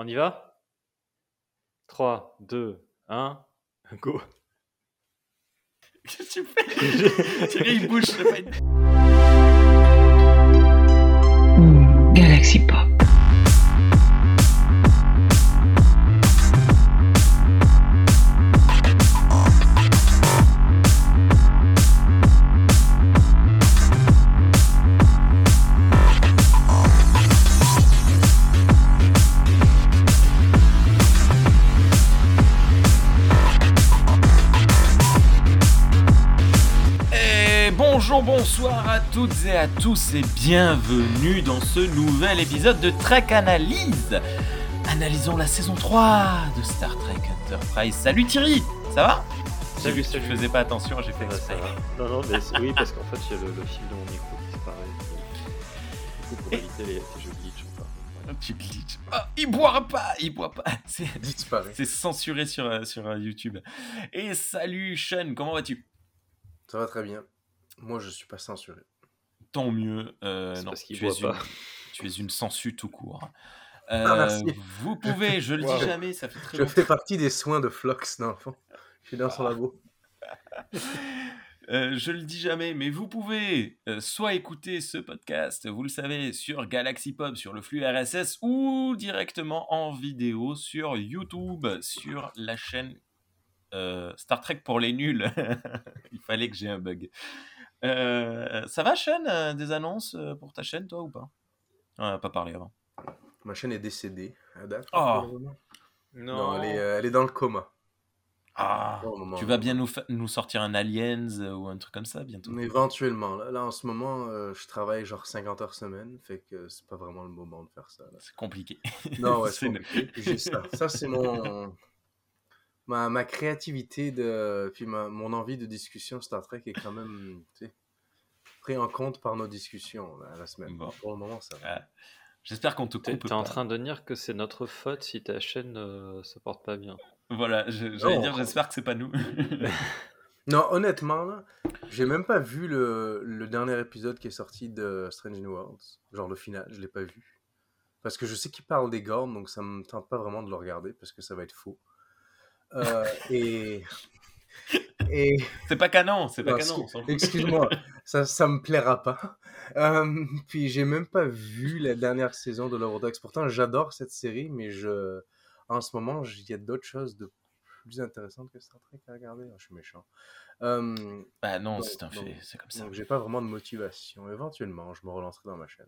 On y va? 3, 2, 1, go. Qu'est-ce que tu fais? Thierry, il bouge. c'est pas une- Galaxy Pop. Toutes et à tous et bienvenue dans ce nouvel épisode de Trek Analyse. Analysons la saison 3 de Star Trek Enterprise. Salut Thierry, ça va? Salut, Je salut. faisais pas attention, j'ai fait Ouais, exprès. ça va. Non, non, mais oui, parce qu'en fait, il y a le, le fil de mon micro qui disparaît. Du coup, pour éviter les, les jeux glitch, enfin, voilà. Tu glitches. Ah, il boira pas, il boit pas. C'est- disparaît. C'est censuré sur, euh, sur euh, YouTube. Et salut Sean, comment vas-tu? Ça va très bien. Moi, je suis pas censuré. Tant mieux. euh, non, parce tu es, une, tu es une sangsue tout court. Ah, Euh, vous pouvez, je le Wow. dis jamais, ça fait très Je longtemps. fais partie des soins de Flox, fond. Je suis dans son Ah. labo. Euh, je le dis jamais, mais vous pouvez euh, soit écouter ce podcast, vous le savez, sur Galaxy Pop, sur le flux RSS, ou directement en vidéo sur YouTube, sur la chaîne euh, Star Trek pour les nuls. Il fallait que j'ai un bug. Euh, ça va, Sean euh, Des annonces euh, pour ta chaîne, toi, ou pas? On n'a pas parlé avant. Ma chaîne est décédée à date. Oh. moment. Non, Non, elle est, elle est dans le coma. Ah, moment. tu vas bien nous, nous sortir un Aliens ou un truc comme ça bientôt Éventuellement. Là, là en ce moment, euh, je travaille genre 50 heures semaine. Fait que c'est pas vraiment le moment de faire ça. C'est compliqué. Non, ouais, C'est compliqué. Ça. Ça, c'est mon. Ma, ma créativité de. Puis ma, mon envie de discussion Star Trek est quand même. Tu sais, pris en compte par nos discussions là, la semaine. Bon. Pour le moment, ça va. Ah, J'espère qu'on te coupe t'es en pas. train de dire que c'est notre faute si ta chaîne euh, se porte pas bien. Voilà, j'allais dire, j'espère que c'est pas nous. Non, honnêtement, là, j'ai même pas vu le, le dernier épisode qui est sorti de Strange New Worlds. Genre le final, je l'ai pas vu. Parce que je sais qu'il parle des Gornes, donc ça me tente pas vraiment de le regarder parce que ça va être faux. Euh, et. Et. c'est pas canon, c'est pas Non, canon. Excuse-moi, ça, ça me plaira pas. Euh, puis j'ai même pas vu la dernière saison de Decks. Pourtant, j'adore cette série, mais je, en ce moment, il y a d'autres choses de plus intéressantes que Star Trek à regarder. Ah, je suis méchant. Euh, Bah non, c'est un fait, c'est comme ça. donc j'ai pas vraiment de motivation. Éventuellement, je me relancerai dans ma chaîne.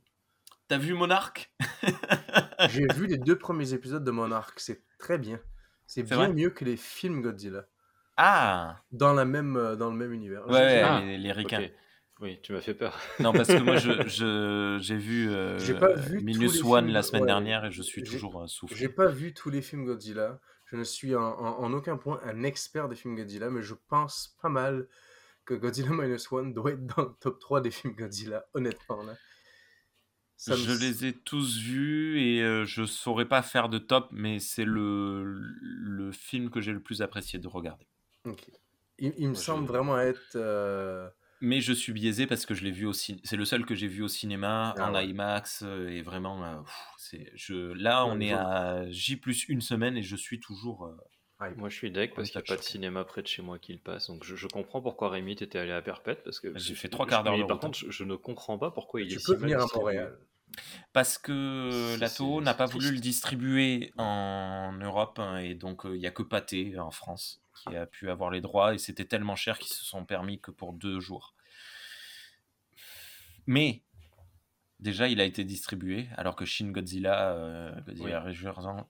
T'as vu Monarch? J'ai vu les deux premiers épisodes de Monarch, c'est très bien. C'est bien vrai mieux que les films Godzilla. Ah Dans, la même, euh, dans le même univers. Ouais, ouais, Ah, les, les ricains. Oui, tu m'as fait peur. Non, parce que moi, je, je- j'ai vu, euh, J'ai pas vu tous Minus One films, la semaine ouais. dernière et je suis J'ai- toujours euh, J'ai soufflé. pas vu tous les films Godzilla. Je ne suis en, en- en aucun point un expert des films Godzilla, mais je pense pas mal que Godzilla Minus One doit être dans le top 3 des films Godzilla, honnêtement. Là. Ça me- Je les ai tous vus et euh, je saurais pas faire de top, mais c'est le, le film que j'ai le plus apprécié de regarder. Il, il me semble vraiment être. euh, Mais je suis biaisé parce que je l'ai vu au. C'est le seul que j'ai vu au cinéma, Ah en ouais. IMAX, euh, et vraiment, euh, pff, c'est, je, là, on est à J plus une semaine et je suis toujours. euh. Moi, je suis deck parce qu'il n'y a pas de cinéma près de chez moi qui le passe. Donc, je, je comprends pourquoi Rémi t'étais allé à Perpète. Parce que J'ai fait trois quarts d'heure Par route, hein. contre, je, je ne comprends pas pourquoi il Tu est peux si mal venir à. Montréal. Parce que C'est- Lato c'est- n'a pas c'est voulu le triste. distribuer en Europe hein, et donc euh, il n'y a que Pathé en France qui a pu avoir les droits et c'était tellement cher qu'ils se sont permis que pour deux jours. Mais déjà il a été distribué alors que Shin Godzilla, euh, Godzilla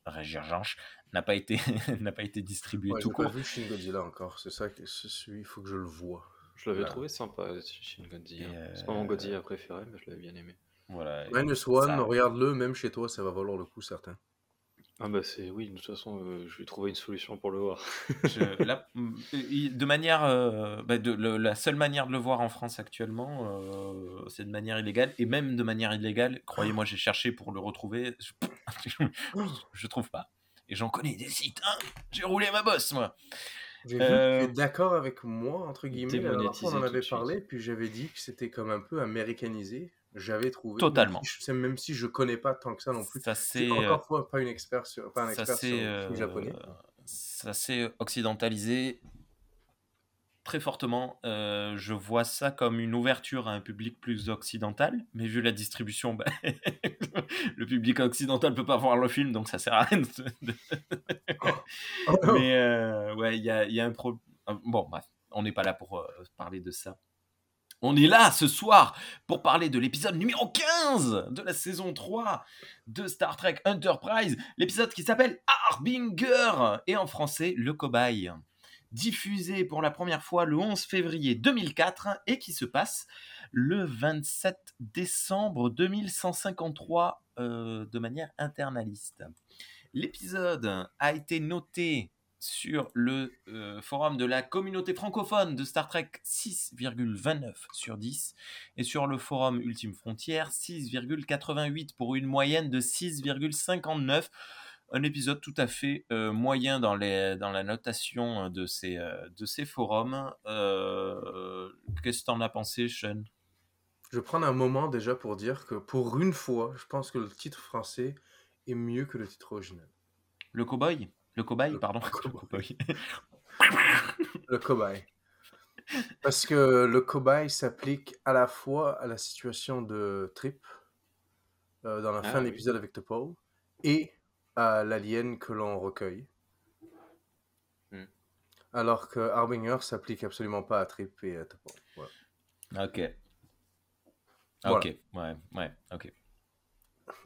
Résurgence n'a pas été n'a pas été distribué Ouais, tout j'ai pas court. vu Shin Godzilla encore. C'est ça que c'est celui, il faut que je le voie. Je l'avais Voilà. trouvé sympa, Shin Godzilla. Et, euh, C'est pas mon Godzilla préféré, mais je l'avais bien aimé. Voilà. Minus One, ça- regarde-le, même chez toi, ça va valoir le coup, certain. Ah bah c'est oui, de toute façon, euh, je vais trouver une solution pour le voir. Je- là, mm, de manière, euh, bah, de, le- la seule manière de le voir en France actuellement, euh, c'est de manière illégale. Et même de manière illégale, croyez-moi, j'ai cherché pour le retrouver. Je, je trouve pas. Et j'en connais des sites. hein. j'ai roulé ma bosse, moi. Euh, que tu es d'accord avec moi, entre guillemets. Fois, on en avait parlé, puis j'avais dit que c'était comme un peu américanisé. J'avais trouvé. Totalement. Même si, je, même si je connais pas tant que ça non plus. Ça C'est euh, encore fois pas une expert sur, pas un ça expert sur le film japonais. euh, ça s'est occidentalisé très fortement. Euh, je vois ça comme une ouverture à un public plus occidental, mais vu la distribution, bah, le public occidental peut pas voir le film, donc ça sert à rien. de- de- Oh non. mais euh, ouais, il y a, il y a un problème. Bon, bref, on n'est pas là pour euh, parler de ça. On est là ce soir pour parler de l'épisode numéro 15 de la saison 3 de Star Trek Enterprise, l'épisode qui s'appelle Harbinger et en français Le Cobaye. Diffusé pour la première fois le 11 février 2004 et qui se passe le 27 décembre 2153 euh, de manière internaliste. L'épisode a été noté sur le euh, forum de la communauté francophone de Star Trek 6,29 sur 10 et sur le forum Ultime Frontière 6,88 pour une moyenne de 6,59. Un épisode tout à fait euh, moyen dans, les, dans la notation de ces, euh, de ces forums. Euh, Qu'est-ce que t'en as pensé, Sean? Je vais prendre un moment déjà pour dire que pour une fois, je pense que le titre français est mieux que le titre original. Le cow-boy? Le cobaye, Le pardon. Le cobaye. Parce que le cobaye s'applique à la fois à la situation de Trip euh, dans la Ah fin de l'épisode avec Topol et à l'alien que l'on recueille. Hmm. Alors que Harbinger s'applique absolument pas à Trip et à Topol. Ok. Voilà. Ok, ouais, ouais, ok.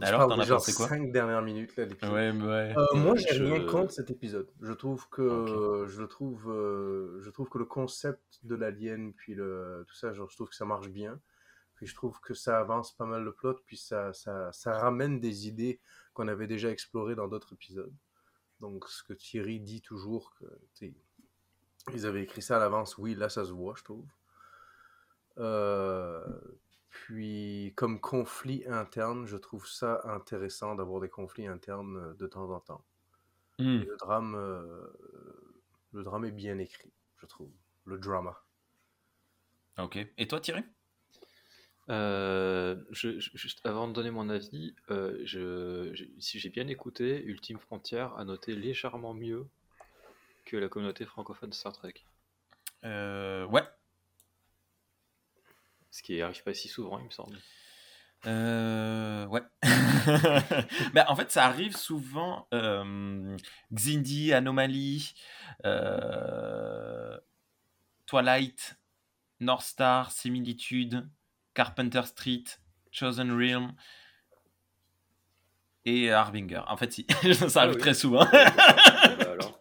Je Alors, parle t'en des as genre pensé quoi 5 dernières minutes là, d'épisode. Ouais, ouais. Euh, moi, j'ai je- rien contre cet épisode. Je trouve que Ok. je le trouve, euh, je trouve que le concept de l'alien, puis le tout ça, genre, je trouve que ça marche bien. Puis je trouve que ça avance pas mal le plot, puis ça, ça, ça ramène des idées qu'on avait déjà explorées dans d'autres épisodes. Donc, ce que Thierry dit toujours, que ils avaient écrit ça à l'avance. Oui, là, ça se voit, je trouve. Euh, puis, comme conflit interne, je trouve ça intéressant d'avoir des conflits internes euh, de temps en temps. Hmm. Le drame, euh, le drame est bien écrit, je trouve. Le drama. Ok. Et toi, Thierry? Euh, je- je- juste avant de donner mon avis, euh, je, je- si j'ai bien écouté, Ultime Frontière a noté légèrement mieux que la communauté francophone de Star Trek. euh, Ouais. Ce qui arrive pas si souvent, il me semble. Euh, ouais. Ben, en fait, ça arrive souvent. euh, Xindi, Anomaly, euh, Twilight, North Star, Similitude, Carpenter Street, Chosen Realm et Harbinger. En fait, si. ça arrive Ah oui. très souvent. Bah alors.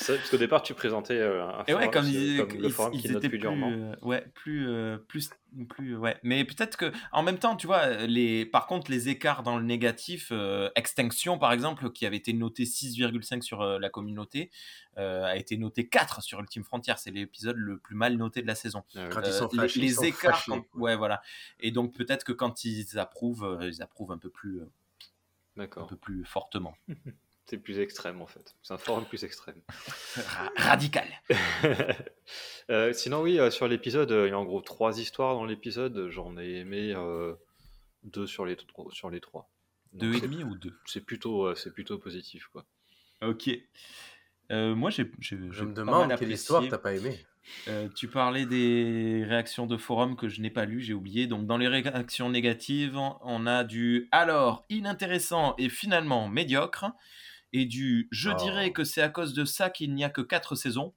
Ça, parce qu'au départ, tu présentais euh, un Et ouais, forum, comme, ils, comme le ils- forum ils qui note plus plus, durement. euh, ouais, plus, euh, plus, plus, ouais. Mais peut-être que, en même temps, tu vois, les, par contre, les écarts dans le négatif, euh, Extinction, par exemple, qui avait été noté 6,5 sur euh, la communauté, euh, a été noté 4 sur Ultime Frontier. C'est l'épisode le plus mal noté de la saison. Ah. Quand ils sont les- fâchés, les, ils sont écarts, fâchés, quand- quoi. ouais, voilà. Et donc peut-être que quand ils approuvent, euh, ils approuvent un peu plus, euh, un peu plus fortement, C'est plus extrême en fait. C'est un forum plus extrême. Ra- radical. Euh, sinon, oui, euh, sur l'épisode, euh, il y a en gros trois histoires dans l'épisode. J'en ai aimé euh, deux sur les, sur les trois. Donc, Deux et demi ou deux? C'est plutôt, euh, c'est plutôt positif quoi. Ok. Euh, moi, j'ai, j'ai, Je me pas demande mal quelle histoire t'as pas aimé. Euh, tu parlais des réactions de forum que je n'ai pas lues, j'ai oublié. Donc, dans les réactions négatives, on a du alors inintéressant et finalement médiocre, et du je Oh. dirais que c'est à cause de ça qu'il n'y a que quatre saisons.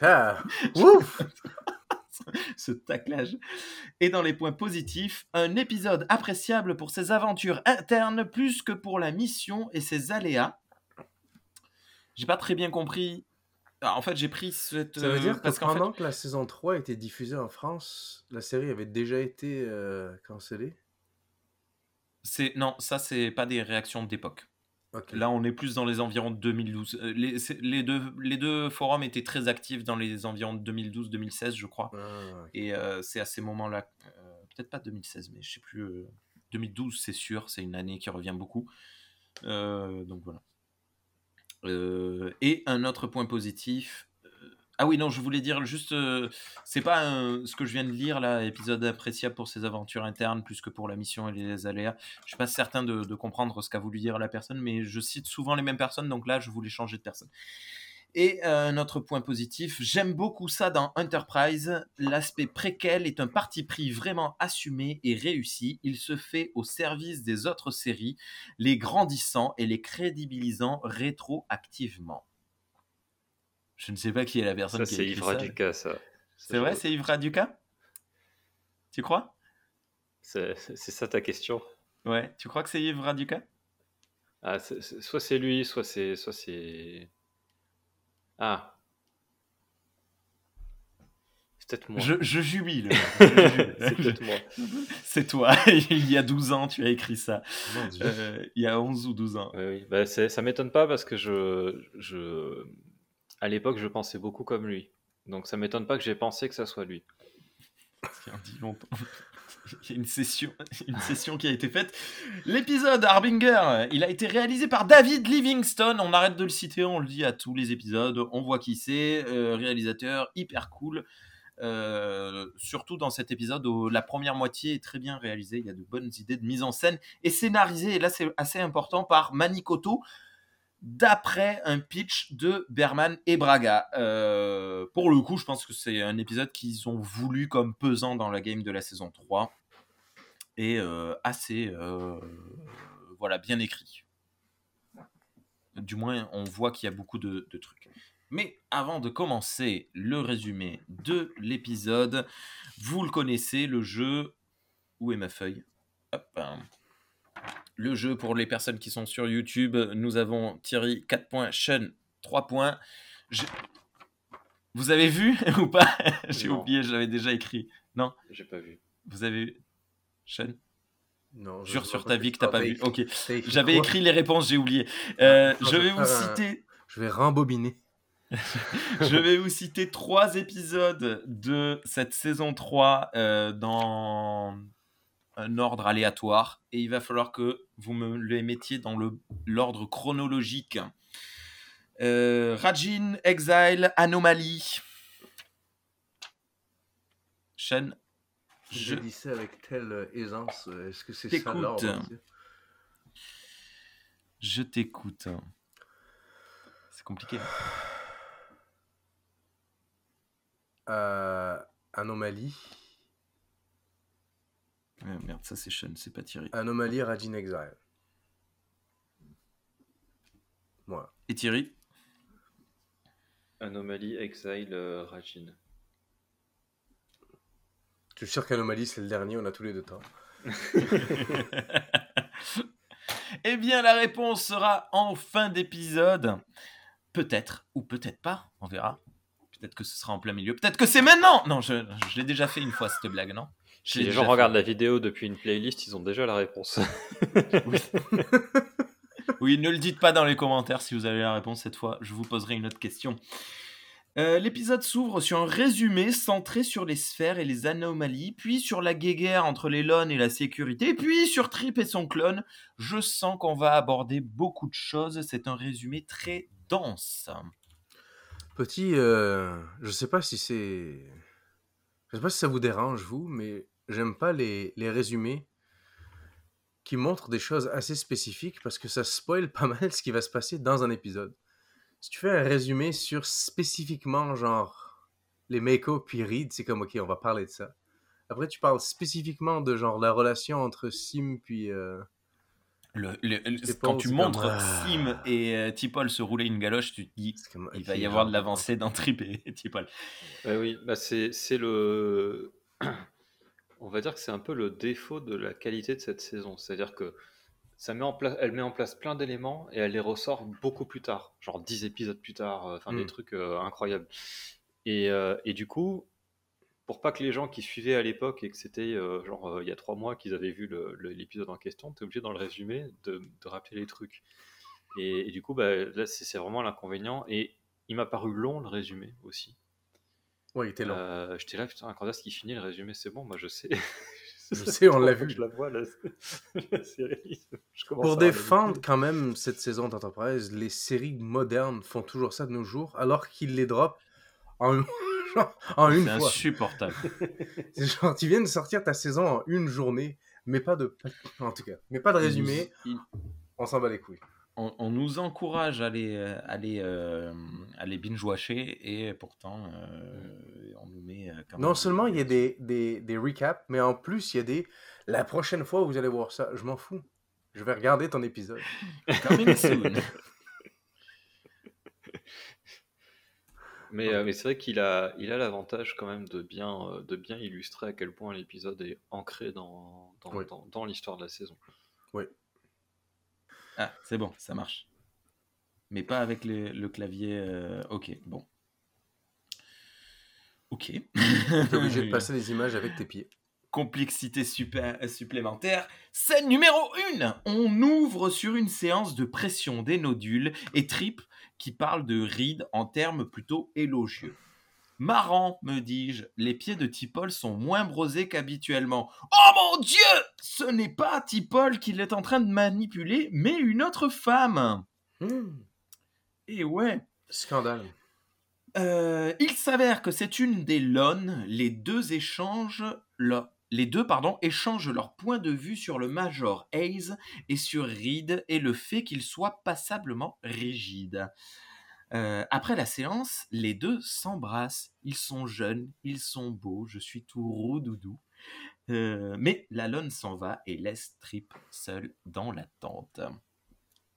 Ah, ouf Ce taclage. Et dans les points positifs, un épisode appréciable pour ses aventures internes plus que pour la mission et ses aléas. J'ai pas très bien compris. Ah, en fait, j'ai pris cette. Ça veut euh, dire que parce fait, pendant que la saison 3 était diffusée en France, la série avait déjà été euh, cancellée? c'est non, ça c'est pas des réactions d'époque. Là, on est plus dans les environs de 2012. Euh, Les, deux, les deux forums étaient très actifs dans les environs de 2012-2016, je crois. Ah. Et euh, c'est à ces moments-là, euh, peut-être pas 2016, mais je sais plus. euh, 2012, c'est sûr, c'est une année qui revient beaucoup. Donc voilà. Et un autre point positif, Ah oui, non, je voulais dire juste, euh, c'est pas euh, ce que je viens de lire là, épisode appréciable pour ses aventures internes plus que pour la mission et les aléas. Je suis pas certain de, comprendre ce qu'a voulu dire la personne, mais je cite souvent les mêmes personnes, donc là, je voulais changer de personne. Et euh, notre point positif, j'aime beaucoup ça dans Enterprise. L'aspect préquel est un parti pris vraiment assumé et réussi. Il se fait au service des autres séries, les grandissant et les crédibilisant rétroactivement. Je ne sais pas qui est la personne Ça, qui a c'est écrit Yves ça. Raduca, ça. C'est vrai, c'est Yves Raduca Tu crois? C'est ça ta question Ouais, tu crois que c'est Yves Raduca ah, Soit c'est lui, soit c'est. Soit c'est. Ah. C'est peut-être moi. je, je jubile. C'est peut-être moi. C'est toi, il y a 12 ans, tu as écrit ça. Euh, il y a 11 ou 12 ans. Oui, oui. C'est- ça m'étonne pas parce que je, je, à l'époque, je pensais beaucoup comme lui. Donc ça m'étonne pas que j'ai pensé que ça soit lui. qui en dit longtemps. Il y a une session, une qui a été faite. L'épisode Harbinger, il a été réalisé par David Livingstone. On arrête de le citer, on le dit à tous les épisodes. On voit qui c'est. euh, réalisateur hyper cool. Euh, surtout dans cet épisode où la première moitié est très bien réalisée. Il y a de bonnes idées de mise en scène et scénarisé. Et là, c'est assez important par Manikoto d'après un pitch de Berman et Braga. Euh, pour le coup, je pense que c'est un épisode qu'ils ont voulu comme pesant dans la game de la saison 3 et euh, assez euh, voilà, bien écrit. Du moins, on voit qu'il y a beaucoup de, trucs. Mais avant de commencer le résumé de l'épisode, vous le connaissez, le jeu. Où est ma feuille? Hop, hein. Le jeu pour les personnes qui sont sur YouTube, nous avons Thierry 4 points, Sean 3 points. Je- Vous avez vu ou pas? J'ai oublié, j'avais déjà écrit. Non? J'ai pas vu. Vous avez vu? Sean? Non, je Jure sur ta vie que t'as pas vu. Ok. J'avais écrit les réponses, j'ai oublié. Euh, Attends, je vais vous un- citer. Je vais rembobiner. je vais vous citer trois épisodes de cette saison 3 euh, dans un ordre aléatoire et il va falloir que vous me les mettiez dans l'ordre chronologique. Euh, Rajin, Exile, Anomalie. Sean, Je dis ça avec telle aisance. euh, Est-ce que c'est ça l'ordre je t'écoute. C'est compliqué. euh, Anomalie. Merde, ça c'est Sean, c'est pas Thierry. Anomalie Rajin Exile. Voilà. Et Thierry? Anomalie, Exile, euh, Rajin. Je suis sûr qu'Anomalie, c'est le dernier, on a tous les deux temps. Eh bien, la réponse sera en fin d'épisode. Peut-être, ou peut-être pas, on verra. Peut-être que ce sera en plein milieu. Peut-être que c'est maintenant Non, je, je l'ai déjà fait une fois, cette blague, non? Si les gens fait. regardent la vidéo depuis une playlist, ils ont déjà la réponse. Oui, ne le dites pas dans les commentaires si vous avez la réponse cette fois. Je vous poserai une autre question. Euh, L'épisode s'ouvre sur un résumé centré sur les sphères et les anomalies, puis sur la guéguerre entre les lones et la sécurité, puis sur Trip et son clone. Je sens qu'on va aborder beaucoup de choses. C'est un résumé très dense. Petit, euh, je sais pas si c'est. Je sais pas si ça vous dérange, vous, mais j'aime pas les, les résumés qui montrent des choses assez spécifiques parce que ça spoil pas mal ce qui va se passer dans un épisode. Si tu fais un résumé sur spécifiquement, genre, les Mako puis Reed, c'est comme, ok, on va parler de ça. Après, tu parles spécifiquement de, genre, la relation entre Sim puis. euh, Le- le- le- C'est quand tu montres comme, ah. Sim et euh, Tipol se rouler une galoche, tu te dis comme, il va y avoir de l'avancée dans Trip et Tipol. Ouais, oui, bah c'est c'est le. On va dire que c'est un peu le défaut de la qualité de cette saison. C'est-à-dire que ça met en place, elle met en place plein d'éléments et elle les ressort beaucoup plus tard, genre 10 épisodes plus tard, euh, enfin des Mm. trucs euh, incroyables. Et, euh, et du coup, pour pas que les gens qui suivaient à l'époque et que c'était genre il y a trois mois qu'ils avaient vu l'épisode en question, tu es obligé dans le résumé de, de rappeler les trucs. Et, et du coup, bah, là, c'est vraiment l'inconvénient. Et il m'a paru long le résumé aussi. Ouais, il était long. Euh, J'étais là, putain, quand est-ce qu'il finit le résumé C'est bon, moi je sais. Je sais, on l'a vu. Je la vois, la, la série? Je Pour défendre quand même cette saison d'Enterprise, les séries modernes font toujours ça de nos jours, alors qu'ils les droppent en, genre, en une C'est fois. insupportable. C'est genre, tu viens de sortir ta saison en une journée, mais pas de. En tout cas, mais pas de résumé, Il- on s'en bat les couilles. On, on nous encourage à les, euh, à les, euh, à les binge-watcher et pourtant euh, on nous met quand Non même- seulement il y a des, des, des recaps, mais en plus il y a des. La prochaine fois vous allez voir ça, je m'en fous. Je vais regarder ton épisode. Coming soon. Mais, euh, mais c'est vrai qu'il a, il a l'avantage quand même de bien, euh, de bien illustrer à quel point l'épisode est ancré dans, dans, Oui. dans- dans l'histoire de la saison. Ah, c'est bon, ça marche. Mais pas avec le, le clavier. euh, Ok, bon. Ok. T'es obligé de passer les images avec tes pieds. Complexité super, supplémentaire. Scène numéro 1 On ouvre sur une séance de pression des nodules et Trip qui parle de Reed en termes plutôt élogieux. Marrant, me dis-je, les pieds de Tipol sont moins brosés qu'habituellement. Oh mon dieu Ce n'est pas Tipol qu'il est en train de manipuler, mais une autre femme Et ouais Scandale. euh, il s'avère que c'est une des Lon. Les deux échangent leur- les deux pardon, échangent leur point de vue sur le Major Hayes et sur Reed et le fait qu'il soit passablement rigide. Euh, après la séance, les deux s'embrassent. Ils sont jeunes, ils sont beaux, je suis tout roux doudou. Euh, mais la Lon s'en va et laisse Trip seul dans la tente.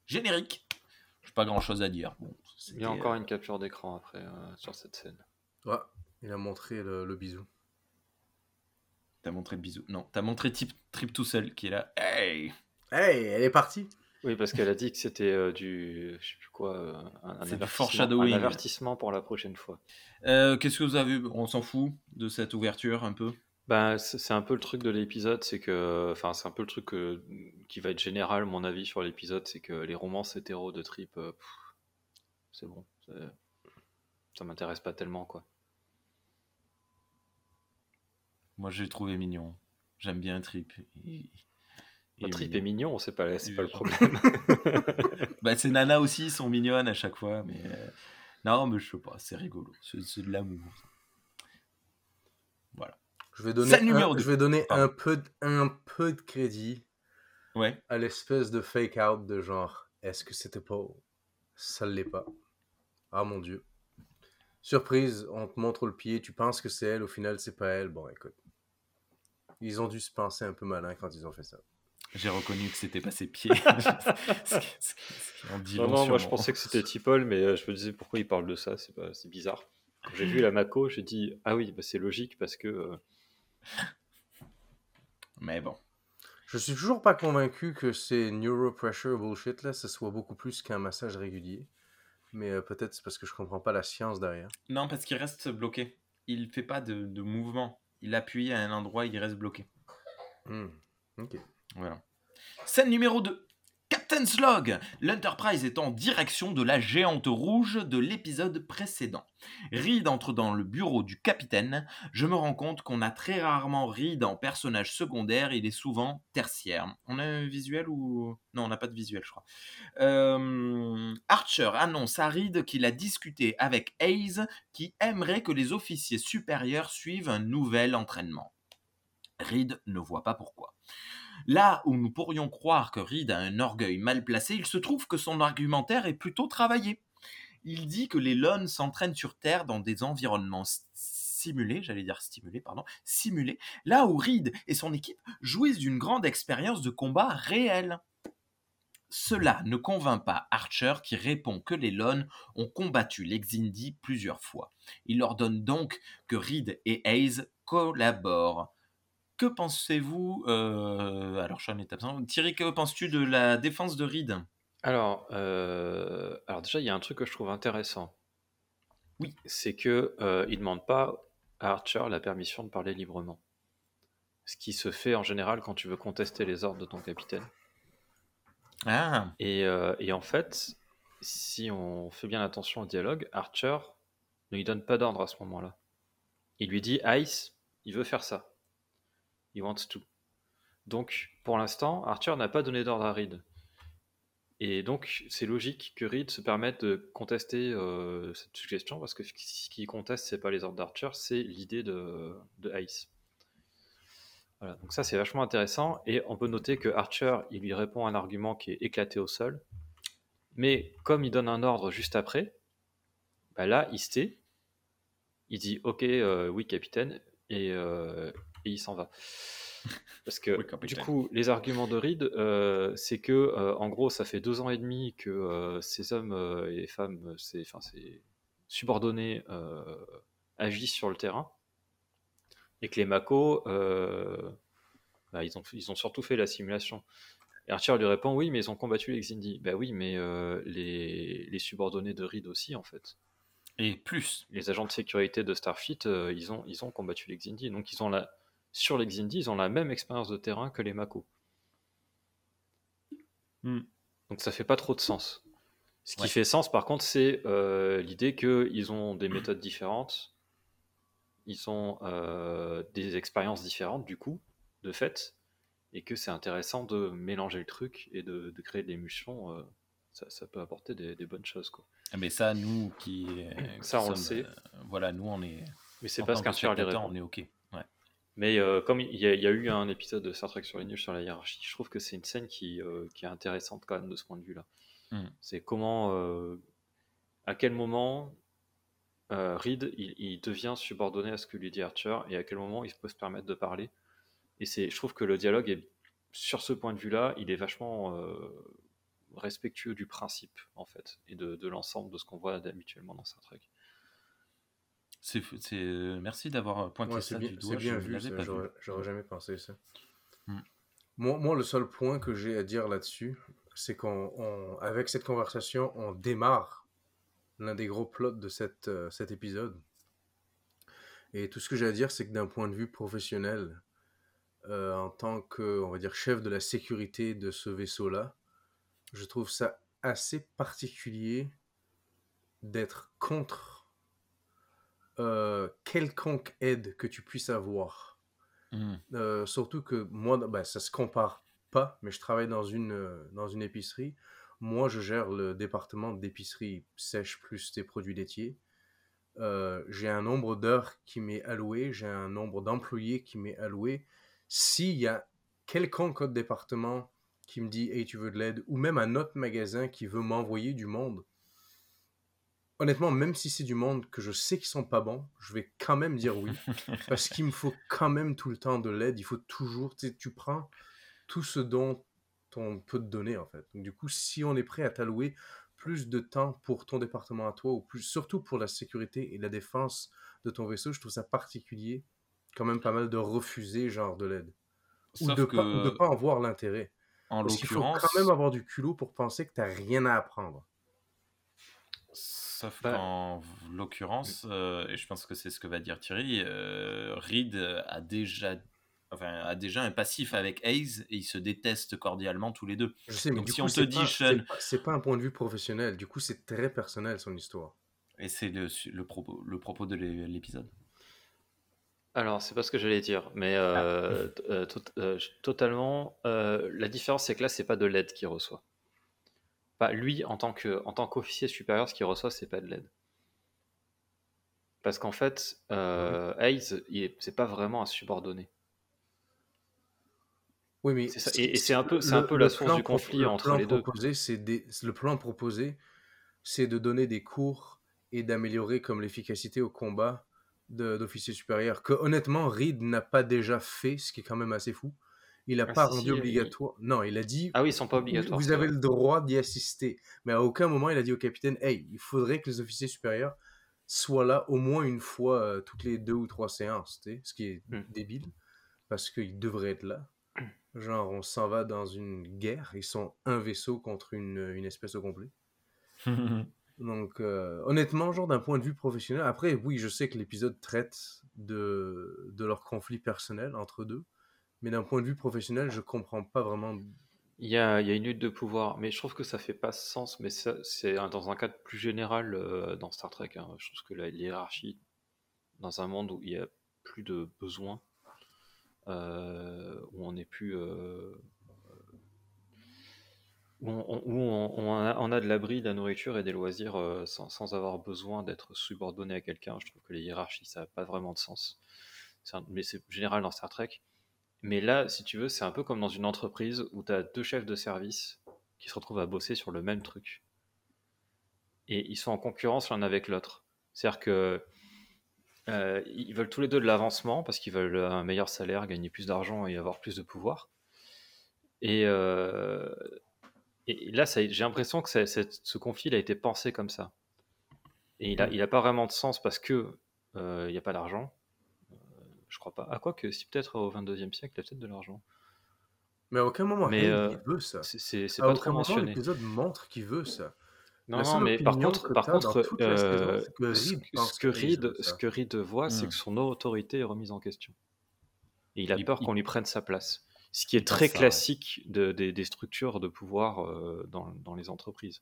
Générique. J'ai pas grand chose à dire. Bon, Il y a encore euh, une capture d'écran après euh, sur cette scène. Ouais, il a montré le, le bisou. T'as montré le bisou. Non, t'as montré Trip, Trip tout seul qui est là. Hey Hey, elle est partie. Oui, parce qu'elle a dit que c'était euh, du, je sais plus quoi, euh, un, un avertissement, un avertissement pour la prochaine fois. Euh, Qu'est-ce que vous avez vu On s'en fout de cette ouverture un peu? Ben, c'est un peu le truc de l'épisode, c'est que, enfin, c'est un peu le truc euh, qui va être général, mon avis sur l'épisode, c'est que les romances hétéro de Trip, c'est bon, ça m'intéresse pas tellement, quoi. Moi, j'ai trouvé mignon. J'aime bien Trip. Il- est Trip est mignon. c'est pas, c'est Il pas le problème. Bah, ces nanas aussi ils sont mignonnes à chaque fois, mais euh, non, mais je sais pas, c'est rigolo. C'est c'est de l'amour. Je vais donner, un, je vais donner Pardon. un, peu de, un peu de crédit Ouais. à l'espèce de fake out de genre est-ce que c'était pas ça l'est pas? Ah mon dieu surprise on te montre le pied tu penses que c'est elle au final c'est pas elle bon écoute ils ont dû se penser un peu malin quand ils ont fait ça J'ai reconnu que c'était pas ses pieds. Ce qui- ce qui- ce qui en dit non, long non, sur moi je mon- pensais que c'était Tipol, mais euh, je me disais pourquoi il parle de ça, c'est pas- c'est bizarre. Quand j'ai vu la Mako, j'ai dit ah oui, bah, c'est logique parce que euh, Mais bon. je suis toujours pas convaincu que ces neuropressure bullshit là ce soit beaucoup plus qu'un massage régulier mais euh, peut-être c'est parce que je comprends pas la science derrière Non, parce qu'il reste bloqué. Il fait pas de, de mouvement. Il appuie à un endroit, il reste bloqué. Hmm, ok Voilà. Scène numéro 2. Captain's Log L'Enterprise est en direction de la géante rouge de l'épisode précédent. Reed entre dans le bureau du capitaine. Je me rends compte qu'on a très rarement Reed en personnage secondaire, il est souvent tertiaire. On a un visuel ou... Non, on n'a pas de visuel, je crois. Euh, Archer annonce à Reed qu'il a discuté avec Hayes qui aimerait que les officiers supérieurs suivent un nouvel entraînement. Reed ne voit pas pourquoi. Là où nous pourrions croire que Reed a un orgueil mal placé, il se trouve que son argumentaire est plutôt travaillé. Il dit que les Lon s'entraînent sur Terre dans des environnements simulés, j'allais dire stimulés, pardon, simulés, là où Reed et son équipe jouissent d'une grande expérience de combat réel. Cela ne convainc pas Archer qui répond que les Lon ont combattu les Xindi plusieurs fois. Il leur donne donc que Reed et Hayes collaborent. Que pensez-vous euh, Alors, Sean est absent. Thierry, que penses-tu de la défense de Reed? Alors, euh, alors déjà, il y a un truc que je trouve intéressant. Oui. C'est que euh, il demande pas à Archer la permission de parler librement. Ce qui se fait en général quand tu veux contester les ordres de ton capitaine. Ah, Et, euh, et en fait, si on fait bien attention au dialogue, Archer ne lui donne pas d'ordre à ce moment-là. Il lui dit Ice, il veut faire ça. Donc, pour l'instant, Archer n'a pas donné d'ordre à Reed. Et donc, c'est logique que Reed se permette de contester euh, cette suggestion, parce que ce qu'il conteste, c'est pas les ordres d'Archer, c'est l'idée de, de Ace. Voilà, donc ça, c'est vachement intéressant. Et on peut noter que Archer, il lui répond un argument qui est éclaté au sol. Mais comme il donne un ordre juste après, bah là, il se tait. Il dit OK, euh, oui, capitaine, et, euh, et il s'en va. Parce que Oui, du coup, les arguments de Reed, euh, c'est que euh, en gros, ça fait deux ans et demi que euh, ces hommes et femmes, ces, enfin, ces subordonnés agissent sur le terrain, et que les Mako, bah, ils, ont, ils ont surtout fait la simulation. Et Archer lui répond oui, mais ils ont combattu les Xindi. Bah oui, mais les, les subordonnés de Reed aussi, en fait. Et plus. Les agents de sécurité de Starfleet, ils, ont, ils ont combattu les Xindi. Donc ils ont la, sur les Xindi, ils ont la même expérience de terrain que les Mako. Hmm. Donc ça fait pas trop de sens. Ce qui Ouais. fait sens, par contre, c'est euh, l'idée qu'ils ont des méthodes différentes, ils ont euh, des expériences différentes, du coup, de fait, et que c'est intéressant de mélanger le truc et de, de créer de l'émulsion. euh, ça, ça peut apporter des, des bonnes choses, quoi. Ah, Mais ça, nous qui. euh, Ça, qui on le sait. voilà, nous, on est. Mais c'est parce qu'Archer les répond. on est OK. Mais euh, comme il y, a, il y a eu un épisode de Star Trek sur les nuls sur la hiérarchie, je trouve que c'est une scène qui, euh, qui est intéressante quand même de ce point de vue-là. Mm. C'est comment, euh, à quel moment Reed il, il devient subordonné à ce que lui dit Archer et à quel moment il peut se permettre de parler. Et c'est, je trouve que le dialogue est sur ce point de vue-là, il est vachement respectueux du principe en fait et de, de l'ensemble de ce qu'on voit habituellement dans Star Trek. C'est, c'est- Merci d'avoir pointé Ouais, ça c'est bien, du c'est doigt. bien je vu, l'avais ça, pas vu. j'aurais jamais pensé ça. Hmm. Moi, moi, le seul point que j'ai à dire là-dessus, c'est qu'on, on- avec cette conversation, on démarre l'un des gros plots de cette, euh, cet épisode. Et tout ce que j'ai à dire, c'est que d'un point de vue professionnel, euh, en tant que, on va dire, chef de la sécurité de ce vaisseau-là, je trouve ça assez particulier d'être contre euh, quelconque aide que tu puisses avoir. Hmm. Euh, surtout que moi, ben, ça se compare pas, mais je travaille dans une, euh, dans une épicerie. Moi, je gère le département d'épicerie sèche plus des produits laitiers. Euh, j'ai un nombre d'heures qui m'est alloué, j'ai un nombre d'employés qui m'est alloué. S'il y a quelconque autre département qui me dit Hey, tu veux de l'aide, ou même un autre magasin qui veut m'envoyer du monde, honnêtement, même si c'est du monde que je sais qu'ils sont pas bons, je vais quand même dire oui. Parce qu'il me faut quand même tout le temps de l'aide. Il faut toujours, tu tu prends tout ce dont on peut te donner, en fait. Donc, du coup, si on est prêt à t'allouer plus de temps pour ton département à toi, ou plus, surtout pour la sécurité et la défense de ton vaisseau, je trouve ça particulier, quand même pas mal de refuser genre de l'aide. Ou de que, pas, ou de pas en voir l'intérêt. en Parce qu'il faut l'occurrence, quand même avoir du culot pour penser que t'as rien à apprendre. Sauf Bah- qu'en l'occurrence, euh, et je pense que c'est ce que va dire Thierry, euh, Reed a déjà, enfin, a déjà un passif avec Hayes et ils se détestent cordialement tous les deux. Je sais, mais Donc du si coup, on te c'est dit, pas- Sean- c'est pas- un point de vue professionnel. Du coup, c'est très personnel son histoire. Et c'est le, le, propos, le propos de l'é- l'épisode. Alors, c'est pas ce que j'allais dire, mais euh, t- euh, euh, totalement. euh, la différence, c'est que là, c'est pas de l'aide qu'il reçoit. Pas lui, en tant que, en tant qu'officier supérieur, ce qu'il reçoit, c'est pas de l'aide. Parce qu'en fait, euh, Hayes, c'est pas vraiment un subordonné. Oui, mais C'est ça. si- Et- et c'est un peu- le- c'est un peu la source du conflit le entre les deux. Proposé, c'est des- le plan proposé, c'est de donner des cours et d'améliorer comme l'efficacité au combat d'officiers supérieurs. Que honnêtement, Reed n'a pas déjà fait, ce qui est quand même assez fou. Il n'a Ah, pas si, rendu si, obligatoire. Non, il a dit Ah oui, ils sont pas obligatoires. Vous avez le droit d'y assister. Mais à aucun moment, il a dit au capitaine Hey, il faudrait que les officiers supérieurs soient là au moins une fois euh, toutes les deux ou trois séances. Ce qui est Hmm. débile. Parce qu'ils devraient être là. Genre, on s'en va dans une guerre. Ils sont un vaisseau contre une, une espèce au complet. Donc, euh, honnêtement, genre d'un point de vue professionnel, après, oui, je sais que l'épisode traite de, de leur conflit personnel entre eux deux, mais d'un point de vue professionnel, je comprends pas vraiment. Il y a, une lutte de pouvoir, mais je trouve que ça fait pas sens. Mais c'est dans un cadre plus général euh, dans Star Trek. hein. Je trouve que la hiérarchie, dans un monde où il y a plus de besoins, euh, où on n'est plus. euh, où on, a, de l'abri, de la nourriture et des loisirs sans, avoir besoin d'être subordonné à quelqu'un. Je trouve que les hiérarchies, ça n'a pas vraiment de sens. Mais c'est général dans Star Trek. Mais là, si tu veux, c'est un peu comme dans une entreprise où tu as deux chefs de service qui se retrouvent à bosser sur le même truc. Et ils sont en concurrence l'un avec l'autre. C'est-à-dire que euh, ils veulent tous les deux de l'avancement parce qu'ils veulent un meilleur salaire, gagner plus d'argent et avoir plus de pouvoir. Et, euh, là, j'ai l'impression que ce conflit a été pensé comme ça. Et il n'a pas vraiment de sens parce que euh, il n'y a pas d'argent. Je crois pas. À quoi que si peut-être au 22e siècle, il y a peut-être de l'argent. Mais à aucun moment, Mais, euh, il veut ça. C'est- C'est c'est À pas aucun trop moment, mentionné. l'épisode montre qu'il veut ça. Non, non, mais par contre, par contre, saison, euh, ce, que Reed ce que Reed voit, c'est Hmm. que son autorité est remise en question. Et il a Il- peur il- qu'on lui prenne sa place. Ce qui est il très ça, ouais. classique de- des- des structures de pouvoir euh, dans, dans les entreprises.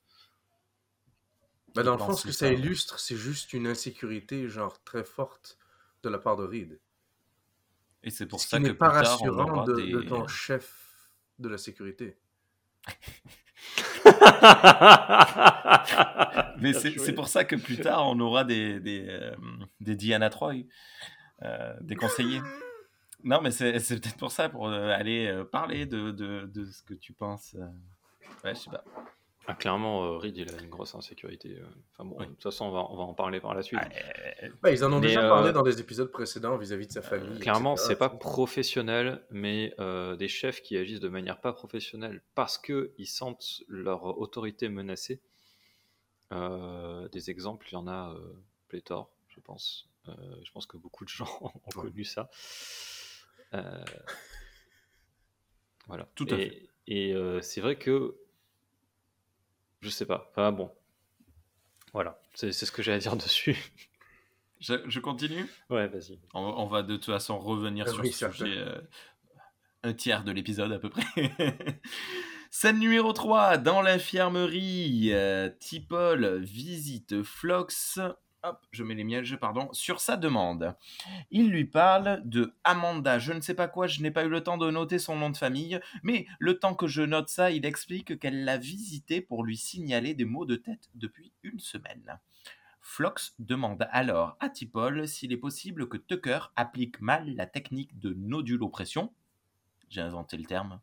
Bah, dans le fond, ce que que ça ça- illustre, c'est juste une insécurité, genre, très forte de la part de Reed. Et c'est pour Ce ça qui que n'est plus pas tard, on rassurant aura de, des... de ton chef de la sécurité. Mais c'est pour ça que plus tard, on aura des, des, euh, des Diana Troy, euh, des conseillers. Non, mais c'est c'est peut-être pour ça, pour euh, aller parler de, de, de ce que tu penses. Ouais, je sais pas. Ah, clairement, euh, Reed, il a une grosse insécurité. euh. Enfin bon, Oui. de toute façon, on va, on va en parler par la suite. Ouais, Bah, ils en ont Mais, déjà euh, parlé dans des épisodes précédents vis-à-vis de sa famille. Clairement, etc., c'est pas professionnel, mais euh, des chefs qui agissent de manière pas professionnelle parce qu'ils sentent leur autorité menacée. Euh, des exemples, il y en a euh, pléthore, je pense. Euh, je pense que beaucoup de gens ont connu ça. Euh, voilà. Tout à et, fait. Et euh, c'est vrai que je sais pas. Enfin bon, voilà. C'est c'est ce que j'ai à dire dessus. Je, je continue ouais, vas-y. on, on va de toute façon revenir sur oui, ce sujet euh, un tiers de l'épisode à peu près. Scène numéro 3, dans l'infirmerie, euh, Tipol visite Flox. Je mets les mièges, pardon, sur sa demande. Il lui parle de Amanda, je ne sais pas quoi, je n'ai pas eu le temps de noter son nom de famille, mais le temps que je note ça, il explique qu'elle l'a visité pour lui signaler des maux de tête depuis une semaine. Flox demande alors à Tipol s'il est possible que Tucker applique mal la technique de nodulopression. J'ai inventé le terme.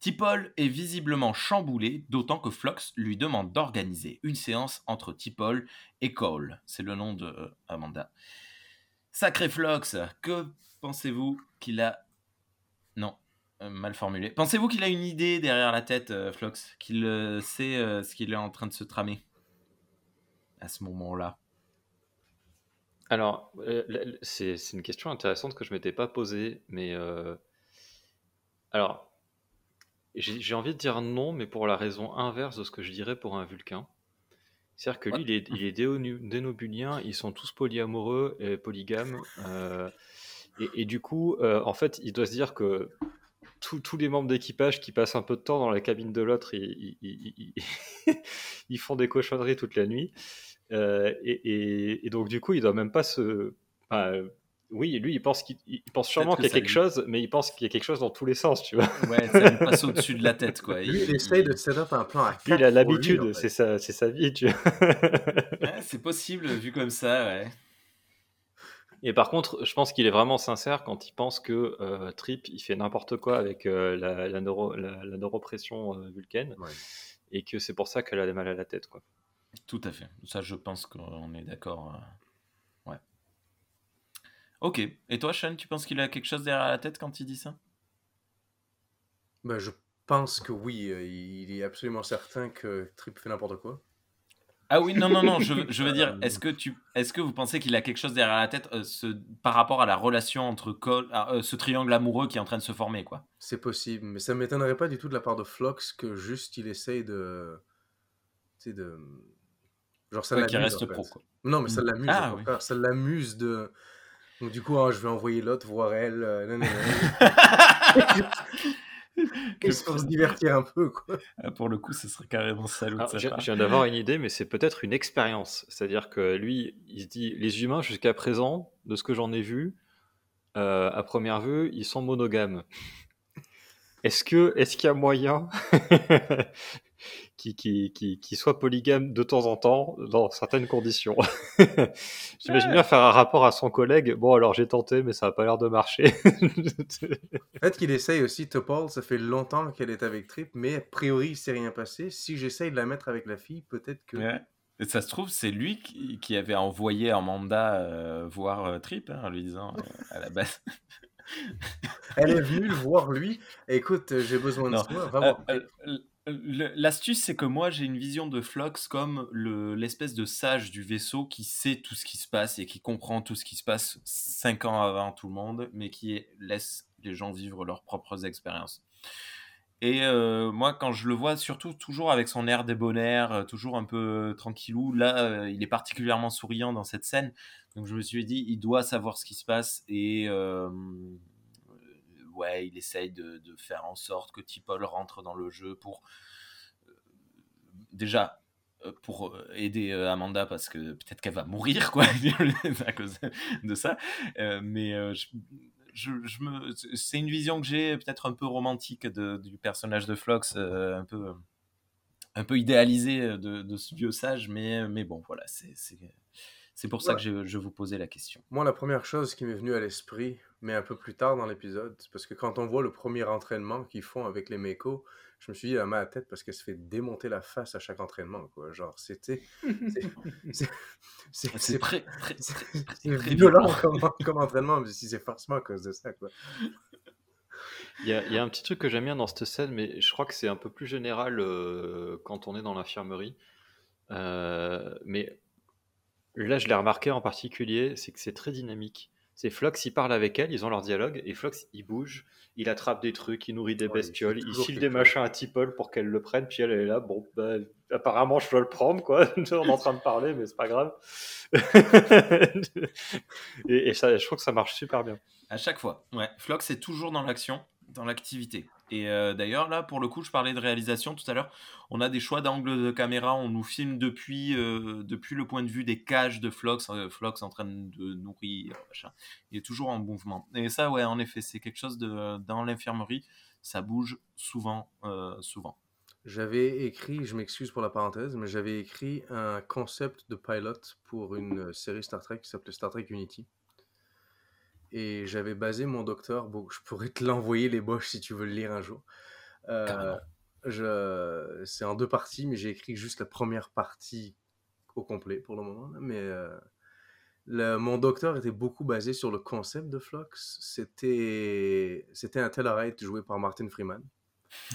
Tipol est visiblement chamboulé, d'autant que Flox lui demande d'organiser une séance entre Tipol et Cole. C'est le nom de euh, Amanda. Sacré Flox, que pensez-vous qu'il a... Non, euh, mal formulé. Pensez-vous qu'il a une idée derrière la tête, euh, Flox Qu'il euh, sait ce qu'il est en train de se tramer à ce moment-là? Alors, c'est une question intéressante que je m'étais pas posée, mais alors, j'ai envie de dire non, mais pour la raison inverse de ce que je dirais pour un Vulcain. C'est-à-dire que lui, il est, dénobulien, ils sont tous polyamoureux et polygames, euh, et, du coup, euh, en fait, il doit se dire que tous les membres d'équipage qui passent un peu de temps dans la cabine de l'autre, ils, font des cochonneries toute la nuit. Euh, et, donc, du coup, il doit même pas se. Oui, lui, il pense, qu'il il pense sûrement que qu'il y a quelque lui- chose, mais il pense qu'il y a quelque chose dans tous les sens, tu vois. Ouais, ça lui passe au-dessus de la tête, quoi. Lui, il essaye de set up un plan à Lui, quatre il a pour lui, l'habitude, en fait. c'est sa, c'est sa vie, tu vois. Ouais, c'est possible, vu comme ça, ouais. Et par contre, je pense qu'il est vraiment sincère quand il pense que euh, Trip, il fait n'importe quoi avec euh, la, la, neuro, la, la neuropression euh, vulcaine, Ouais. et que c'est pour ça qu'elle a mal à la tête, quoi. Tout à fait. Ça, je pense qu'on est d'accord. euh, Ouais. Ok. Et toi, Sean, tu penses qu'il a quelque chose derrière la tête quand il dit ça? Ben, je pense que oui, euh, il est absolument certain que Trip fait n'importe quoi. Ah oui, non, non, non, je, veux- je veux dire, est-ce que, tu, est que vous pensez qu'il a quelque chose derrière la tête euh, ce, par rapport à la relation entre Cole, ah, euh, ce triangle amoureux qui est en train de se former, quoi? C'est possible, mais ça m'étonnerait pas du tout de la part de Flox que juste il essaye de. Tu sais, de. Genre, ça Ouais, l'amuse. Qui reste en fait. pro, quoi. Non, mais ça l'amuse, Ah, oui. Ça l'amuse de. Donc, du coup, ah, je vais envoyer l'autre voir elle. euh, non, non, non. Juste pour se divertir un peu, quoi. Ah, Pour le coup, ce serait carrément salaud de Alors, sa je, part. je viens d'avoir une idée, mais c'est peut-être une expérience. C'est-à-dire que lui, il se dit, les humains jusqu'à présent, de ce que j'en ai vu, euh, à première vue, ils sont monogames. est-ce que est-ce qu'il y a moyen qui, qui, qui, qui, soit polygame de temps en temps dans certaines conditions. J'imagine bien faire un rapport à son collègue. Bon, alors j'ai tenté, mais ça n'a pas l'air de marcher. Peut-être qu'il essaye aussi, Topol, ça fait longtemps qu'elle est avec Trip, mais a priori, il s'est rien passé. Si j'essaye de la mettre avec la fille, peut-être que. Et ça se trouve, c'est lui qui, qui, avait envoyé un mandat euh, voir euh, Trip hein, en lui disant euh, à la base. Elle est venue le voir lui. Écoute, j'ai besoin de toi. Va voir. L'astuce, c'est que moi, j'ai une vision de Flox comme l'espèce de sage du vaisseau qui sait tout ce qui se passe et qui comprend tout ce qui se passe cinq ans avant tout le monde, mais qui laisse les gens vivre leurs propres expériences. Et euh, moi, quand je le vois, surtout toujours avec son air débonnaire, euh, toujours un peu tranquillou, là, euh, il est particulièrement souriant dans cette scène. Donc je me suis dit, il doit savoir ce qui se passe et ouais, il essaye de, faire en sorte que Tipol rentre dans le jeu pour euh, déjà euh, pour euh, aider Amanda parce que peut-être qu'elle va mourir quoi à cause de ça mais je, me c'est une vision que j'ai peut-être un peu romantique du personnage de Flox un peu un peu idéalisé de, ce vieux sage mais mais bon voilà c'est c'est pour ça que je, je, vous posais la question. Moi, la première chose qui m'est venue à l'esprit, mais un peu plus tard dans l'épisode, parce que quand on voit le premier entraînement qu'ils font avec les Meko, je me suis dit la main à tête parce qu'elle se fait démonter la face à chaque entraînement. Quoi. Genre, c'était. C'est très, très, très, violent comme, comme, entraînement, mais si c'est forcément à cause de ça. Quoi. Il y, a, il y, a, un petit truc que j'aime bien dans cette scène, mais je crois que c'est un peu plus général euh, quand on est dans l'infirmerie. Euh, mais Là, je l'ai remarqué en particulier, c'est que c'est très dynamique. C'est Flox, il parle avec elle, ils ont leur dialogue, et Flox, il bouge, il attrape des trucs, il nourrit des bestioles, il, file des machins à Tipol pour qu'elle le prenne, puis elle, est là, bon, bah, apparemment, je dois le prendre, quoi. on est en train de parler, mais c'est pas grave. et, ça, je trouve que ça marche super bien. À chaque fois, ouais. Flox est toujours dans l'action, dans l'activité. Et euh, d'ailleurs, là, pour le coup, je parlais de réalisation tout à l'heure. On a des choix d'angle de caméra. On nous filme depuis, euh, depuis le point de vue des cages de Flox. Euh, Flox en train de nourrir. Il est toujours en mouvement. Et ça, ouais, en effet, c'est quelque chose de, dans l'infirmerie. Ça bouge souvent, souvent. J'avais écrit, je m'excuse pour la parenthèse, mais j'avais écrit un concept de pilot pour une série Star Trek qui s'appelait Star Trek Unity et j'avais basé mon docteur. Bon, je pourrais te l'envoyer les boches si tu veux le lire un jour. Euh, je, c'est en deux parties, mais j'ai écrit juste la première partie au complet pour le moment. Mais euh, le, mon docteur était beaucoup basé sur le concept de Flux. C'était, c'était un Tellarite joué par Martin Freeman.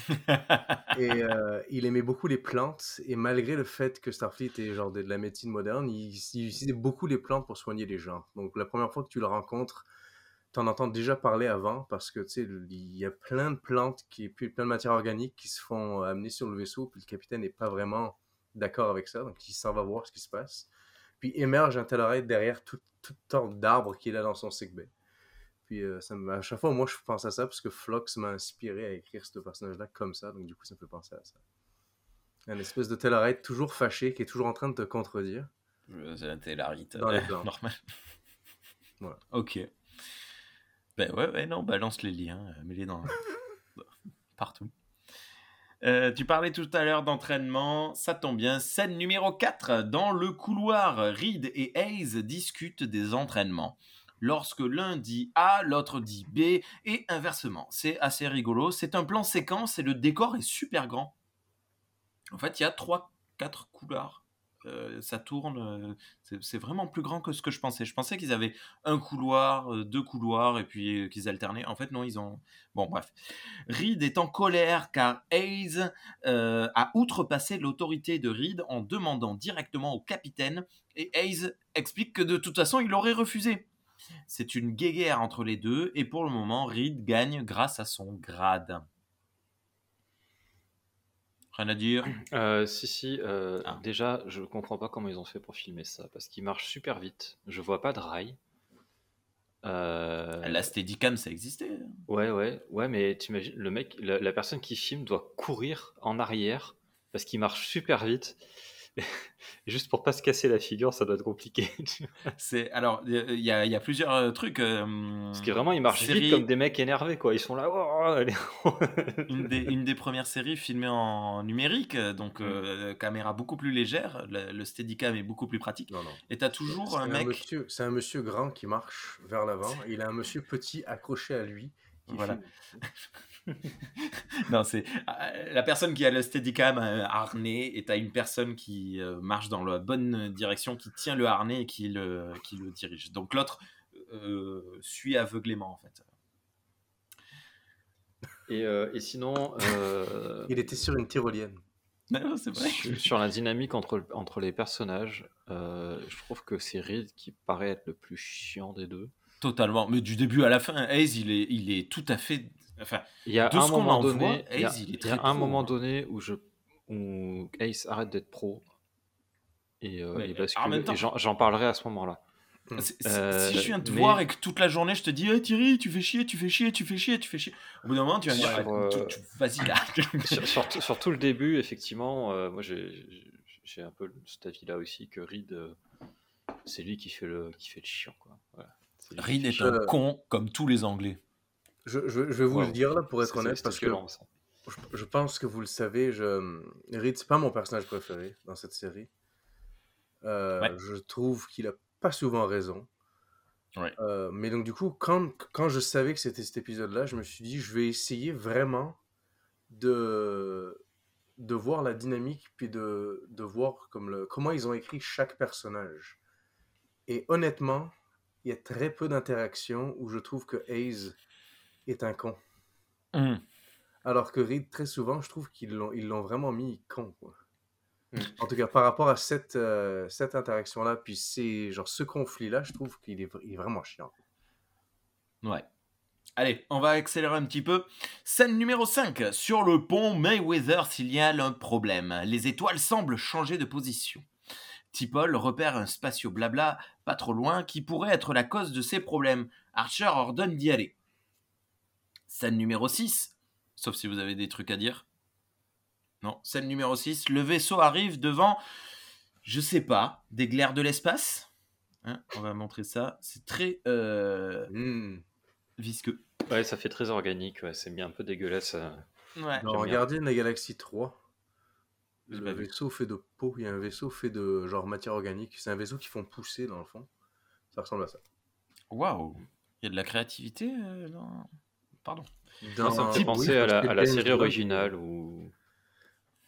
et euh, il aimait beaucoup les plantes et malgré le fait que Starfleet est genre de, la médecine moderne, il, il, utilisait beaucoup les plantes pour soigner les gens. Donc la première fois que tu le rencontres, t'en entends déjà parler avant parce que tu sais, il y a plein de plantes qui, puis plein de matières organiques qui se font amener sur le vaisseau, puis le capitaine n'est pas vraiment d'accord avec ça, donc il s'en va voir ce qui se passe. Puis émerge un Tellarite derrière tout, tout sorte d'arbres qu'il a dans son sickbay. Puis euh, ça à chaque fois, moi, je pense à ça parce que Flox m'a inspiré à écrire ce personnage-là comme ça, donc du coup, ça me fait penser à ça. Un espèce de Tellarite toujours fâché, qui est toujours en train de te contredire. C'est un Tellarite normal. Voilà. Ok. Ben ouais, ouais, non, balance les liens, euh, mets-les dans... partout. Euh, tu parlais tout à l'heure d'entraînement, ça tombe bien. Scène numéro 4. Dans le couloir, Reed et Hayes discutent des entraînements. Lorsque l'un dit A, l'autre dit B, et inversement. C'est assez rigolo. C'est un plan séquence et le décor est super grand. En fait, il y a 3-4 couloirs euh, ça tourne. Euh, c'est vraiment plus grand que ce que je pensais. Je pensais qu'ils avaient un couloir, euh, deux couloirs et puis qu'ils alternaient. En fait, non, ils ont. Bon, bref. Reed est en colère car Hayes a outrepassé l'autorité de Reed en demandant directement au capitaine et Hayes explique que de toute façon, il aurait refusé. C'est une guéguerre entre les deux et pour le moment, Reed gagne grâce à son grade. Rien à dire euh, Si, si. Euh, ah. Déjà, je comprends pas comment ils ont fait pour filmer ça. Parce qu'il marche super vite. Je vois pas de rail. Euh... La Steadicam, ça existait. Ouais, ouais. Ouais, mais t'imagines, le mec, la, personne qui filme doit courir en arrière parce qu'il marche super vite. juste pour pas se casser la figure, ça doit être compliqué. c'est alors il y, a, y a plusieurs euh, trucs. euh, Parce que vraiment, ils marchent vite comme des mecs énervés, quoi. Ils sont là. oh, allez. une des, une des premières séries filmées en numérique, donc Mm. euh, caméra beaucoup plus légère, le, le Steadicam est beaucoup plus pratique. Non, non. Et t'as toujours un mec. monsieur, c'est un monsieur grand qui marche vers l'avant. Il a un monsieur petit accroché à lui. Qui Voilà. Non, c'est euh, la personne qui a le Steadicam euh, harnais et t'as une personne qui euh, marche dans la bonne direction, qui tient le harnais et qui le, qui le dirige. Donc l'autre euh, suit aveuglément en fait. Et, euh, et sinon, euh, Il était sur une tyrolienne. Non, c'est vrai. sur, sur la dynamique entre, entre les personnages, euh, je trouve que c'est Reed qui paraît être le plus chiant des deux. Totalement. Mais du début à la fin, Hayes, il est, il est tout à fait. Enfin, Il y a De un ce qu'on moment en voit, donné, il y a, Ace, il est il y très a un pro, moment hein. donné où je où Ace arrête d'être pro et, euh, Mais et en bascule. même temps- et j'en j'en parlerai à ce moment-là. c'est- Euh, si je viens te mais- voir et que toute la journée je te dis, hey, Thierry, tu fais chier, tu fais chier, tu fais chier, tu fais chier. Au bout d'un moment, tu vas me dire, Ah, euh, vas-y là. sur, sur tout- sur tout le début, effectivement, euh, moi j'ai un peu cet avis-là aussi que Reed, euh, c'est lui qui fait le qui fait le chiant quoi. Voilà. Fait est un con comme tous les Anglais. Je, je- je vais vous Wow. le dire là pour être honnête parce que je, je pense que vous le savez. Je... Reed, c'est pas mon personnage préféré dans cette série. Euh, Ouais. Je trouve qu'il a pas souvent raison. Ouais. Euh, mais donc du coup, quand, quand je savais que c'était cet épisode-là, je me suis dit, je vais essayer vraiment de, de voir la dynamique, puis de, de voir comme le, comment ils ont écrit chaque personnage. Et honnêtement, il y a très peu d'interactions où je trouve que Hayes est un con. Hum. Alors que Reed, très souvent, je trouve qu'ils l'ont, ils l'ont vraiment mis con. quoi. Mm. En tout cas, par rapport à cette, euh, cette interaction-là, puis c'est genre ce conflit-là, je trouve qu'il est, il est vraiment chiant. Ouais. Allez, on va accélérer un petit peu. Scène numéro 5. Sur le pont Mayweather signale un problème. Les étoiles semblent changer de position. T'Pol repère un spatio blabla pas trop loin qui pourrait être la cause de ces problèmes. Archer ordonne d'y aller. Scène numéro 6. Sauf si vous avez des trucs à dire. Non, scène numéro 6. Le vaisseau arrive devant, je sais pas, des glaires de l'espace. Hein, on va montrer ça. C'est très euh, Hmm. visqueux. Ouais, ça fait très organique. Ouais, c'est bien un peu dégueulasse. euh. Ouais. Dans la Galaxie 3, J'ai le vu. vaisseau fait de peau, il y a un vaisseau fait de genre matière organique. C'est un vaisseau qu'ils font pousser dans le fond. Ça ressemble à ça. Waouh Il y a de la créativité euh, dans... Pardon. Moi, ça me fait oui, penser à la, à la James série originale où.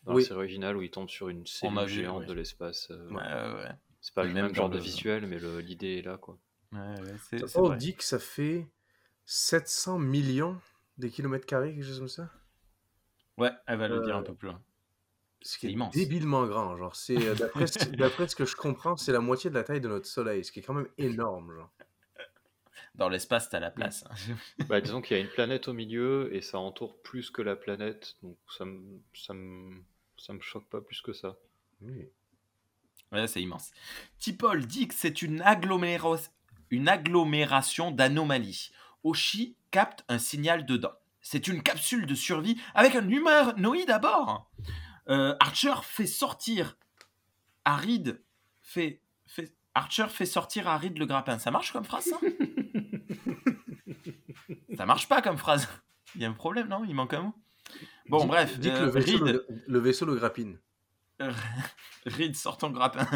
Dans Oui. la série originale où il tombe sur une cellule a géante ouais. de l'espace. euh, Ouais, ouais, ouais. C'est pas Le même même genre de visuel, mais l'idée est là, quoi. C'est On vrai. dit que ça fait 700 millions de kilomètres carrés, quelque chose comme ça. Ouais, elle va le dire Euh, un peu plus loin. Ce qui C'est est immense. débilement grand. Genre, c'est, euh, d'après, ce- d'après ce que je comprends, c'est la moitié de la taille de notre soleil, ce qui est quand même énorme. Genre. Dans l'espace, t'as la place. hein. Bah, disons qu'il y a une planète au milieu et ça entoure plus que la planète, donc ça me, ça me, ça me choque pas plus que ça. Oui. ouais, c'est immense. Tipol dit que c'est une, une agglomération d'anomalies. Oshi capte un signal dedans. C'est une capsule de survie avec un humanoïde à bord. Euh, Archer fait sortir Arid fait, fait Archer fait sortir Arid le grappin. Ça marche comme phrase ça Ça marche pas comme phrase. Il y a un problème non? Il manque un mot? Bon bref, dis que euh, le, vaisseau, Reed- le, le vaisseau le grappine. Reed sort ton grappin.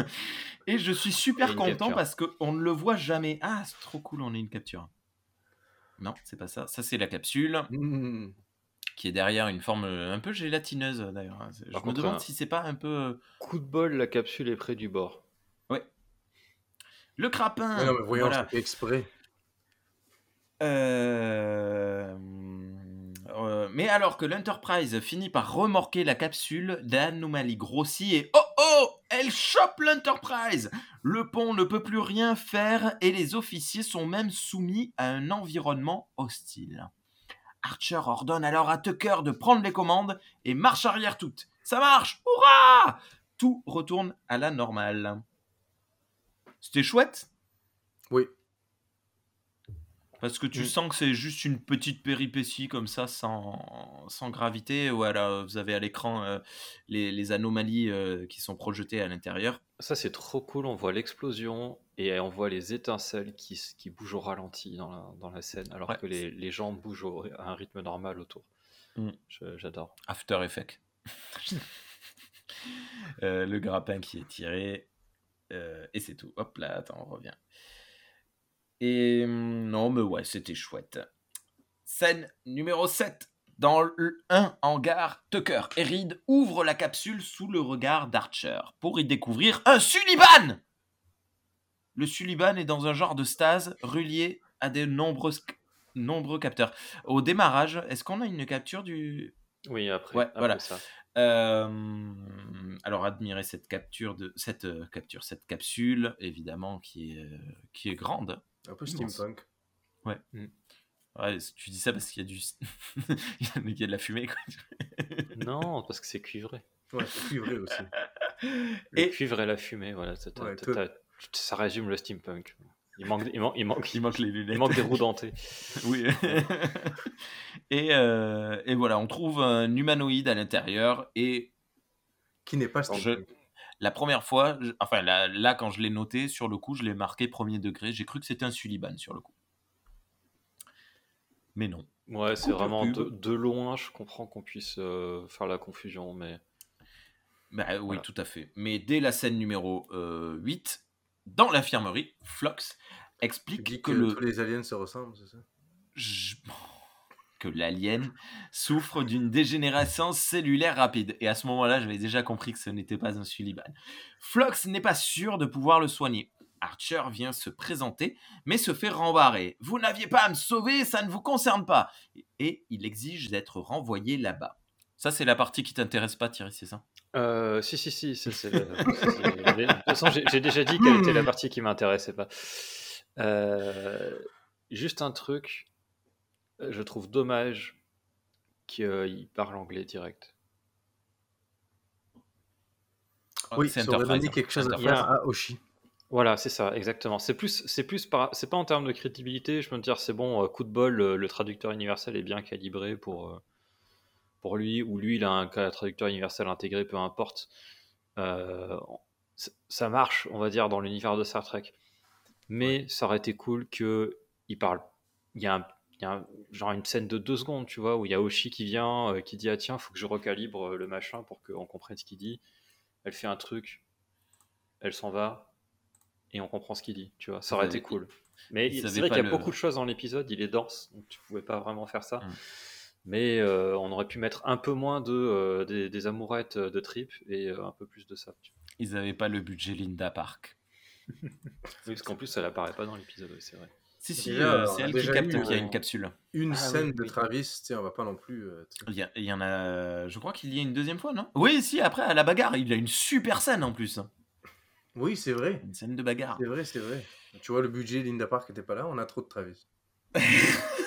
Et je suis super content capture. parce qu'on ne le voit jamais. Ah, c'est trop cool, on a une capture. Non, c'est pas ça. Ça, c'est la capsule Hmm. Qui est derrière une forme euh, un peu gélatineuse d'ailleurs. Je me contre, demande un- si c'est pas un peu. euh, Coup de bol, la capsule est près du bord. Le crapin Ouais, non, mais voyons, voilà. c'est fait exprès. Euh, euh, mais alors que l'Enterprise finit par remorquer la capsule, l'anomalie grossit et oh oh Elle chope l'Enterprise Le pont ne peut plus rien faire et les officiers sont même soumis à un environnement hostile. Archer ordonne alors à Tucker de prendre les commandes et marche arrière toute. Ça marche Hurrah Tout retourne à la normale. C'était chouette? Oui. Parce que tu Mm. sens que c'est juste une petite péripétie comme ça, sans, sans gravité. Voilà, vous avez à l'écran euh, les, les anomalies euh, qui sont projetées à l'intérieur. Ça, c'est trop cool. On voit l'explosion et on voit les étincelles qui, bougent au ralenti dans la, dans la scène, alors Ouais, que les, les gens bougent au- à un rythme normal autour. Mm. J'adore. After Effect. Euh, le grappin qui est tiré. et c'est tout. Hop là, attends, on revient. Et hum, non, mais ouais, c'était chouette. Scène numéro 7. Dans le- un hangar, Tucker et Reed ouvrent la capsule sous le regard d'Archer pour y découvrir un Sullivan Le Sullivan est dans un genre de stase relié à de nombreux, nombreux capteurs. Au démarrage, est-ce qu'on a une capture du, Oui, après, Ouais, après voilà. ça. euh, alors admirez cette capture de cette euh, capture, cette capsule évidemment qui est euh, qui est grande. Un peu steampunk. Ouais, tu dis ça parce qu'il y a du il y a- il y a de la fumée quoi. Non, parce que c'est cuivré. Ouais, c'est cuivré aussi. Le Et- cuivre et la fumée, voilà. t'as- t'as- Ouais, t'as- toi- t'as- ça résume le steampunk. Il manque, il manque, il manque, Il manque les lunettes. il manque des roues dentées. oui. et euh, et voilà, on trouve un humanoïde à l'intérieur et Qui n'est pas Je- steampunk. La première fois, je- enfin là, là, quand je l'ai noté sur le coup, je l'ai marqué premier degré. J'ai cru que c'était un Sullivan sur le coup. Mais non. Ouais, c'est vraiment de, de loin, je comprends qu'on puisse euh, faire la confusion, mais Bah, oui, Voilà. tout à fait. Mais dès la scène numéro euh, 8, dans l'infirmerie, Flox explique que, que, le tous les aliens se ressemblent, c'est ça? Je- que l'alien souffre d'une dégénérescence cellulaire rapide. Et à ce moment-là, j'avais déjà compris que ce n'était pas un Sullivan. Flox n'est pas sûr de pouvoir le soigner. Archer vient se présenter, mais se fait rembarrer. Vous n'aviez pas à me sauver, ça ne vous concerne pas. Et il exige d'être renvoyé là-bas. Ça, c'est la partie qui t'intéresse pas, Thierry, c'est ça? Euh, si, si, si. c'est- c'est- c'est- De toute façon, j'ai j'ai déjà dit quelle était la partie qui m'intéressait pas. Euh, juste un truc, euh, je trouve dommage qu'il parle anglais direct. Oui, c'est ça aurait donné quelque chose à Il y a- faire à Oshi. Voilà, c'est ça, exactement. C'est plus, c'est plus, par- c'est pas en termes de crédibilité. Je peux me dire, c'est bon, euh, coup de bol, le, le traducteur universel est bien calibré pour euh, pour lui, ou lui, il a un traducteur universel intégré, peu importe. Euh, ça marche, on va dire, dans l'univers de Star Trek. Mais ça aurait été cool que il parle. Il y a, un- y a un- genre une scène de deux secondes, tu vois, où il y a Oshi qui vient, euh, qui dit ah tiens, faut que je recalibre euh, le machin pour qu'on comprenne ce qu'il dit. Elle fait un truc, elle s'en va, et on comprend ce qu'il dit, tu vois. Ça aurait été cool. Mais c'est vrai qu'il y a le- beaucoup de choses dans l'épisode, il est dense, donc tu pouvais pas vraiment faire ça. Mais euh, on aurait pu mettre un peu moins de, euh, des, des amourettes de trip et un peu plus de ça. tu vois. Ils n'avaient pas le budget Linda Park. Oui, parce qu'en plus, elle apparaît pas dans l'épisode, oui, c'est vrai. Si, si, euh, on c'est elle qui capte qu'il y a euh, une capsule. Une Ah scène oui, de oui. Travis, tu sais, on va pas non plus. euh. Il y, a- il y en a. Je crois qu'il y a une deuxième fois, non? Oui, si, après, à la bagarre, il a une super scène en plus. Oui, c'est vrai. Une scène de bagarre. C'est vrai, c'est vrai. Tu vois, le budget Linda Park était pas là, on a trop de Travis.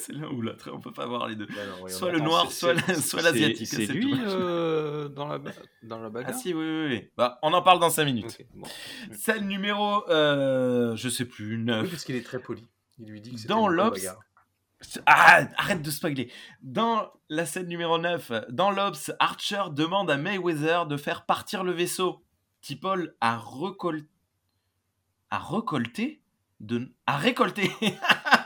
c'est là où l'autre, on peut pas voir les deux. Oui, Soit le noir, soit l'asiatique, C'est lui euh, dans, la, dans la Ah bagarre si, oui, oui, oui. Bah, on en parle dans 5 minutes. Ok, bon. Scène numéro, euh, je sais plus, Oui, 9. parce qu'il est très poli. Il lui dit que c'est Dans l'Obs. Ah, arrête de spoiler. Dans la scène numéro 9, dans l'Obs, Archer demande à Mayweather de faire partir le vaisseau. T'Pol a recolté. A récolté de... A récolté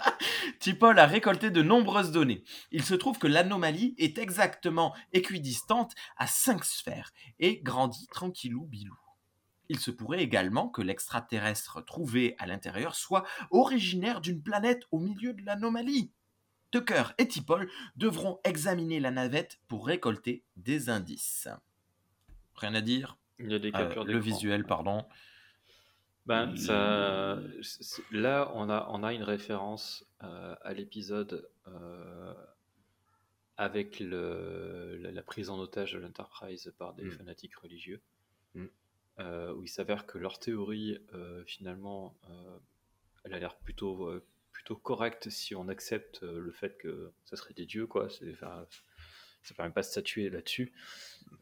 T'Pol a récolté de nombreuses données. Il se trouve que l'anomalie est exactement équidistante à 5 sphères et grandit tranquillou bilou. Il se pourrait également que l'extraterrestre trouvé à l'intérieur soit originaire d'une planète au milieu de l'anomalie. Tucker et T'Pol devront examiner la navette pour récolter des indices. Rien à dire Il y a des Euh, captures Le d'écran. visuel, pardon. Ben, ça, là, on a, on a une référence euh, à l'épisode euh, avec le, la, la prise en otage de l'Enterprise par des Mm. fanatiques religieux, Mm. euh, où il s'avère que leur théorie, finalement, elle a l'air plutôt, plutôt correcte si on accepte le fait que ça serait des dieux, quoi. C'est, enfin, ça ne permet pas de statuer là-dessus.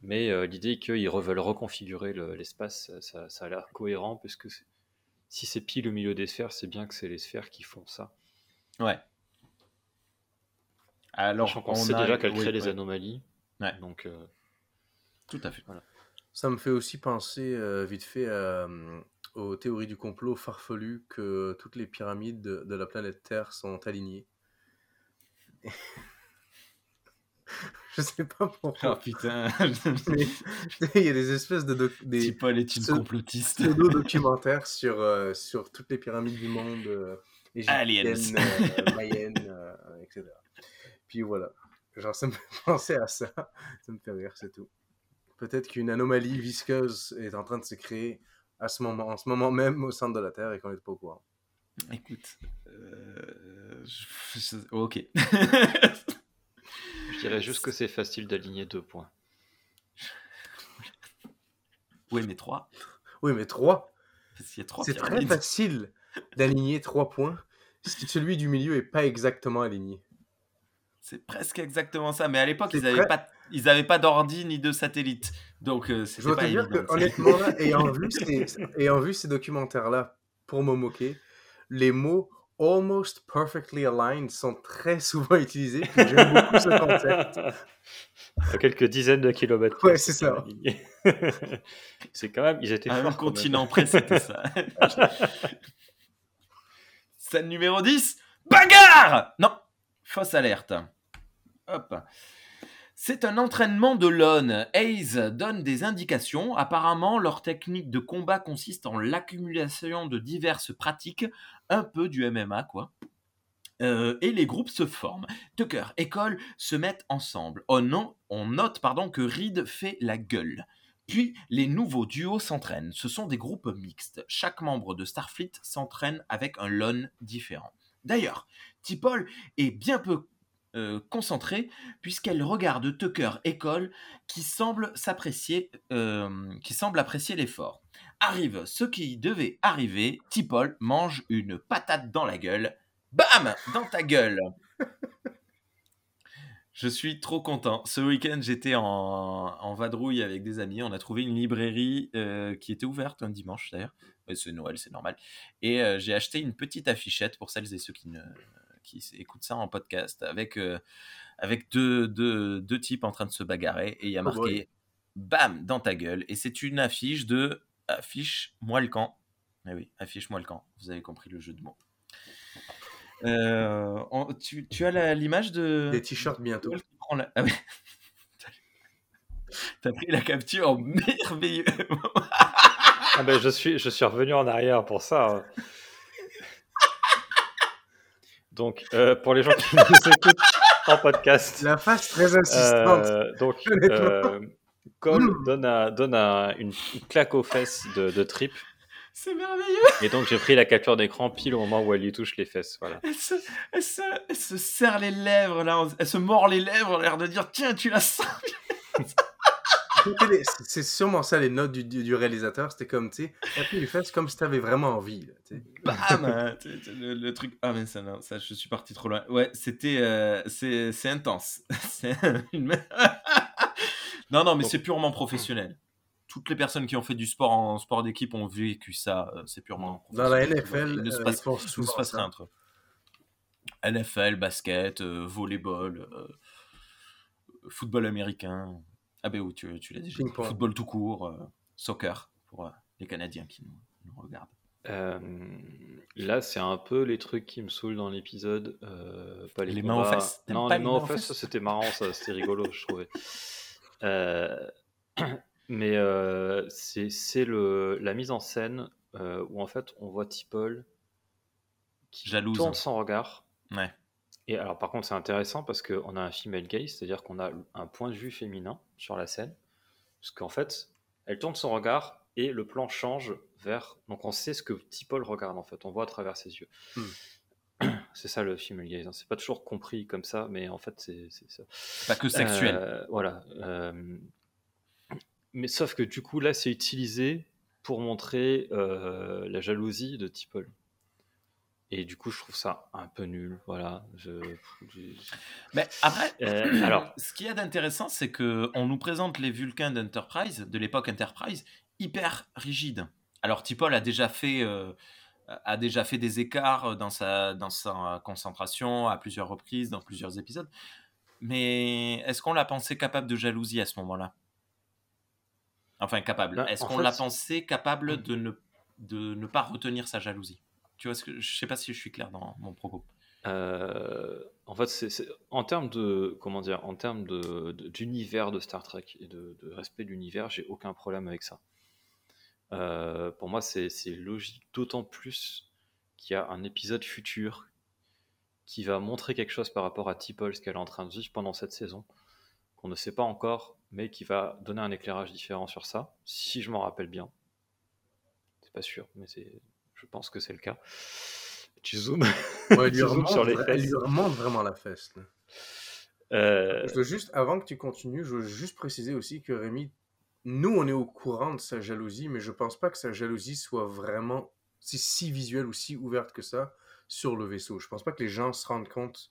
Mais euh, l'idée qu'ils veulent reconfigurer le- l'espace, ça a l'air cohérent, puisque c'est- si c'est pile au milieu des sphères, c'est bien que c'est les sphères qui font ça. Ouais. Alors, on sait déjà qu'elle crée des anomalies. Ouais. Donc, euh, tout à fait. Voilà. Ça me fait aussi penser euh, vite fait aux théories du complot farfelues que toutes les pyramides de, de la planète Terre sont alignées. je sais pas pourquoi. Oh putain. il y a des espèces de. Doc... Des est une complotiste. pseudo-documentaires sur, euh, sur toutes les pyramides du monde, euh, égyptiennes, euh, mayennes, euh, etc. Puis voilà. Genre, ça me fait penser à ça. Ça me fait rire, c'est tout. Peut-être qu'une anomalie visqueuse est en train de se créer à ce moment, en ce moment même au centre de la Terre et qu'on n'est pas au courant. Écoute. Euh... Je... Ok. Je dirais juste que c'est facile d'aligner deux points. Oui, mais trois? Oui, mais trois? C'est très facile d'aligner trois points si celui du milieu est pas exactement aligné. C'est presque exactement ça, mais à l'époque, ils n'avaient pas, ils avaient pas d'ordi ni de satellite, donc euh, c'était pas évident. Que, honnêtement, ayant vu ces, ayant vu ces documentaires-là pour me moquer, les mots almost perfectly aligned sont très souvent utilisés. J'aime beaucoup ce concept. À quelques dizaines de kilomètres. Ouais, c'est ça. c'est quand même, ils étaient à forts. un continent près, c'était ça. Scène numéro 10, bagarre Non, fausse alerte. Hop. C'est un entraînement de l'ON. Hayes donne des indications. Apparemment, leur technique de combat consiste en l'accumulation de diverses pratiques, un peu du MMA, quoi. Euh, et les groupes se forment. Tucker et Cole se mettent ensemble. Oh non, on note pardon, que Reed fait la gueule. Puis les nouveaux duos s'entraînent. Ce sont des groupes mixtes. Chaque membre de Starfleet s'entraîne avec un LON différent. D'ailleurs, T'Pol est bien peu euh, concentrée puisqu'elle regarde Tucker et Cole qui semble s'apprécier, euh, qui semble apprécier l'effort. Arrive ce qui devait arriver, Tipol mange une patate dans la gueule. Bam Dans ta gueule Je suis trop content. Ce week-end, j'étais en, vadrouille avec des amis. On a trouvé une librairie euh, qui était ouverte un dimanche d'ailleurs. C'est Noël, c'est normal. Et j'ai acheté une petite affichette pour celles et ceux qui ne, qui écoute ça en podcast avec, euh, avec deux, deux, deux, types en train de se bagarrer et il y a oh marqué BAM dans ta gueule. Et c'est une affiche de Affiche-moi le camp. Eh oui, affiche-moi le camp. Vous avez compris le jeu de mots. Euh, tu, tu, as l'image de. Des t-shirts bientôt. La... Ah oui. T'as pris la capture merveilleux. ah ben je suis, je suis revenu en arrière pour ça. Donc, euh, pour les gens qui nous écoutent en podcast. La face très insistante. Euh, donc, euh, Cole mmh. donne, donne une, claque aux fesses de, de Trip. C'est merveilleux. Et donc, j'ai pris la capture d'écran pile au moment où elle lui touche les fesses. Voilà. Elle se, elle se, elle se serre les lèvres, là. Elle se mord les lèvres, l'air de dire Tiens, tu la sens. c'est sûrement ça les notes du, du, réalisateur. C'était comme, tu sais, les fesses comme si t'avais vraiment envie. Bam hein, le, le, truc. Ah, mais ça, non, ça, je suis parti trop loin. Ouais, c'était. Euh, c'est intense. Non, non, mais c'est purement professionnel. Toutes les personnes qui ont fait du sport en sport d'équipe ont vécu ça. Euh, c'est purement Dans la NFL, il ne se euh, passe, il se passe rien entre NFL, basket, volleyball, football américain. Ah ben oui, tu, tu l'as dit. Football tout court, euh, soccer pour euh, les Canadiens qui nous, nous regardent. Euh, là, c'est un peu les trucs qui me saoulent dans l'épisode. pas les, les mains aux fesses. Non, les mains aux fesses, c'était marrant, ça, c'était rigolo, je trouvais. mais c'est la mise en scène où en fait on voit Tipol qui Jalouse. tourne son regard. Ouais. Et alors, par contre, c'est intéressant parce qu'on a un female gaze, c'est-à-dire qu'on a un point de vue féminin sur la scène. Parce qu'en fait, elle tourne son regard et le plan change vers. Donc, on sait ce que Tipol regarde en fait. On voit à travers ses yeux. Hmm. C'est ça le female gaze. Hein. C'est pas toujours compris comme ça, mais en fait, c'est ça. Pas que sexuel. Euh, voilà. Euh, mais sauf que du coup, là, c'est utilisé pour montrer euh, la jalousie de Tipol. Et du coup, je trouve ça un peu nul. Voilà. Je, Mais après, euh, alors, ce qu'il y a d'intéressant, c'est que on nous présente les Vulcains d'Enterprise, de l'époque Enterprise, hyper rigides. Alors, Tipol a déjà fait euh, a déjà fait des écarts dans sa, dans sa concentration à plusieurs reprises, dans plusieurs épisodes. Mais est-ce qu'on l'a pensé capable de jalousie à ce moment-là? Enfin, capable. Ben, est-ce qu'on l'a pensé capable de ne, de ne pas retenir sa jalousie? Tu vois sais pas si je suis clair dans mon propos. Euh, en fait, en termes de comment dire, en termes d'univers de Star Trek et de, respect de l'univers, j'ai aucun problème avec ça. Euh, pour moi, c'est, logique, d'autant plus qu'il y a un épisode futur qui va montrer quelque chose par rapport à T'Pol, ce qu'elle est en train de vivre pendant cette saison, qu'on ne sait pas encore, mais qui va donner un éclairage différent sur ça, si je m'en rappelle bien. C'est pas sûr, mais c'est, je pense que c'est le cas. Tu zoomes, Ouais, elle, lui Tu zoomes remonte, sur les fesses. lui remonte vraiment la fesse. Euh, Je veux juste, avant que tu continues, je veux juste préciser aussi que Rémi, nous, on est au courant de sa jalousie, mais je pense pas que sa jalousie soit vraiment si, si visuelle ou si ouverte que ça sur le vaisseau. Je pense pas que les gens se rendent compte,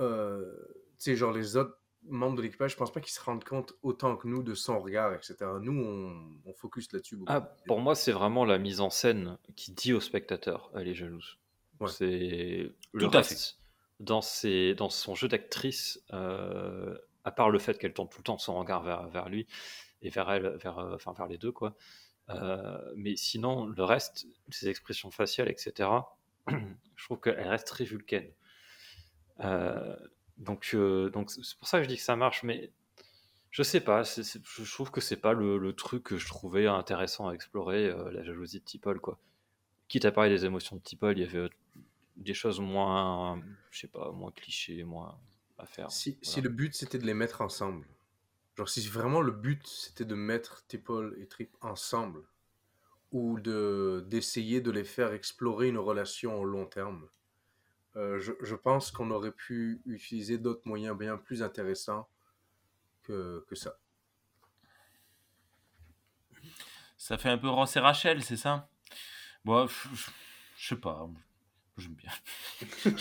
euh, tu sais, genre les autres membres de l'équipage, je pense pas qu'ils se rendent compte autant que nous de son regard, etc. Nous, on, on focus là-dessus beaucoup. Ah, pour moi, c'est vraiment la mise en scène qui dit au spectateur elle est jalouse. Ouais. C'est le Tout à reste dans, ses, dans son jeu d'actrice, euh, à part le fait qu'elle tourne tout le temps son regard vers, vers lui et vers elle, vers, euh, enfin vers les deux, quoi. Euh, mais sinon, le reste, ses expressions faciales, etc., je trouve qu'elle reste très vulcaine. Euh, donc, euh, donc c'est pour ça que je dis que ça marche, mais je sais pas, je je trouve que c'est pas le, le truc que je trouvais intéressant à explorer, euh, la jalousie de Tipol, quoi. Quitte à parler des émotions de Tipol, il y avait euh, des choses moins, je sais pas, moins clichés, moins à faire. Si, si le but c'était de les mettre ensemble, genre si vraiment le but c'était de mettre Tipol et Trip ensemble, ou de d'essayer de les faire explorer une relation au long terme, euh, je, je pense qu'on aurait pu utiliser d'autres moyens bien plus intéressants que, que ça. Ça fait un peu Ross et Rachel, c'est ça? Bon, je sais pas. J'aime bien.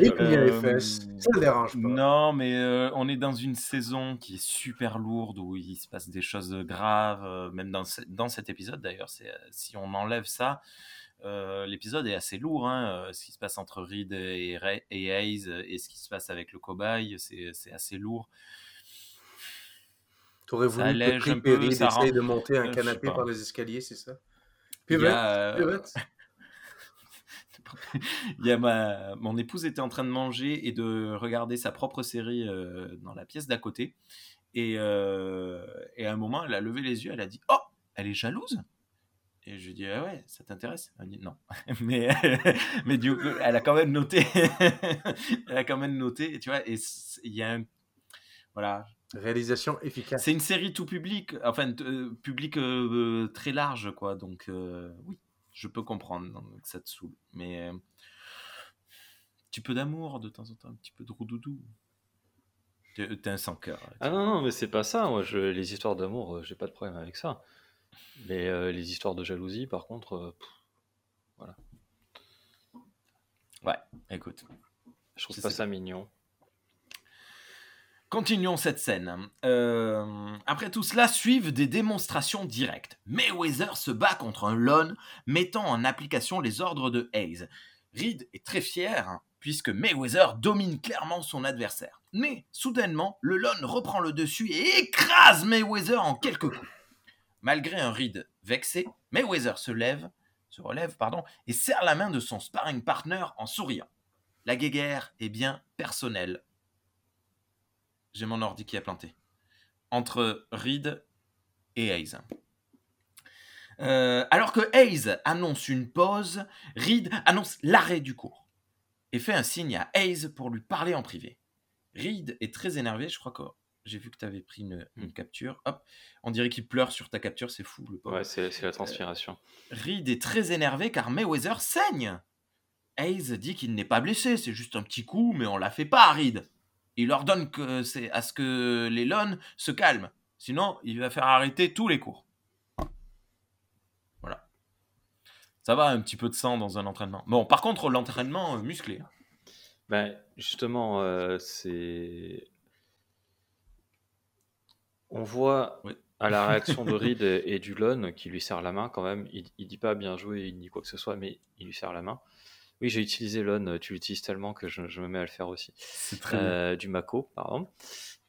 Et puis les Euh, fesses, ça dérange pas. Non, mais euh, on est dans une saison qui est super lourde où il se passe des choses graves, euh, même dans, ce- dans cet épisode d'ailleurs. Si on enlève ça, euh, l'épisode est assez lourd. hein, euh, ce qui se passe entre Reed et, Ray- et Hayes euh, et ce qui se passe avec le cobaye, c'est assez lourd. T'aurais voulu que ça rend- essayent de monter un canapé par les escaliers, c'est ça? Pivot, euh. Il y a ma... Mon épouse était en train de manger et de regarder sa propre série euh, dans la pièce d'à côté. Et, euh, et à un moment, elle a levé les yeux, elle a dit Oh, elle est jalouse Et je lui dit Ah ouais, ça t'intéresse? Elle a dit Non. mais, mais du coup, elle a quand même noté. elle a quand même noté, tu vois. Et il y a un. Voilà, Réalisation efficace. c'est une série tout public, enfin euh, public euh, très large, quoi. Donc euh, oui, je peux comprendre que ça te saoule, mais euh, un petit peu d'amour de temps en temps, un petit peu de roudoudou. T'es un sans cœur. Ah non, non, mais c'est pas ça. Moi, je, les histoires d'amour, euh, j'ai pas de problème avec ça. Mais euh, les histoires de jalousie, par contre, euh, pff, Ouais, écoute. je trouve pas ça mignon. Continuons cette scène. Euh, après tout cela, suivent des démonstrations directes. Mayweather se bat contre un Lon, mettant en application les ordres de Hayes. Reed est très fier, hein, puisque Mayweather domine clairement son adversaire. Mais, soudainement, le Lon reprend le dessus et écrase Mayweather en quelques coups. Malgré un Reed vexé, Mayweather se lève, se relève, pardon, et serre la main de son sparring partner en souriant. La guéguerre est bien personnelle j'ai mon ordi qui a planté. Entre Reed et Hayes. Euh, alors que Hayes annonce une pause, Reed annonce l'arrêt du cours et fait un signe à Hayes pour lui parler en privé. Reed est très énervé, je crois j'ai vu que tu avais pris une, une capture. Hop, on dirait qu'il pleure sur ta capture, c'est fou le pauvre. Ouais, c'est la transpiration. Reed est très énervé car Mayweather saigne. Hayes dit qu'il n'est pas blessé, c'est juste un petit coup, mais on la fait pas à Reed. Il ordonne que c'est à ce que les se calment, sinon il va faire arrêter tous les cours. Voilà. Ça va, un petit peu de sang dans un entraînement. Bon, par contre, l'entraînement euh, musclé. hein. Ben, justement, euh, c'est. On voit Oui. à la réaction de Reed et, du Lon qui lui serre la main quand même. Il, il dit pas bien joué, il dit quoi que ce soit, mais il lui serre la main. Oui, j'ai utilisé Lon, tu l'utilises tellement que je, me mets à le faire aussi. Euh, du Mako, pardon.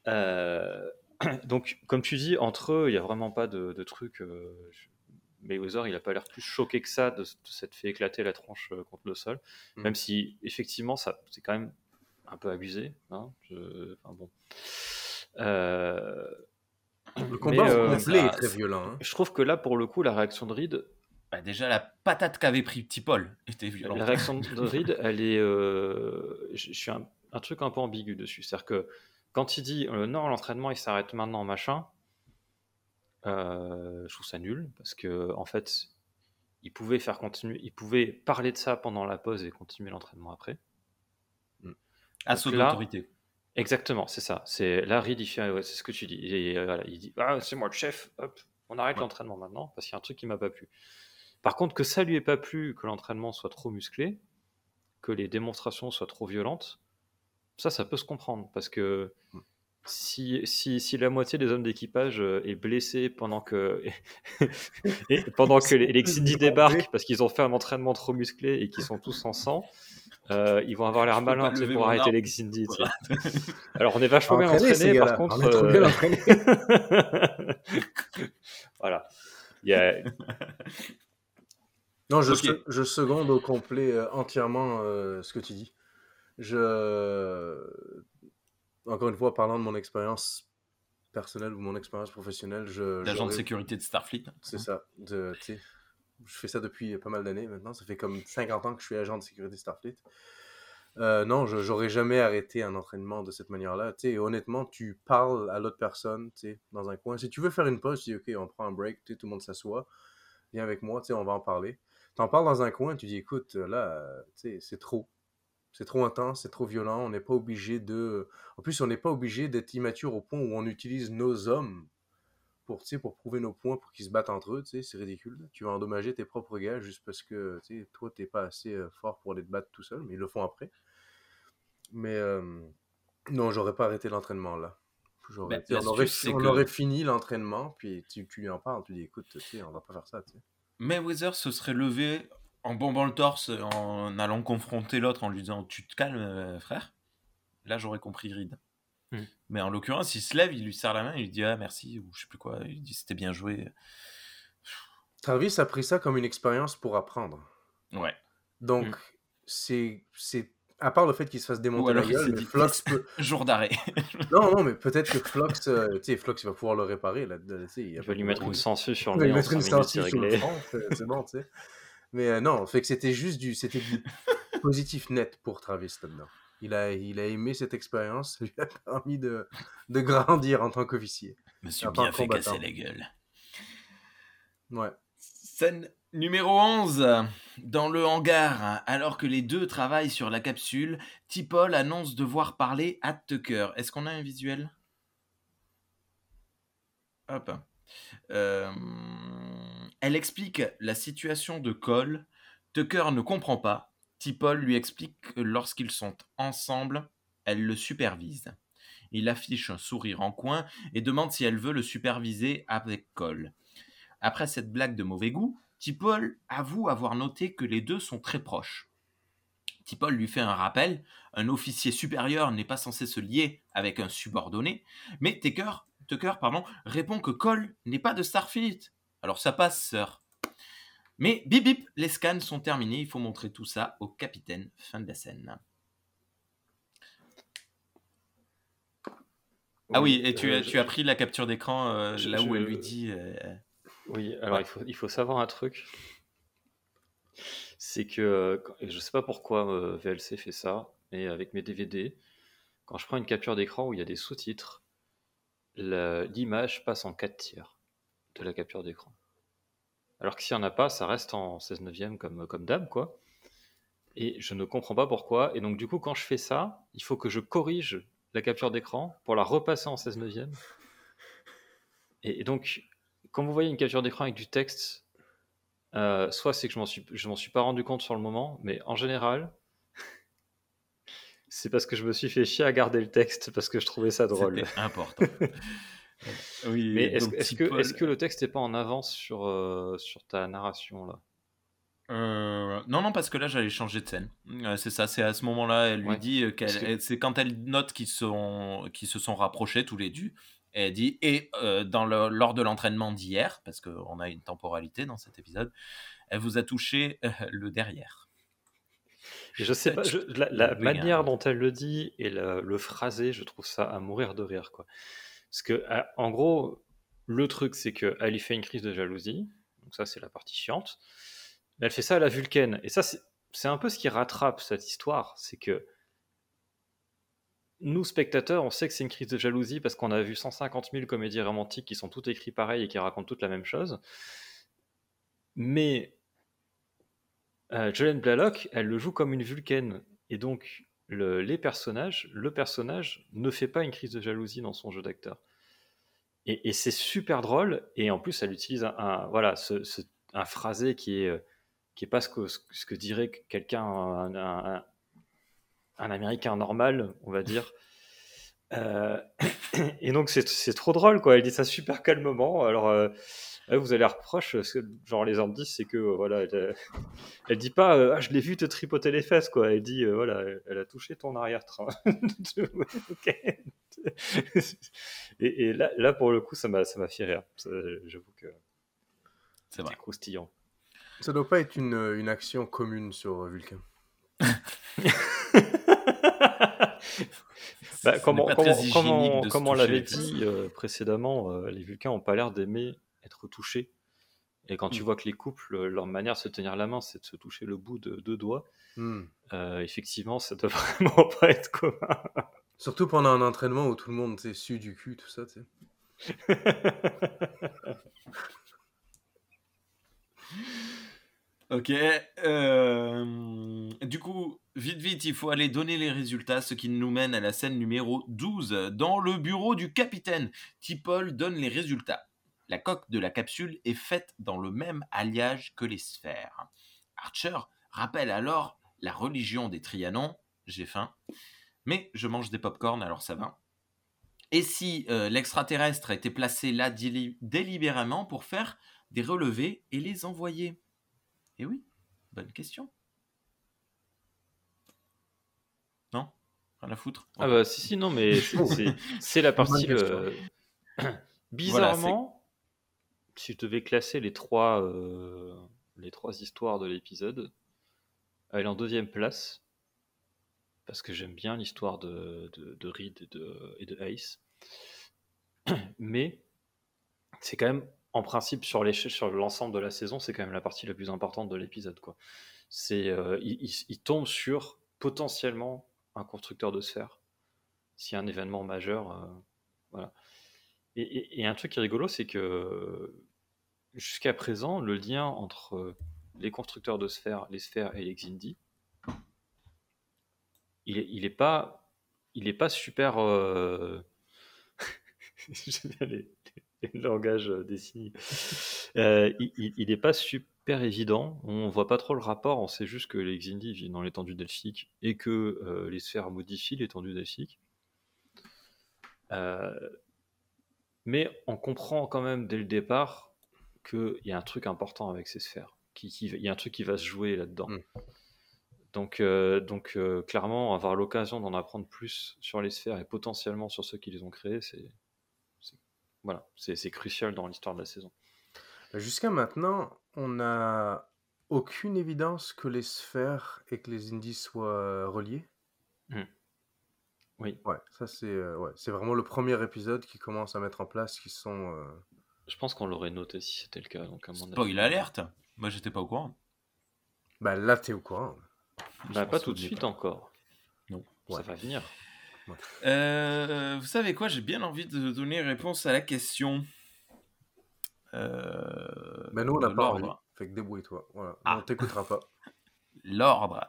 Euh, donc, comme tu dis, entre eux, il n'y a vraiment pas de, de truc. Euh, Mayweather, il n'a pas l'air plus choqué que ça de, s'être fait éclater la tronche euh, contre le sol. Mm. Même si, effectivement, ça, c'est quand même un peu abusé. Hein, enfin, bon. Le combat complet est très violent. Hein. Je trouve que là, pour le coup, la réaction de Reed, bah, déjà, la patate qu'avait pris Petit Paul était violente. La réaction de Reed, elle est. Euh, je, suis un, truc un peu ambigu dessus. C'est-à-dire que quand il dit euh, non, l'entraînement il s'arrête maintenant, machin, euh, je trouve ça nul parce que en fait, il pouvait faire continuer, il pouvait parler de ça pendant la pause et continuer l'entraînement après. Assaut d'autorité. Exactement, c'est ça. C'est là, il fait, c'est ce que tu dis. il dit, ah, c'est moi le chef. Hop, on arrête l'entraînement maintenant parce qu'il y a un truc qui m'a pas plu. Par contre, que ça lui ait pas plu, que l'entraînement soit trop musclé, que les démonstrations soient trop violentes, ça, ça peut se comprendre. Parce que si, si, la moitié des hommes d'équipage euh, est blessé pendant que, et pendant que les, les débarquent parce qu'ils ont fait un entraînement trop musclé et qu'ils sont tous en sang, euh, ils vont avoir l'air malins pour arrêter les Xindi. Alors on est vachement bien entraînés, par contre. Euh, voilà. Il y a... Non, je, je, seconde au complet euh, entièrement euh, ce que tu dis. Je... Encore une fois, parlant de mon expérience personnelle ou mon expérience professionnelle, je... D'agent de sécurité de Starfleet. C'est ça. De, je fais ça depuis pas mal d'années maintenant. Ça fait comme 50 ans que je suis agent de sécurité Starfleet. Euh, non, j'aurais jamais arrêté un entraînement de cette manière-là. Honnêtement, tu parles à l'autre personne dans un coin. Si tu veux faire une pause, tu dis OK, on prend un break, tout le monde s'assoit. Viens avec moi, on va en parler t'en parles dans un coin, tu dis, écoute, là, c'est trop. C'est trop intense, c'est trop violent, on n'est pas obligé de... En plus, on n'est pas obligé d'être immature au point où on utilise nos hommes pour, pour prouver nos points, pour qu'ils se battent entre eux, c'est ridicule. Tu vas endommager tes propres gars juste parce que toi, t'es pas assez euh, fort pour aller te battre tout seul, mais ils le font après. Mais euh, non, j'aurais pas arrêté l'entraînement là. Ben, on, aurait, on aurait, fini l'entraînement, puis tu, tu, lui en parles, tu dis écoute, on va pas faire ça. Mayweather se serait levé en bombant le torse, en allant confronter l'autre, en lui disant Tu te calmes, euh, frère? Là, j'aurais compris Reed. Mais en l'occurrence, il se lève, il lui serre la main, il lui dit Ah, merci, ou je sais plus quoi. Il dit C'était bien joué. Travis a pris ça comme une expérience pour apprendre. Ouais. Donc, hmm. c'est à part le fait qu'il se fasse démonter la gueule, mais Flox peut... Jour d'arrêt. non, non, mais peut-être que Flox, euh, tu sais, Flox, il va pouvoir le réparer. Là, il, va lui mettre une censure sur le Il va lui mettre une censure sur le front, c'est bon, tu sais. Mais euh, non, fait que c'était juste du, c'était du positif net pour Travis là-dedans. Il a, il a aimé cette expérience, ça lui a permis de, de grandir en tant qu'officier. Me suis bien fait casser la gueule. Ouais. Scène numéro 11. Dans le hangar, alors que les deux travaillent sur la capsule, Tipol annonce devoir parler à Tucker. Est-ce qu'on a un visuel? Hop. Euh, elle explique la situation de Cole. Tucker ne comprend pas. Tipol lui explique que lorsqu'ils sont ensemble, elle le supervise. Il affiche un sourire en coin et demande si elle veut le superviser avec Cole. Après cette blague de mauvais goût, Tipol avoue avoir noté que les deux sont très proches. Tipol lui fait un rappel, un officier supérieur n'est pas censé se lier avec un subordonné, mais Tucker, Tucker pardon, répond que Cole n'est pas de Starfleet. Alors ça passe, sœur. Mais bip bip, les scans sont terminés, il faut montrer tout ça au capitaine. Fin de la scène. ah oui, et tu, as, tu as pris la capture d'écran euh, là où elle lui dit euh, oui, alors il, faut, il faut savoir un truc. C'est que, je ne sais pas pourquoi euh, VLC fait ça, mais avec mes DVD, quand je prends une capture d'écran où il y a des sous-titres, l'image passe en 4 tiers de la capture d'écran. Alors que s'il n'y en a pas, ça reste en 16 neuvième comme, comme d'hab, quoi. Et je ne comprends pas pourquoi. Et donc, du coup, quand je fais ça, il faut que je corrige la capture d'écran pour la repasser en 16 neuvième. Et, et donc, quand vous voyez une capture d'écran avec du texte, euh, soit c'est que je m'en suis, je m'en suis pas rendu compte sur le moment, mais en général, c'est parce que je me suis fait chier à garder le texte parce que je trouvais ça drôle. important. Oui, Mais est-ce que, le texte n'est pas en avance sur, euh, sur ta narration là? Euh, non, non, parce que là, j'allais changer de scène. Euh, c'est ça, c'est à ce moment-là, elle lui Ouais, dit qu'elle, que- c'est quand elle note qu'ils sont, qu'ils se sont rapprochés tous les deux. Et elle dit, et euh, dans le, lors de l'entraînement d'hier, parce qu'on a une temporalité dans cet épisode, elle vous a touché euh, le derrière. Et Je sais pas, je- la, manière dont elle le dit et le, le phrasé, je trouve ça à mourir de rire. Quoi. Parce que, à- en gros, le truc, c'est qu'elle y fait une crise de jalousie. Donc, ça, c'est la partie chiante. Elle fait ça à la Vulcaine. Et ça, c'est c'est un peu ce qui rattrape cette histoire. C'est que nous, spectateurs, on sait que c'est une crise de jalousie parce qu'on a vu 150 000 comédies romantiques qui sont toutes écrites pareil et qui racontent toutes la même chose. Mais euh, Jolene Blalock, elle le joue comme une vulcaine. Et donc, le, les personnages, le personnage ne fait pas une crise de jalousie dans son jeu d'acteur. Et, c'est super drôle. Et en plus, elle utilise un, voilà, ce, un phrasé qui est, euh, qui est pas ce que, ce que dirait quelqu'un, un, Américain normal, on va dire. Euh, et donc, c'est c'est trop drôle, quoi. Elle dit ça super calmement. Alors, euh, vous avez l'air proche, parce que, genre, les indices, c'est que, voilà, elle, euh, elle dit pas, euh, ah, je l'ai vu te tripoter les fesses, quoi. Elle dit, euh, voilà, elle, a touché ton arrière-train. Et et là, là, pour le coup, ça m'a ça m'a fait rire. Ça, J'avoue que C'est croustillant. Ça doit pas être une, une action commune sur Vulcain. Bah, comme on l'avait dit euh, précédemment, euh, les Vulcains n'ont pas l'air d'aimer être touchés. Et quand tu Mm. vois que les couples, euh, leur manière de se tenir la main, c'est de se toucher le bout de deux doigts, Hmm. euh, effectivement, ça doit vraiment pas être commun. Surtout pendant un entraînement où tout le monde s'est su du cul, tout ça, tu sais. Ok. euh, Du coup, vite, vite, il faut aller donner les résultats, ce qui nous mène à la scène numéro 12. Dans le bureau du capitaine, Tipol donne les résultats. La coque de la capsule est faite dans le même alliage que les sphères. Archer rappelle alors la religion des Trianons. J'ai faim. Mais je mange des pop-corn, alors ça va. Et si euh, l'extraterrestre était placé là déli- délibérément pour faire des relevés et les envoyer? Eh oui, bonne question. Non? Rien à foutre? Ah bah si, si, non, mais c'est- la partie... Euh, Bizarrement, si je devais classer les trois, euh, les trois histoires de l'épisode, elle est en deuxième place, parce que j'aime bien l'histoire de, de, Reed et de, Ace. Mais c'est quand même, en principe, sur l'ensemble de la saison, c'est quand même la partie la plus importante de l'épisode. euh, il, tombe sur potentiellement un constructeur de y a un événement majeur, euh, voilà. Et un truc qui est rigolo, c'est que jusqu'à présent, le lien entre euh, les constructeurs de sphères, les sphères et les Xindi, il est, il est pas, pas super. euh, J'aime bien les, langages euh, des signes. Il, il- il est pas super évident. On voit pas trop le rapport. On sait juste que les Xindi vivent dans l'étendue delphique et que les sphères modifient l'étendue delphique. Mais on comprend quand même dès le départ qu'il y a un truc important avec ces sphères. qui- qui- Il y a un truc qui va se jouer là-dedans. Mm. Donc, euh, donc euh, clairement, avoir l'occasion d'en apprendre plus sur les sphères et potentiellement sur ceux qui les ont créés, c'est voilà, c'est crucial dans l'histoire de la saison. Jusqu'à maintenant, on n'a aucune évidence que les sphères et que les indies soient reliés? Hmm. Oui. Ouais, ça c'est euh, ouais, c'est vraiment le premier épisode qui commence à mettre en place qui sont. Je pense qu'on l'aurait noté si c'était le cas. Donc à mon Spoil avis- alerte Moi, j'étais pas au courant. Bah là, t'es au courant. Bah, pas tout de suite pas. encore. Non. Ça Ouais. va venir. Euh, vous savez quoi J'ai bien envie de donner réponse à la question. Euh, Mais nous, on n'a pas envie. l'ordre. Fait que débrouille-toi. Voilà. Ah. On t'écoutera pas. L'ordre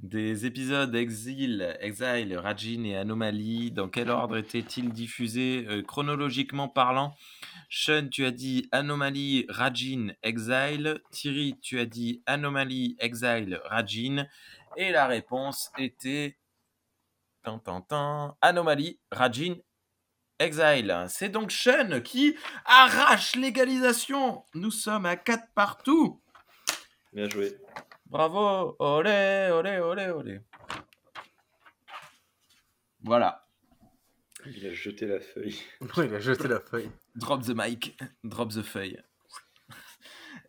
des épisodes Exil, Exile, Rajin et Anomalie. Dans quel ordre étaient-ils diffusés euh, chronologiquement parlant? Sean, tu as dit Anomalie, Rajin, Exile. Thierry, tu as dit Anomalie, Exile, Rajin. Et la réponse était... Tan, Anomalie, Rajin, Exile. C'est donc Shen qui arrache l'égalisation. Nous sommes à 4 partout. Bien joué. Bravo. Olé, olé, olé, olé. Voilà. Il a jeté la feuille. Oui, il a jeté la feuille. Drop the mic. Drop the feuille.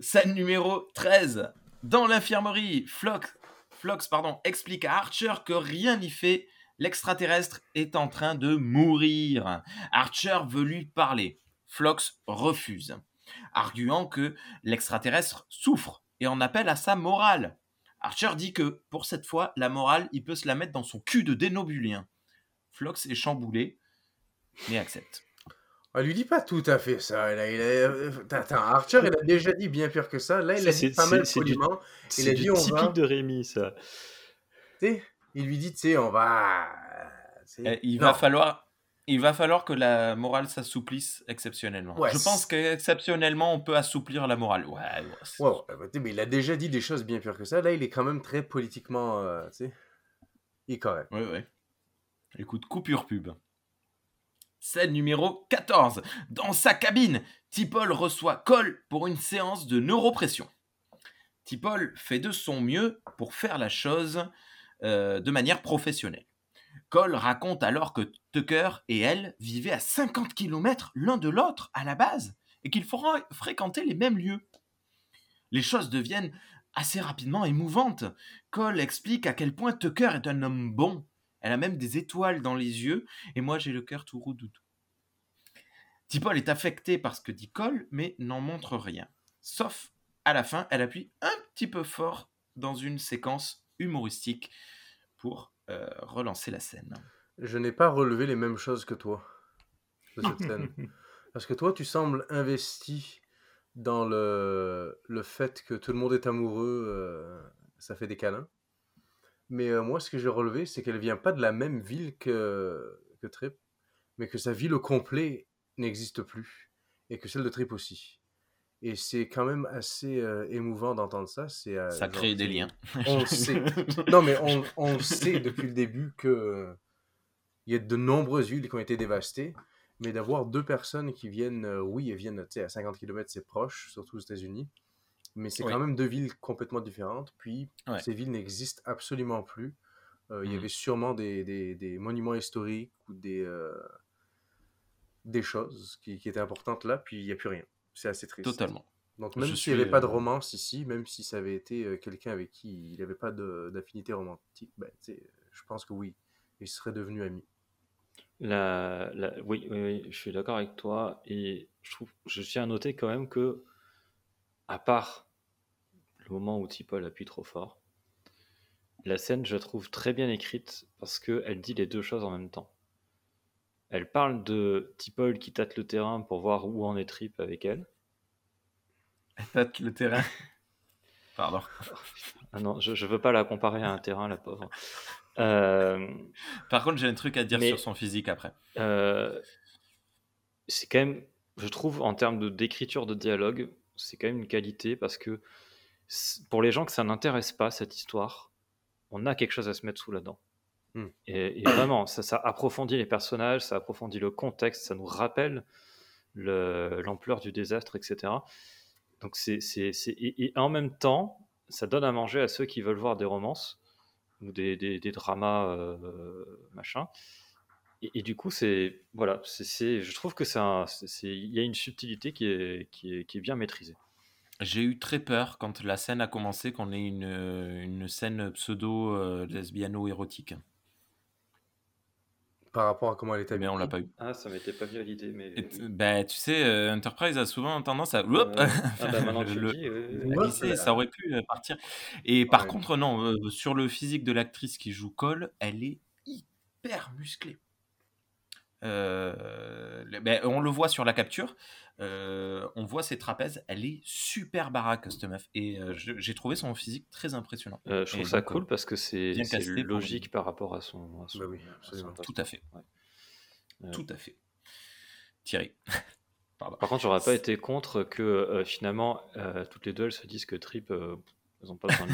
Scène numéro 13. Dans l'infirmerie, Flox, Flox pardon, explique à Archer que rien n'y fait. L'extraterrestre est en train de mourir. Archer veut lui parler. Flox refuse, arguant que l'extraterrestre souffre et en appelle à sa morale. Archer dit que, pour cette fois, la morale, il peut se la mettre dans son cul de dénobulien. Flox est chamboulé, mais accepte. On lui dit pas tout à fait ça. Là, il a... euh, Attends, Archer, il a déjà dit bien pire que ça. Là, il a dit pas c'est- mal c'est du- poliment. Il C'est a du dit on typique va. de Rémi, ça. tu sais, Il lui dit, tu sais, on va. sais, Eh, Il non. va falloir, il va falloir que la morale s'assouplisse exceptionnellement. Ouais, Je pense qu'exceptionnellement, on peut assouplir la morale. Ouais, bah, mais il a déjà dit des choses bien pires que ça. Là, il est quand même très politiquement. euh, tu sais, il est correct. ouais, ouais. Écoute, coupure pub. Scène numéro 14. Dans sa cabine, Tipol reçoit Cole pour une séance de neuropression. Tipol fait de son mieux pour faire la chose euh, de manière professionnelle. Cole raconte alors que Tucker et elle vivaient à 50 km l'un de l'autre à la base et qu'ils fréquenter les mêmes lieux. Les choses deviennent assez rapidement émouvantes. Cole explique à quel point Tucker est un homme bon. Elle a même des étoiles dans les yeux et moi j'ai le cœur tout roudoudou. Tipol est affecté par ce que dit Cole mais n'en montre rien. Sauf à la fin, elle appuie un petit peu fort dans une séquence humoristique pour euh, relancer la scène. Je n'ai pas relevé les mêmes choses que toi de cette scène. Parce que toi, tu sembles investi dans le, le fait que tout le monde est amoureux, euh, ça fait des câlins. Mais euh, moi, ce que j'ai relevé, c'est qu'elle vient pas de la même ville que, que Trip, mais que sa ville au complet n'existe plus, et que celle de Trip aussi. Et c'est quand même assez euh, émouvant d'entendre ça. C'est, euh, Ça genre, crée des liens. On le sait. Non, mais on, on sait depuis le début que euh, il y a de nombreuses villes qui ont été dévastées, mais d'avoir deux personnes qui viennent, oui, elles viennent à 50 km, c'est proche, surtout aux États-Unis, mais c'est Oui. quand même deux villes complètement différentes. Puis Ouais. ces villes n'existent absolument plus. Il y Mhm. avait sûrement des, des- des monuments historiques ou des, des choses qui, qui étaient importantes là, puis il n'y a plus rien. C'est assez triste. Totalement. Donc même s'il n'y avait pas de euh, romance ici, même si ça avait été euh, quelqu'un avec qui il n'avait pas d'affinité romantique, ben, je pense que oui, ils seraient devenus amis. La, la- oui, oui, oui, je suis d'accord avec toi. Et je trouve, je tiens à noter quand même que, à part le moment où Tipol appuie trop fort, la scène, je la trouve très bien écrite parce qu'elle dit les deux choses en même temps. Elle parle de Tipol qui tâte le terrain pour voir où en est Trip avec elle. Elle tâte le terrain. Pardon. Ah non, je, je veux pas la comparer à un terrain, la pauvre. Euh, Par contre, j'ai un truc à dire Mais- sur son physique après. Euh, c'est quand même, je trouve, en termes de d'écriture de dialogue, c'est quand même une qualité parce que pour les gens que ça n'intéresse pas cette histoire, on a quelque chose à se mettre sous la dent. Hmm. Et, et vraiment, ça, ça approfondit les personnages, ça approfondit le contexte, ça nous rappelle le- l'ampleur du désastre, etc. Donc c'est, et, et en même temps, ça donne à manger à ceux qui veulent voir des romances ou des, des, des dramas euh, machin. Et, et du coup, c'est voilà, c'est, je trouve que c'est un- c'est- c'est- il y a une subtilité qui est, qui est, qui est bien maîtrisée. J'ai eu très peur quand la scène a commencé qu'on ait une, une scène pseudo euh, lesbiano-érotique. Par rapport à comment elle était Mais on l'a pas eu. Ah, ça m'était pas venu à l'idée, mais Et bah, tu sais, euh, Enterprise a souvent tendance à. Oups Euh, ah bah maintenant que tu le dis, euh, Ouais, ça aurait pu euh, partir. Et par Ouais. contre, non, euh, sur le physique de l'actrice qui joue Cole, elle est hyper musclée. Euh, ben, on le voit sur la capture, euh, on voit ses trapèzes, elle est super baraque cette meuf. Et euh, j'ai trouvé son physique très impressionnant. euh, je trouve Et ça donc, cool parce que c'est, logique par rapport à son, à son, Bah oui, à son. Tout à fait. Ouais. Euh, Tout à fait. Thierry. Pardon. Par contre, j'aurais pas été contre que euh, finalement euh, toutes les deux elles se disent que Trip, elles ont pas besoin de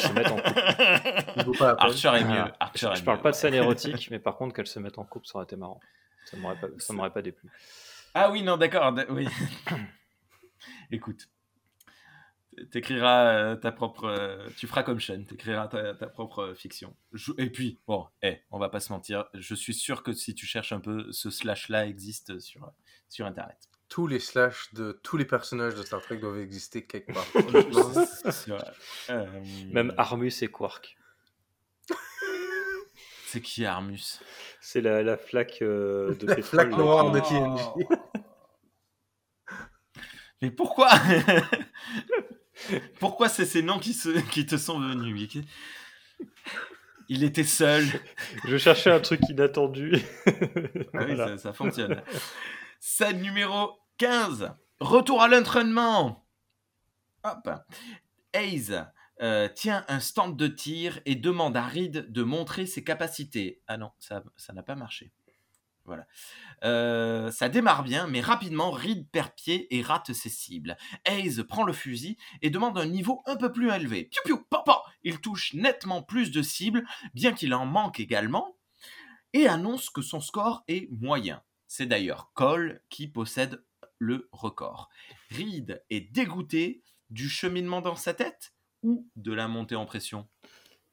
se mettent en couple. Pas. Archer est mieux. Archer Je, parle mieux, pas de scène érotique, mais par contre qu'elles se mettent en couple, ça aurait été marrant. Ça m'aurait pas, ça m'aurait pas déplu. Ah oui, non, d'accord. Oui. Écoute, t'écriras euh, ta propre. euh, tu feras comme Sean, t'écriras ta, ta propre euh, fiction. Je- et puis, bon, eh, on va pas se mentir. Je suis sûr que si tu cherches un peu, ce slash-là existe sur, sur Internet. Tous les slash de tous les personnages de Star Trek doivent exister quelque part. Euh, Même Armus et Quark. C'est qui Armus? C'est la, la flaque euh, de La pétrole. flaque noire de Oh. TNG. Mais pourquoi Pourquoi c'est ces noms qui, se, qui te sont venus Mickey? Il était seul. Je cherchais un truc inattendu. Ah oui, Voilà. ça, ça fonctionne. Scène numéro 15. Retour à l'entraînement. Hop. Hayes euh, tient un stand de tir et demande à Reed de montrer ses capacités. Ah non, ça n'a pas marché. Voilà. Euh, ça démarre bien, mais rapidement, Reed perd pied et rate ses cibles. Hayes prend le fusil et demande un niveau un peu plus élevé. Piou piou, papa Il touche nettement plus de cibles, bien qu'il en manque également, et annonce que son score est moyen. C'est d'ailleurs Cole qui possède le record. Reed est dégoûté du cheminement dans sa tête ou de la montée en pression?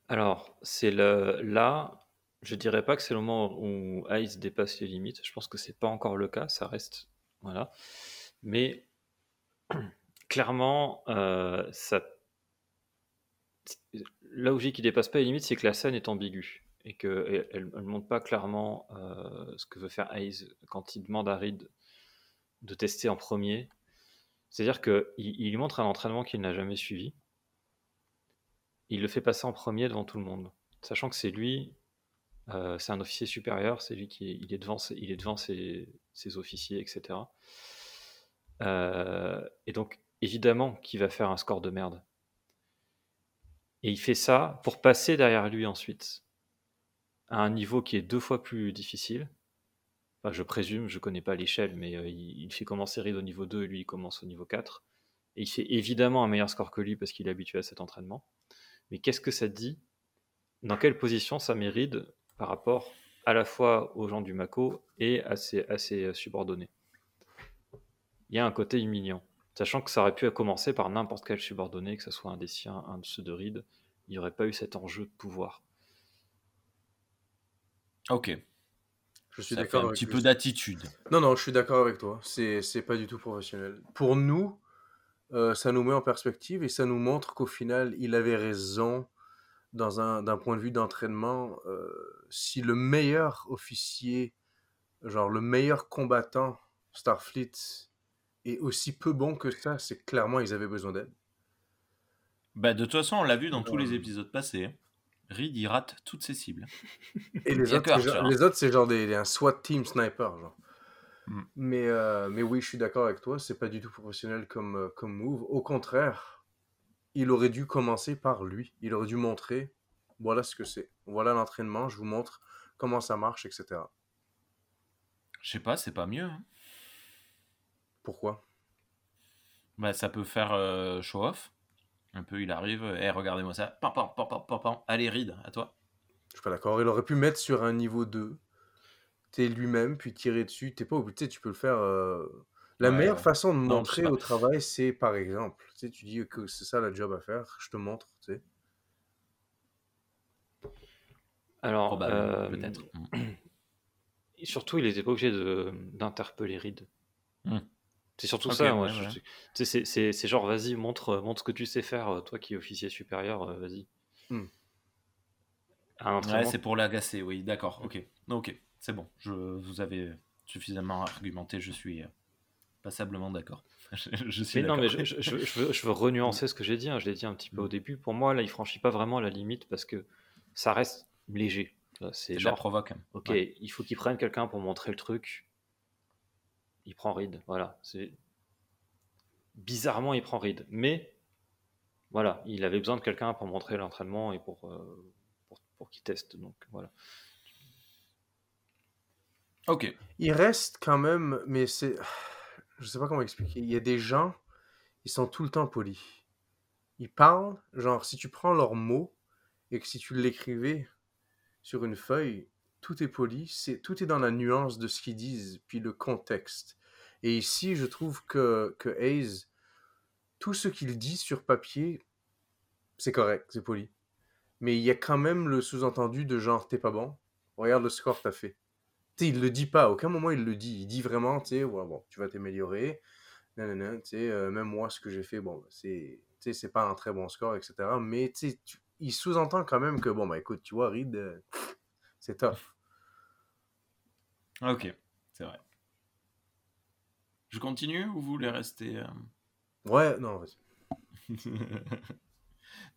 Alors, c'est là, je dirais pas que c'est le moment où Ice dépasse les limites. Je pense que c'est pas encore le cas. Ça reste, voilà. Mais clairement, euh, ça, là où dis qu'il dépasse pas les limites, c'est que la scène est ambiguë et qu'elle elle, elle montre pas clairement euh, ce que veut faire Hayes quand il demande à Reed de tester en premier. C'est-à-dire qu'il il lui montre un entraînement qu'il n'a jamais suivi. Il le fait passer en premier devant tout le monde, sachant que c'est lui, euh, c'est un officier supérieur, c'est lui qui est, il devant, il est ses officiers, etc. Euh, et donc, évidemment qu'il va faire un score de merde. Et il fait ça pour passer derrière lui ensuite, à un niveau qui est deux fois plus difficile. Je présume, je connais pas l'échelle, mais euh, il, fait commencer Reed au niveau 2 et lui il commence au niveau 4. Et il fait évidemment un meilleur score que lui parce qu'il est habitué à cet entraînement. Mais qu'est-ce que ça dit? Dans quelle position ça met Reed par rapport à la fois aux gens du Mako et à ses, ses subordonnés? Il y a un côté humiliant. Sachant que ça aurait pu commencer par n'importe quel subordonné, que ce soit un des siens, un de ceux de Reed, il n'y aurait pas eu cet enjeu de pouvoir. Ok. Je suis d'accord un petit peu d'attitude. Non, non, je suis d'accord avec toi. C'est, c'est pas du tout professionnel. Pour nous, euh, ça nous met en perspective et ça nous montre qu'au final, il avait raison dans un, d'un point de vue d'entraînement. Euh, si le meilleur officier, genre le meilleur combattant Starfleet est aussi peu bon que ça, c'est clairement ils avaient besoin d'aide. Bah, de toute façon, on l'a vu dans tous les Euh. épisodes passés. Reed, il rate toutes ses cibles. Et les autres, genre, les autres, c'est genre des, un SWAT team sniper. Genre. Mm. Mais, euh, mais oui, je suis d'accord avec toi, c'est pas du tout professionnel comme, euh, comme move. Au contraire, il aurait dû commencer par lui. Il aurait dû montrer voilà ce que c'est. Voilà l'entraînement, je vous montre comment ça marche, etc. Je sais pas, c'est pas mieux. hein. Pourquoi? Bah, ça peut faire euh, show off. Un peu, il arrive. Eh, regardez-moi ça. Pam, pam, pam, pam, pam, pam. Allez, Reed, à toi. Je suis pas d'accord. Il aurait pu mettre sur un niveau 2. T'es lui-même, puis tirer dessus. T'es pas obligé, tu peux le faire. euh, La Ouais, meilleure ouais. façon de Non, montrer au travail, c'est par exemple. Tu sais, tu dis que c'est ça la job à faire, je te montre, tu sais. Alors, euh, peut-être. Surtout, il n'était pas obligé d'interpeller Reed. Hmm. C'est surtout ça, ouais, ouais. c'est- genre, vas-y, montre, montre ce que tu sais faire, euh, toi qui es officier supérieur, euh, vas-y. Hmm. Ouais, c'est pour l'agacer, oui, d'accord, ok. Ok, c'est bon, je, vous avez suffisamment argumenté, je suis euh, passablement d'accord. je, je suis Mais non, mais je, veux, je veux renuancer ce que j'ai dit. hein, Je l'ai dit un petit peu Mm. au début. Pour moi, là, il franchit pas vraiment la limite parce que ça reste léger. C'est genre, provoque. ok, Ouais. il faut qu'il prenne quelqu'un pour montrer le truc. Il prend Reed. Voilà. C'est bizarrement, il prend Reed. Mais voilà, il avait besoin de quelqu'un pour montrer l'entraînement et pour, euh, pour, pour qu'il teste. Donc voilà. Ok, Il reste quand même, mais c'est. Je sais pas comment expliquer. Il y a des gens, ils sont tout le temps polis. Ils parlent, genre, si tu prends leurs mots et que si tu l'écrivais sur une feuille, tout est poli, c'est tout est dans la nuance de ce qu'ils disent, puis le contexte. Et ici, je trouve que, que Hayes, tout ce qu'il dit sur papier, c'est correct, c'est poli. Mais il y a quand même le sous-entendu de genre, t'es pas bon, regarde le score que t'as fait. Tu sais, il le dit pas, à aucun moment il le dit. Il dit vraiment, tu sais, bon, tu vas t'améliorer, nanana, euh, même moi, ce que j'ai fait, bon, c'est, tu sais, c'est pas un très bon score, etc. Mais, tu- il sous-entend quand même que, bon, bah écoute, tu vois, Reed, euh, c'est tough. Ok, c'est vrai. Je continue ou vous voulez rester euh Ouais, non, vas-y.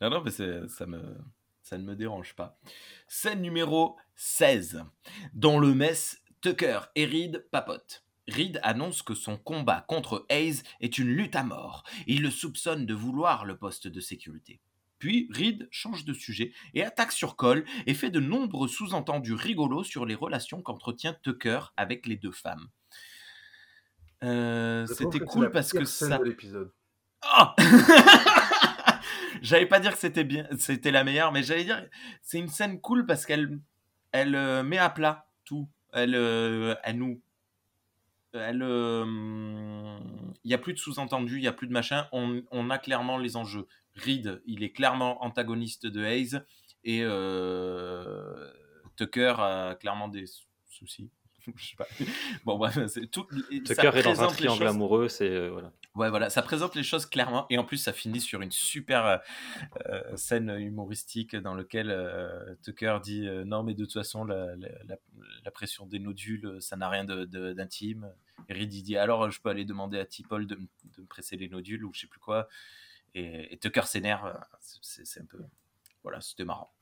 Non, non, mais ça, me, ça ne me dérange pas. Scène numéro 16. Dans le mess, Tucker et Reed papotent. Reed annonce que son combat contre Hayes est une lutte à mort. Il le soupçonne de vouloir le poste de sécurité. Puis Reed change de sujet et attaque sur Cole et fait de nombreux sous-entendus rigolos sur les relations qu'entretient Tucker avec les deux femmes. Euh, C'était cool parce que ça ah J'allais pas dire que c'était bien, c'était la meilleure, mais j'allais dire c'est une scène cool parce qu'elle elle euh, met à plat tout. Elle euh, elle nous elle il y a plus de sous-entendus, il y a plus de machin, on, on a clairement les enjeux. Reed, il est clairement antagoniste de Hayes et euh, Tucker a clairement des sou- soucis. Je sais pas. Bon bref, c'est tout. ça Tucker est dans un triangle choses- amoureux, c'est euh, voilà. Ouais, voilà, ça présente les choses clairement et en plus ça finit sur une super euh, scène humoristique dans laquelle euh, Tucker dit euh, non mais de toute façon la, la- pression des nodules ça n'a rien de- de- d'intime. Et Reed dit alors je peux aller demander à T-Paul de, de me presser les nodules ou je sais plus quoi. Et, et Tucker s'énerve, euh, c'est un peu voilà c'était marrant.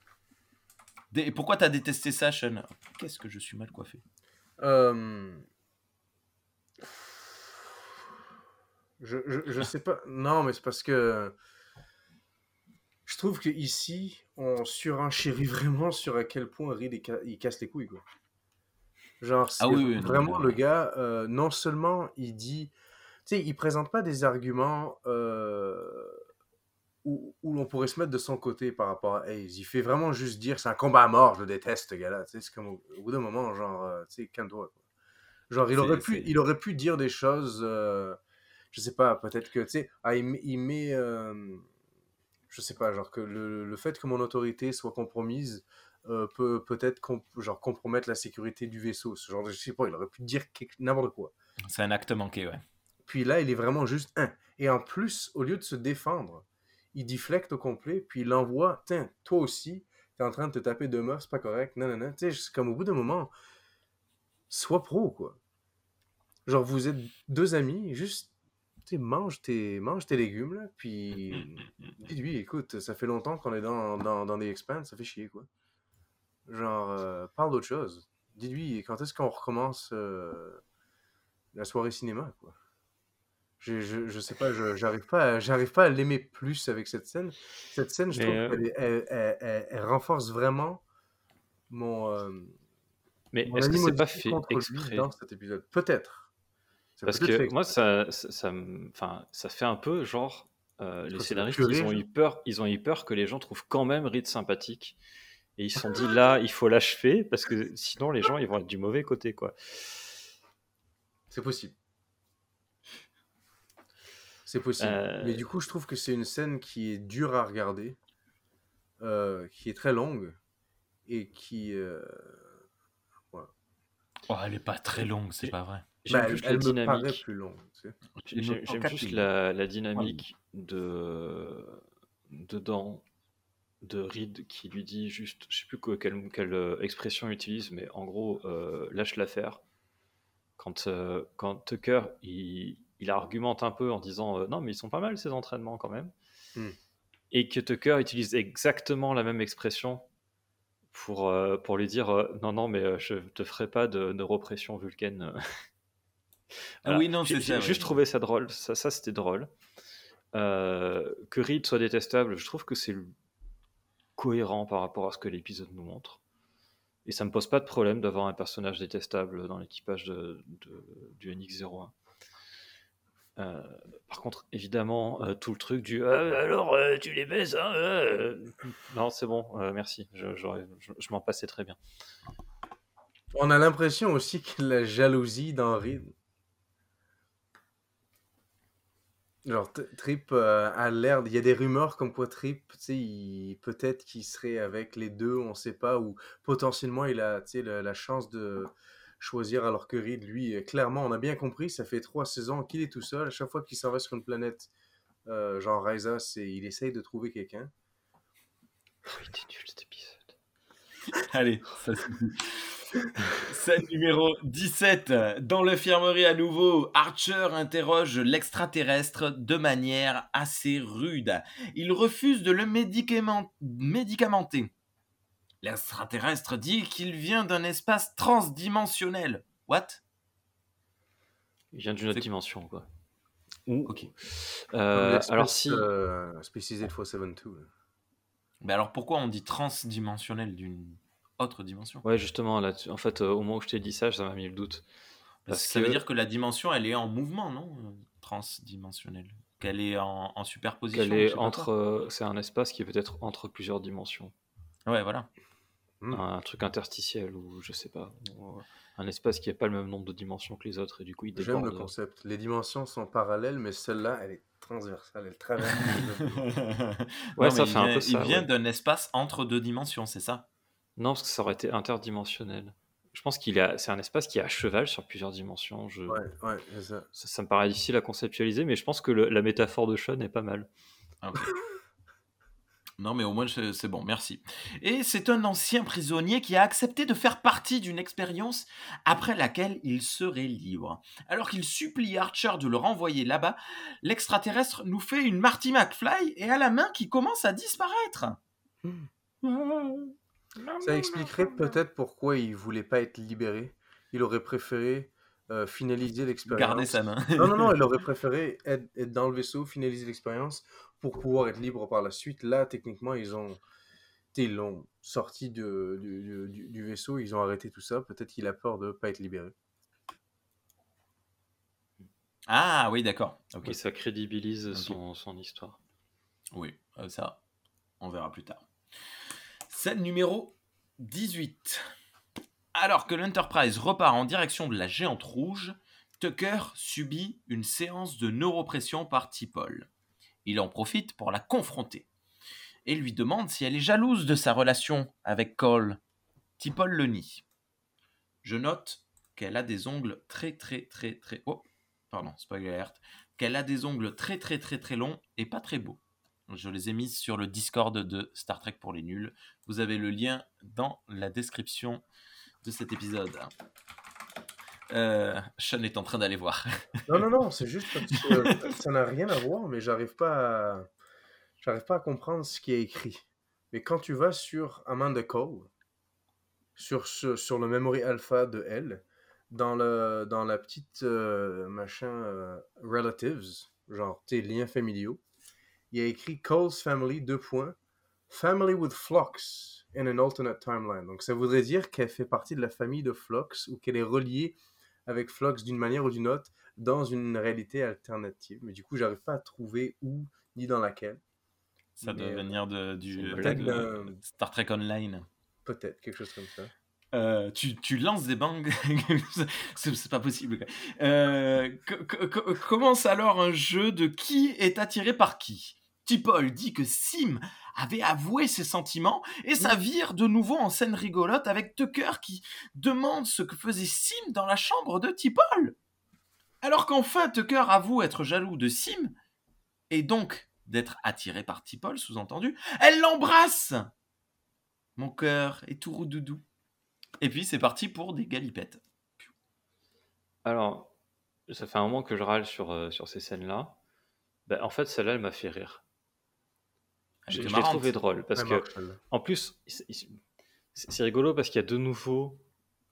Et pourquoi t'as détesté ça, Sean? Qu'est-ce que je suis mal coiffé? Euh, Je, je, je sais pas. Non, mais c'est parce que je trouve que ici, on surenchérit vraiment sur à quel point Reed il, ca- il casse les couilles, quoi. Genre, c'est Ah oui, oui, non, vraiment le gars, euh, non seulement il dit. Tu sais, il présente pas des arguments euh, où, où l'on pourrait se mettre de son côté par rapport à Hayes. Il fait vraiment juste dire c'est un combat à mort, je le déteste, ce gars-là. C'est comme au, au bout d'un moment, genre, euh, tu sais, calme-toi. Genre, il aurait, pu, il aurait pu dire des choses, euh, je sais pas, peut-être que, tu sais, ah, il, met- il met, euh, je sais pas, genre que le, le fait que mon autorité soit compromise euh, peut peut-être comp- genre compromettre la sécurité du vaisseau. Ce genre, je sais pas, il aurait pu dire n'importe quoi. C'est un acte manqué, ouais. Puis là, il est vraiment juste un. Et en plus, au lieu de se défendre, il deflecte au complet, puis il envoie, tiens, toi aussi, t'es en train de te taper deux meufs, c'est pas correct, non, non, non. Tu sais, comme au bout d'un moment, sois pro, quoi. Genre, vous êtes deux amis, juste, tu sais, mange tes, mange tes légumes, là, puis dis-lui, écoute, ça fait longtemps qu'on est dans, dans, dans des expands, ça fait chier, quoi. Genre, euh, parle d'autre chose. Dis-lui, quand est-ce qu'on recommence euh, la soirée cinéma, quoi? Je, je, je sais pas, j'arrive pas, à- j'arrive pas à l'aimer plus avec cette scène. Cette scène, je Mais, trouve euh, qu'elle elle, elle- elle- elle renforce vraiment mon, euh, Mais est-ce que c'est pas fait exprès? dans cet épisode. Peut-être. Parce que fait moi, ça, ça, ça me- enfin, ça fait un peu genre euh, les scénaristes, ils ont eu peur, ils ont eu peur que les gens trouvent quand même Reed sympathique, et ils se sont dit là, il faut l'achever parce que sinon les gens ils vont être du mauvais côté quoi. C'est possible. C'est possible. Euh, Mais du coup, je trouve que c'est une scène qui est dure à regarder, euh, qui est très longue et qui. euh, Oh, elle est pas très longue, c'est pas vrai. J'aime bah, juste elle la me paraît dynamique. plus longue. tu sais. J'aime juste la, la dynamique de dedans de Reed qui lui dit juste, je sais plus quoi- quelle, quelle, euh, expression il utilise, mais en gros, euh, lâche l'affaire. Quand, euh, quand Tucker il, il argumente un peu en disant euh, non, mais ils sont pas mal ces entraînements quand même, Hmm. et que Tucker utilise exactement la même expression pour, euh, pour lui dire euh, non, non, mais je te ferai pas de neuropression vulcaine. Ah oui, non, J'ai c'est j'ai juste trouvé ça drôle. Ça, ça c'était drôle. Que Reed soit détestable, je trouve que c'est cohérent par rapport à ce que l'épisode nous montre. Et ça me pose pas de problème d'avoir un personnage détestable dans l'équipage de, de- du NX-01. Euh, par contre, évidemment, euh, tout le truc du Ah, alors euh, tu les baises, hein, euh. Non, c'est bon, euh, merci. Je, m'en passais très bien. On a l'impression aussi que la jalousie Reed. Genre, Trip euh, a l'air. Il y a des rumeurs comme quoi Trip, tu sais, peut-être qu'il serait avec les deux, on sait pas, ou potentiellement il a, la, la chance de choisir, alors que Reed, lui, euh, clairement, on a bien compris, ça fait trois saisons qu'il est tout seul. À chaque fois qu'il s'en va sur une planète, euh, genre Raiza, c'est, il essaye de trouver quelqu'un. Oh, il était nul cet épisode. Allez, ça suffit. Scène numéro 17. Dans l'infirmerie à nouveau, Archer interroge l'extraterrestre de manière assez rude. Il refuse de le médicament- médicamenter. L'extraterrestre dit qu'il vient d'un espace transdimensionnel. What? Il vient d'une autre dimension, quoi. Ok. Euh, alors si, euh, Species 8472. là. Mais alors pourquoi on dit transdimensionnel d'une autre dimension? Ouais, justement, là, tu- en fait, euh, au moment où je t'ai dit ça, ça m'a mis le doute. Parce Ça que veut dire que la dimension, elle est en mouvement, non? Transdimensionnelle. Qu'elle est en, en superposition. qu'elle est entre, euh, c'est un espace qui est peut-être entre plusieurs dimensions, Ouais, voilà. Hmm. un truc interstitiel ou je sais pas, ou, euh, un espace qui n'a pas le même nombre de dimensions que les autres et du coup il J'aime le concept. Les dimensions sont parallèles, mais celle-là, elle est transversale. Elle traverse. Ouais, Non, ça fait il un vient, peu ça, Il vient ouais. d'un espace entre deux dimensions, c'est ça? Non, parce que ça aurait été interdimensionnel. Je pense qu'il a, c'est un espace qui est à cheval sur plusieurs dimensions. Je... ouais, ouais, c'est ça. Ça, ça me paraît difficile à conceptualiser, mais je pense que le- la métaphore de Sean est pas mal. Ah. Non, mais au moins c'est bon, merci. Et c'est un ancien prisonnier qui a accepté de faire partie d'une expérience après laquelle il serait libre. Alors qu'il supplie Archer de le renvoyer là-bas, l'extraterrestre nous fait une Marty McFly et a la main qui commence à disparaître. Ça expliquerait peut-être pourquoi il voulait pas être libéré. Il aurait préféré euh, finaliser l'expérience. Garder sa main. Non, non, non, il aurait préféré être, être dans le vaisseau, finaliser l'expérience pour pouvoir être libre par la suite. Là, techniquement, ils ont. Ils l'ont sorti de- du, du- du- du vaisseau, ils ont arrêté tout ça. Peut-être qu'il a peur de ne pas être libéré. Ah oui, d'accord. Ok. Et ça crédibilise son, son histoire. Oui, euh, ça, on verra plus tard. Scène numéro 18. Alors que l'Enterprise repart en direction de la géante rouge, Tucker subit une séance de neuropression par T'Pol. Il en profite pour la confronter et lui demande si elle est jalouse de sa relation avec Cole. T'Pol le nie. Je note qu'elle a des ongles très très très très... Oh, pardon, spoiler. Qu'elle a des ongles très très très très longs et pas très beaux. Je les ai mis sur le Discord de Star Trek pour les nuls. Vous avez le lien dans la description de cet épisode. Euh, Sean est en train d'aller voir. Non, non, non, c'est juste parce que ça n'a rien à voir, mais j'arrive pas. J'arrive pas à comprendre ce qui est écrit. Mais quand tu vas sur Amanda Cole, sur, le memory alpha de elle, dans, la petite euh, machin euh, relatives, genre tes liens familiaux, il y a écrit Cole's family, deux points, family with Phlox in an alternate timeline. Donc ça voudrait dire qu'elle fait partie de la famille de Phlox ou qu'elle est reliée avec Phlox d'une manière ou d'une autre dans une réalité alternative. Mais du coup, j'arrive pas à trouver où ni dans laquelle. Ça doit euh, venir de, du de blague, de Star Trek Online. Peut-être, quelque chose comme ça. Euh, tu, tu lances des bangs, c'est pas possible. quoi. Euh, commence alors un jeu de qui est attiré par qui? T'Pol dit que Sim avait avoué ses sentiments et ça vire de nouveau en scène rigolote avec Tucker qui demande ce que faisait Sim dans la chambre de T'Pol. Alors qu'enfin Tucker avoue être jaloux de Sim et donc d'être attiré par T'Pol, sous-entendu, elle l'embrasse. Mon cœur est tout roudoudou. Et puis c'est parti pour des galipettes. Alors, ça fait un moment que je râle sur, euh, sur ces scènes-là. Ben, en fait, celle-là, elle m'a fait rire. Je, l'ai trouvé drôle parce que, en plus, c'est rigolo parce qu'il y a de nouveau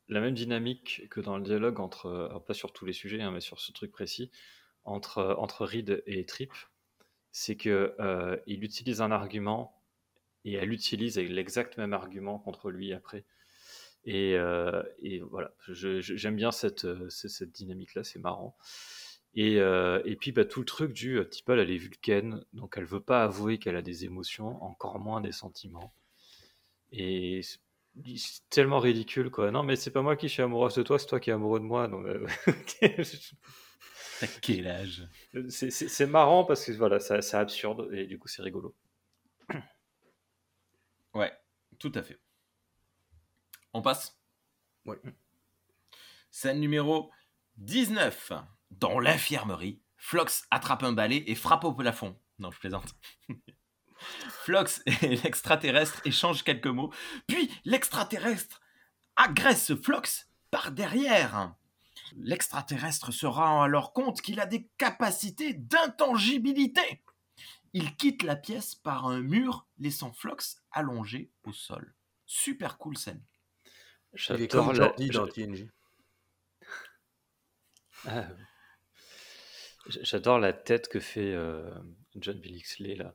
la même dynamique que dans le dialogue entre, alors pas sur tous les sujets, hein, mais sur ce truc précis, entre, entre Reed et Trip. C'est que euh, il utilise un argument et elle utilise l'exact même argument contre lui après. Et, euh, et voilà, j'aime bien cette, euh, ce- cette dynamique-là, c'est marrant. Et, euh, et puis bah, tout le truc du euh, T'Pol, elle est vulcaine, donc elle veut pas avouer qu'elle a des émotions, encore moins des sentiments. Et c'est tellement ridicule, quoi. Non, mais c'est pas moi qui suis amoureuse de toi, c'est toi qui es amoureux de moi. Donc, euh, T'as quel âge c'est- marrant parce que voilà, ça- c'est absurde et du coup, c'est rigolo. Ouais, tout à fait. On passe? Ouais. Scène numéro 19. Dans l'infirmerie, Flox attrape un balai et frappe au plafond. Non, je plaisante. Flox et l'extraterrestre échangent quelques mots, puis l'extraterrestre agresse Flox par derrière. L'extraterrestre se rend alors compte qu'il a des capacités d'intangibilité. Il quitte la pièce par un mur, laissant Flox allongé au sol. Super cool scène. Il est J'adore comme la- dans TNG. Ah. J'adore la tête que fait euh, John Billingsley là.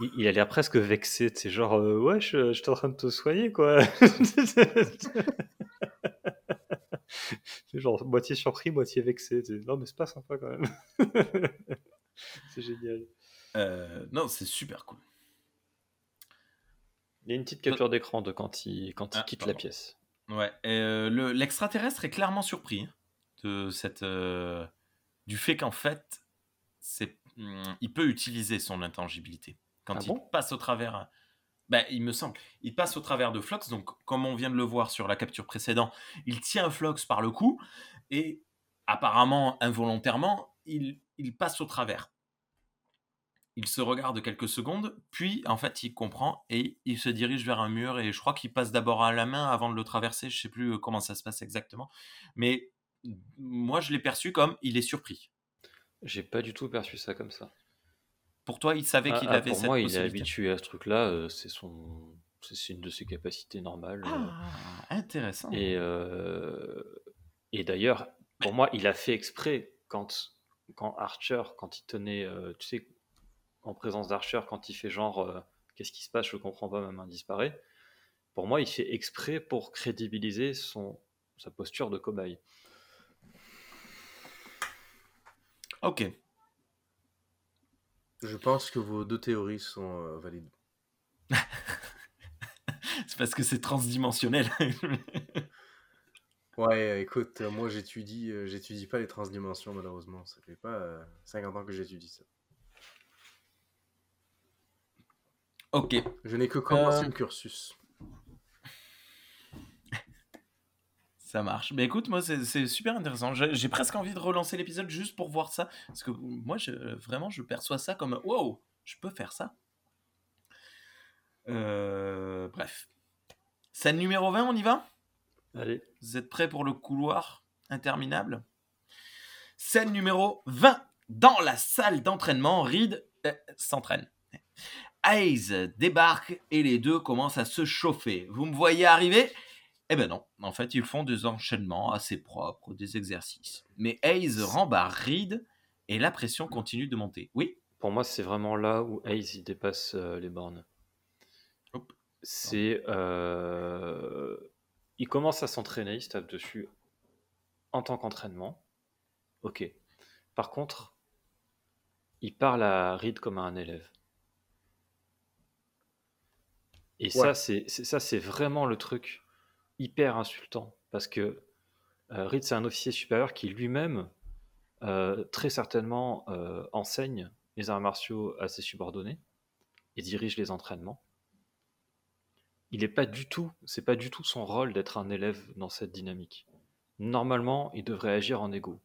Il, il a l'air presque vexé, c'est genre euh, ouais, je, je suis en train de te soigner quoi. c'est genre moitié surpris, moitié vexé. Non mais c'est pas sympa quand même. c'est génial. Euh, non, c'est super cool. Il y a une petite capture d'écran de quand il quand il Ah, quitte la pièce. Ouais, le- l'extraterrestre est clairement surpris hein, de cette, du fait qu'en fait, c'est, hum, il peut utiliser son intangibilité. Quand Ah il bon? passe au travers, ben, il me semble, il passe au travers de Flox, donc comme on vient de le voir sur la capture précédente, il tient Flox par le cou et apparemment involontairement, il, il passe au travers. Il se regarde quelques secondes, puis en fait il comprend et il se dirige vers un mur et je crois qu'il passe d'abord à la main avant de le traverser. Je sais plus euh, comment ça se passe exactement, mais moi je l'ai perçu comme il est surpris. J'ai pas du tout perçu ça comme ça. Pour toi, il savait Ah, qu'il ah, avait pour cette moi, il est habitué à ce truc-là. euh, c'est son, c'est une de ses capacités normales. euh. Ah, intéressant. Et, euh, et d'ailleurs, pour moi, il a fait exprès quand, quand Archer, quand il tenait, euh, tu sais, en présence d'Archer, quand il fait genre, euh, qu'est-ce qui se passe, je comprends pas, ma main disparaît. Pour moi, il fait exprès pour crédibiliser son, sa posture de cobaye. Ok. Je pense que vos deux théories sont euh, valides. C'est parce que c'est transdimensionnel. Ouais, écoute, euh, moi j'étudie, euh, j'étudie pas les transdimensions malheureusement. Ça fait pas euh, 50 ans que j'étudie ça. ok. Je n'ai que commencé Euh. le cursus. Ça marche. Mais écoute, moi, c'est super intéressant. J'ai j'ai presque envie de relancer l'épisode juste pour voir ça. Parce que moi, je, vraiment, je perçois ça comme wow, je peux faire ça. Euh, bref. Scène numéro 20, on y va? Allez, Vous êtes prêts pour le couloir interminable? Scène numéro 20. Dans la salle d'entraînement, Reed euh, s'entraîne. Hayes débarque et les deux commencent à se chauffer. Vous me voyez arriver? Eh ben non, en fait, ils font des enchaînements assez propres, des exercices. Mais Hayes rembarre Reed et la pression continue de monter. Oui? Pour moi, c'est vraiment là où Hayes il dépasse euh, les bornes. C'est. euh, il commence à s'entraîner, il se tape dessus en tant qu'entraînement. Ok. Par contre, il parle à Reed comme à un élève. Et Ouais. c'est- ça, c'est vraiment le truc hyper insultant. Parce que euh, Reed, c'est un officier supérieur qui lui-même, euh, très certainement, euh, enseigne les arts martiaux à ses subordonnés et dirige les entraînements. Il n'est pas du tout, c'est pas du tout son rôle d'être un élève dans cette dynamique. Normalement, il devrait agir en égo,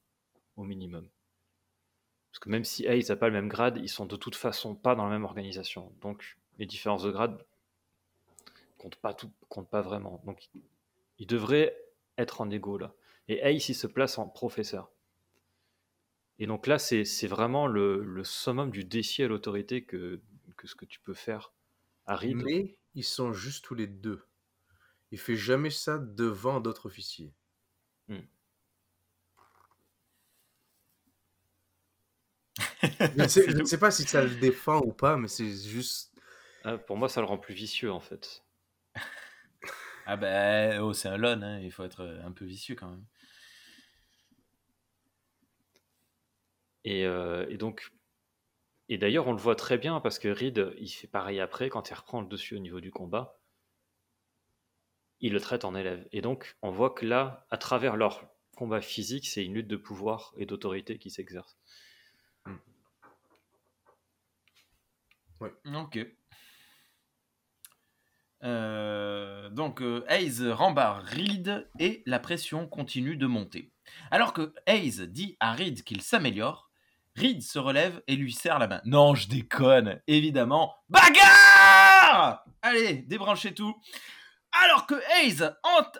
au minimum. Parce que même si Hayes n'a pas le même grade, ils sont de toute façon pas dans la même organisation. Donc les différences de grade comptent pas, tout, comptent pas vraiment. Donc il devrait être en égo là. Et Hayes, il se place en professeur. Et donc là, c'est vraiment le, le summum du défi à l'autorité que, que ce que tu peux faire à Reed. Mais ils sont juste tous les deux. Il fait jamais ça devant d'autres officiers. Je ne sais, C'est je ne sais pas si ça le défend ou pas, mais c'est juste. Ah, pour moi, ça le rend plus vicieux en fait. Ah ben, oh, c'est un lon, hein, il faut être euh, un peu vicieux quand même. Et, euh, et donc, et d'ailleurs, on le voit très bien parce que Reed, il fait pareil après quand il reprend le dessus au niveau du combat. ils le traitent en élève. Et donc, on voit que là, à travers leur combat physique, c'est une lutte de pouvoir et d'autorité qui s'exerce. Ok. Euh, donc euh, Hayes rembarre Reed et la pression continue de monter. Alors que Hayes dit à Reed qu'il s'améliore, Reed se relève et lui serre la main. Non, je déconne, évidemment. Bagarre Allez, débranchez tout. Alors que Hayes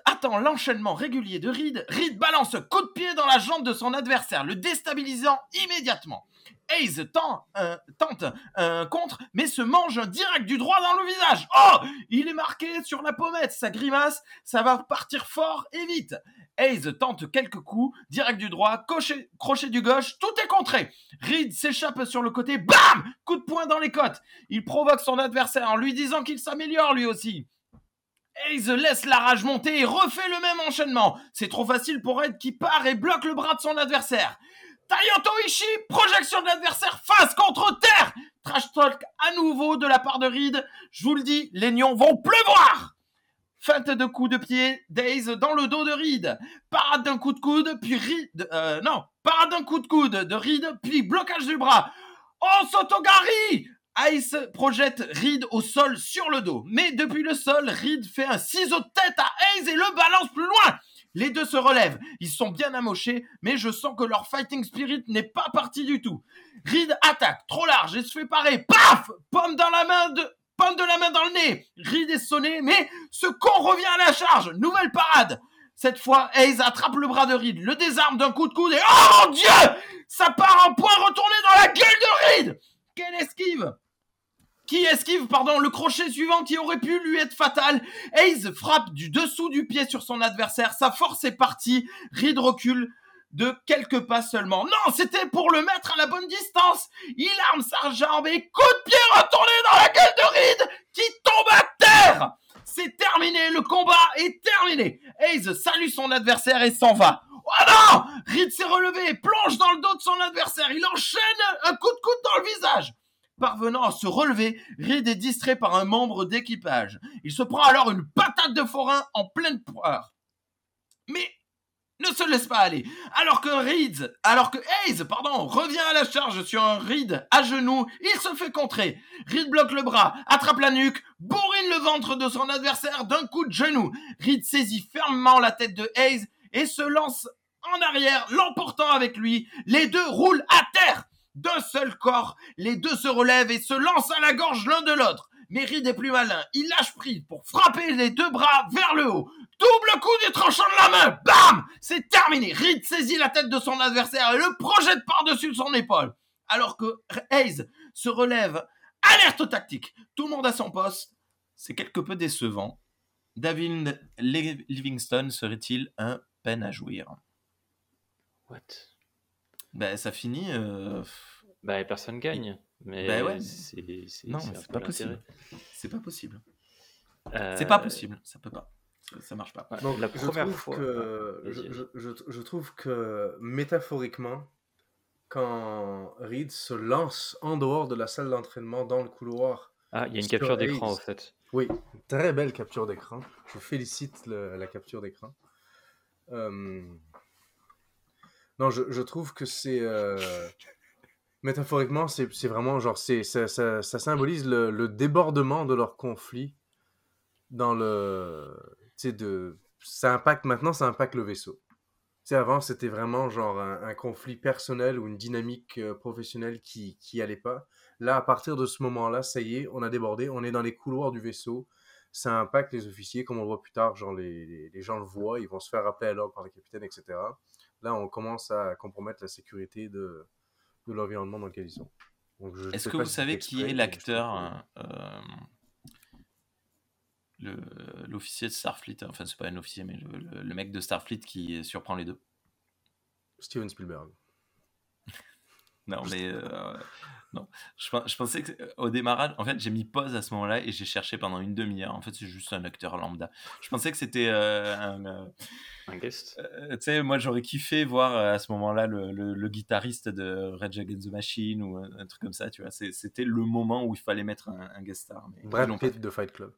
attend l'enchaînement régulier de Reed, Reed balance coup de pied dans la jambe de son adversaire, le déstabilisant immédiatement. Hayes tente un contre, mais se mange direct du droit dans le visage. Oh Il est marqué sur la pommette, sa grimace, ça va partir fort et vite. Hayes tente quelques coups, direct du droit, crochet du gauche, tout est contré. Reed s'échappe sur le côté, bam Coup de poing dans les côtes. Il provoque son adversaire en lui disant qu'il s'améliore lui aussi. Hayes laisse la rage monter et refait le même enchaînement. C'est trop facile pour Ed qui part et bloque le bras de son adversaire. Tayoto Ishii, projection de l'adversaire face contre terre. Trash talk à nouveau de la part de Reed. Je vous le dis, les nions vont pleuvoir. Feinte de coup de pied, Days dans le dos de Reed. Parade d'un coup de coude, puis Reed. Euh, non, parade d'un coup de coude de Reed, puis blocage du bras. Oh, Sotogari Ice projette Reed au sol sur le dos. Mais depuis le sol, Reed fait un ciseau de tête à Hayes et le balance plus loin. Les deux se relèvent. Ils sont bien amochés, mais je sens que leur fighting spirit n'est pas parti du tout. Reed attaque, trop large, et se fait parer. Paf Pomme dans la main de... Pomme de la main dans le nez. Reed est sonné, mais ce con revient à la charge. Nouvelle parade. Cette fois, Hayes attrape le bras de Reed, le désarme d'un coup de coude et... Oh mon Dieu Ça part en point retourné dans la gueule de Reed Quelle esquive qui esquive pardon, le crochet suivant qui aurait pu lui être fatal. Hayes frappe du dessous du pied sur son adversaire. Sa force est partie. Reed recule de quelques pas seulement. Non, c'était pour le mettre à la bonne distance. Il arme sa jambe et coup de pied retourné dans la gueule de Reed qui tombe à terre. C'est terminé, le combat est terminé. Hayes salue son adversaire et s'en va. Oh non Reed s'est relevé, plonge dans le dos de son adversaire. Il enchaîne un coup de coude dans le visage. Parvenant à se relever, Reed est distrait par un membre d'équipage. Il se prend alors une patate de forain en pleine poire. Mais ne se laisse pas aller. Alors que Reed, alors que Hayes, pardon, revient à la charge sur un Reed à genoux, il se fait contrer. Reed bloque le bras, attrape la nuque, bourrine le ventre de son adversaire d'un coup de genou. Reed saisit fermement la tête de Hayes et se lance en arrière, l'emportant avec lui. Les deux roulent à terre d'un seul corps, les deux se relèvent et se lancent à la gorge l'un de l'autre. Reed est plus malin, il lâche prise pour frapper les deux bras vers le haut. Double coup du tranchant de la main, bam C'est terminé, Reed saisit la tête de son adversaire et le projette par-dessus son épaule. Alors que Hayes se relève, alerte tactique, tout le monde à son poste. C'est quelque peu décevant. David Livingston serait-il un peine à jouir? What? Ben, ça finit. Euh... Bah, personne gagne. Mais bah ouais. c'est, non, c'est pas possible. C'est pas possible. Euh... C'est pas possible. Ça peut pas. Ça, ça marche pas. Donc, la première je fois. Que, je, je, je, trouve que métaphoriquement, quand Reed se lance en dehors de la salle d'entraînement dans le couloir. Ah, il y a une capture d'écran en fait. Oui, très belle capture d'écran. Je félicite le, la capture d'écran. Euh, non, je, trouve que c'est. Euh, métaphoriquement, c'est vraiment genre. Ça, symbolise le, débordement de leur conflit dans le. Tu sais, de. Ça impacte maintenant, ça impacte le vaisseau. Tu avant, c'était vraiment genre un, conflit personnel ou une dynamique euh, professionnelle qui, qui allait pas. Là, à partir de ce moment-là, ça y est, on a débordé, on est dans les couloirs du vaisseau. Ça impacte les officiers, comme on le voit plus tard, genre les, les, les gens le voient, ils vont se faire appeler à l'ordre par le capitaine, etc là, on commence à compromettre la sécurité de, de l'environnement dans lequel ils sont. Est-ce que vous savez qui est l'acteur, euh, l'officier de Starfleet, enfin c'est pas un officier, mais le, le, mec de Starfleet qui surprend les deux? Steven Spielberg. non, mais euh, non. Je, je, pensais que au démarrage, en fait, j'ai mis pause à ce moment-là et j'ai cherché pendant une demi-heure. En fait, c'est juste un acteur lambda. Je pensais que c'était euh, un, euh, un, guest. Euh, tu sais, moi, j'aurais kiffé voir à ce moment-là le, le, le, guitariste de Red Against the Machine ou un, un truc comme ça. Tu vois, c'était le moment où il fallait mettre un, un guest star. Mais Brad Pitt de Fight Club.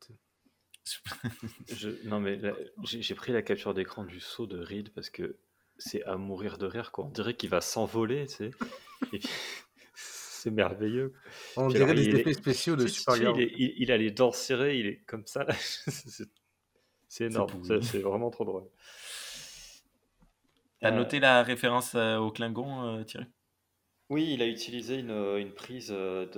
non, mais j'ai pris la capture d'écran du saut de Reed parce que c'est à mourir de rire, quoi. On dirait qu'il va s'envoler, tu sais. C'est merveilleux. On dirait des effets spéciaux de Super il, il, a les dents serrées, il est comme ça. c'est énorme, c'est vraiment trop drôle. T'as euh, noté la référence euh, au Klingon, euh, Thierry? Oui, il a utilisé une, une prise de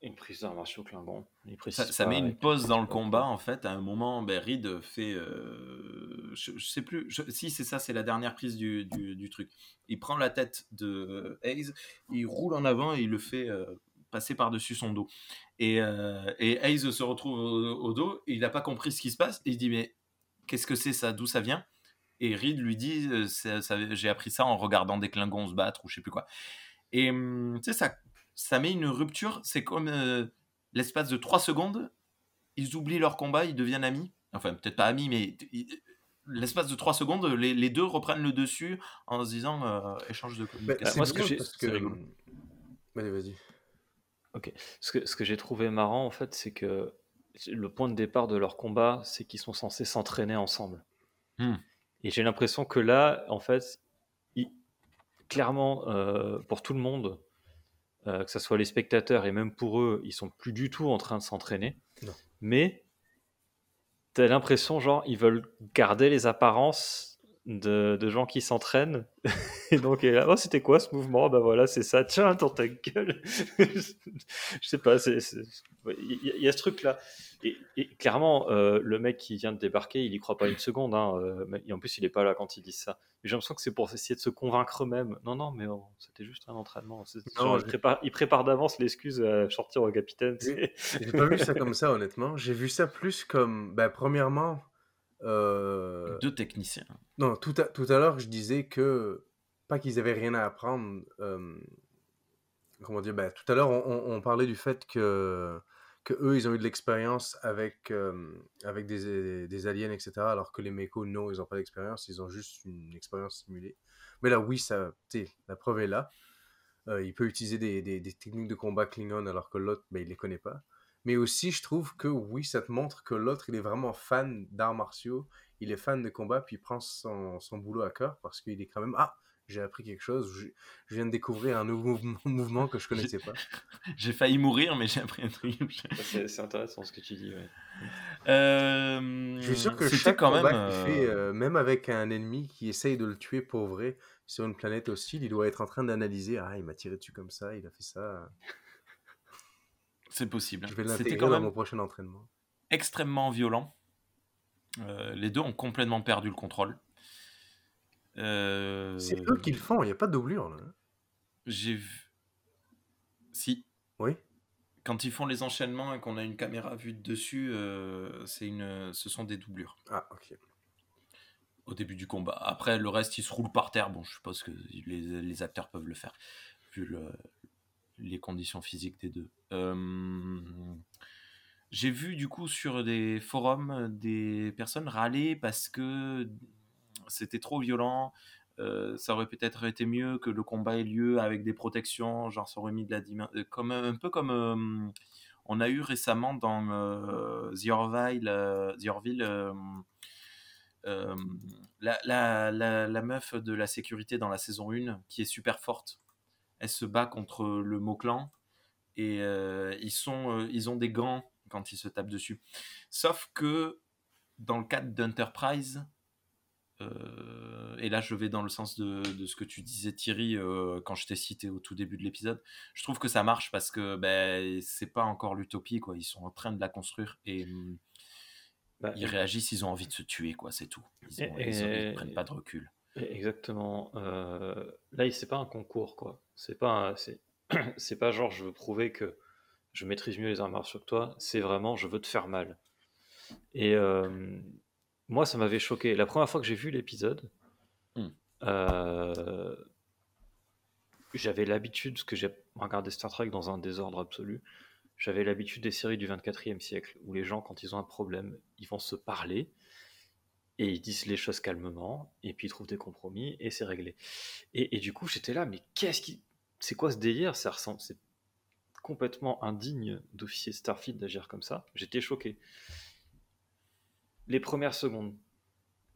une prise d'arts martiaux Klingon. Ça, met une pause dans le combat en fait. À un moment, ben, Reed fait, je, je, sais plus, si c'est ça, c'est la dernière prise du, du, truc. Il prend la tête de Hayes, il roule en avant et il le fait passer par-dessus son dos. Et, et Hayes se retrouve au, dos, il n'a pas compris ce qui se passe, et il dit mais qu'est-ce que c'est ça, d'où ça vient? Et Reed lui dit J'ai appris ça en regardant des Klingons se battre ou je sais plus quoi. Et hum, tu sais, ça, ça met une rupture. C'est comme l'espace de 3 secondes, ils oublient leur combat, ils deviennent amis. Enfin, peut-être pas amis, mais l'espace de 3 secondes, les, les, deux reprennent le dessus en se disant échange de communication. moi, ce que j'ai. Allez, vas-y. Ok. Ce que, ce que j'ai trouvé marrant, en fait, c'est que le point de départ de leur combat, c'est qu'ils sont censés s'entraîner ensemble. Hmm. Et j'ai l'impression que là, en fait, clairement, euh, pour tout le monde, euh, que ce soit les spectateurs et même pour eux, ils sont plus du tout en train de s'entraîner. Mais tu as l'impression, genre, ils veulent garder les apparences de, gens qui s'entraînent. et donc, oh, c'était quoi ce mouvement? Ben voilà, c'est ça. Tiens, dans ta gueule. je sais pas, il y, a ce truc-là. Et, clairement, euh, le mec qui vient de débarquer, il y croit pas une seconde. Hein, euh, et en plus, il est pas là quand il dit ça. Mais j'ai l'impression que c'est pour essayer de se convaincre eux-mêmes. Non, non, mais oh, c'était juste un entraînement. il, prépare, il, prépare, d'avance l'excuse à sortir au capitaine. J'ai pas vu ça comme ça, honnêtement. J'ai vu ça plus comme, bah, premièrement, euh... Deux techniciens. Non, tout à, tout à l'heure, je disais que, pas qu'ils avaient rien à apprendre. Euh, comment dire ben, Tout à l'heure, on, on, parlait du fait que, eux, ils ont eu de l'expérience avec, avec des, des, aliens, etc. Alors que les mécos, non, ils n'ont pas d'expérience, ils ont juste une expérience simulée. Mais là, oui, ça, la preuve est là. Il peut utiliser des, des, des, techniques de combat Klingon alors que l'autre, ben, il les connaît pas. Mais aussi, je trouve que oui, ça te montre que l'autre, il est vraiment fan d'arts martiaux, il est fan de combat, puis il prend son, son boulot à cœur parce qu'il est quand même Ah, j'ai appris quelque chose, je, viens de découvrir un nouveau mouvement, que je connaissais pas. j'ai failli mourir, mais j'ai appris un truc. c'est intéressant ce que tu dis. Euh, je suis sûr que chaque quand combat même, fait, euh, même avec un ennemi qui essaye de le tuer pour vrai sur une planète hostile, il doit être en train d'analyser Ah, il m'a tiré dessus comme ça, il a fait ça. C'est possible. Je vais l'intégrer quand dans mon prochain entraînement. Extrêmement violent. Euh, les deux ont complètement perdu le contrôle. Euh, c'est eux qui le font, il n'y a pas de doublure. Là. J'ai vu. Si. Oui. Quand ils font les enchaînements et qu'on a une caméra vue de dessus, euh, c'est une... ce sont des doublures. Ah, ok. Au début du combat. Après, le reste, ils se roulent par terre. Bon, je suppose que les, les acteurs peuvent le faire, vu le, les conditions physiques des deux. j'ai vu du coup sur des forums des personnes râler parce que c'était trop violent. ça aurait peut-être été mieux que le combat ait lieu avec des protections, genre ça aurait mis de la dimension, comme un peu comme on a eu récemment dans The Orville, la, la, la, meuf de la sécurité dans la saison 1 qui est super forte elle se bat contre le Mot-Clan et euh, ils, sont, euh, ils ont des gants quand ils se tapent dessus. Sauf que dans le cadre d'Enterprise, euh, et là je vais dans le sens de, ce que tu disais Thierry quand je t'ai cité au tout début de l'épisode, je trouve que ça marche parce que ben, c'est pas encore l'utopie, quoi. ils sont en train de la construire et bah, ils réagissent, ils ont envie de se tuer, quoi, c'est tout. Ils, ne prennent pas de recul. Exactement. Euh, là, c'est pas un concours, quoi. C'est pas, c'est, pas genre je veux prouver que je maîtrise mieux les arts martiaux que toi. C'est vraiment je veux te faire mal. Et euh, moi, ça m'avait choqué. La première fois que j'ai vu l'épisode, hmm. euh, j'avais l'habitude, parce que j'ai regardé Star Trek dans un désordre absolu, j'avais l'habitude des séries du 24e siècle, où les gens, quand ils ont un problème, ils vont se parler, et ils disent les choses calmement, et puis ils trouvent des compromis, et c'est réglé. Et, du coup, j'étais là, mais qu'est-ce qui. C'est quoi ce délire? Ça ressemble. C'est complètement indigne d'officier Starfleet d'agir comme ça. J'étais choqué. Les premières secondes,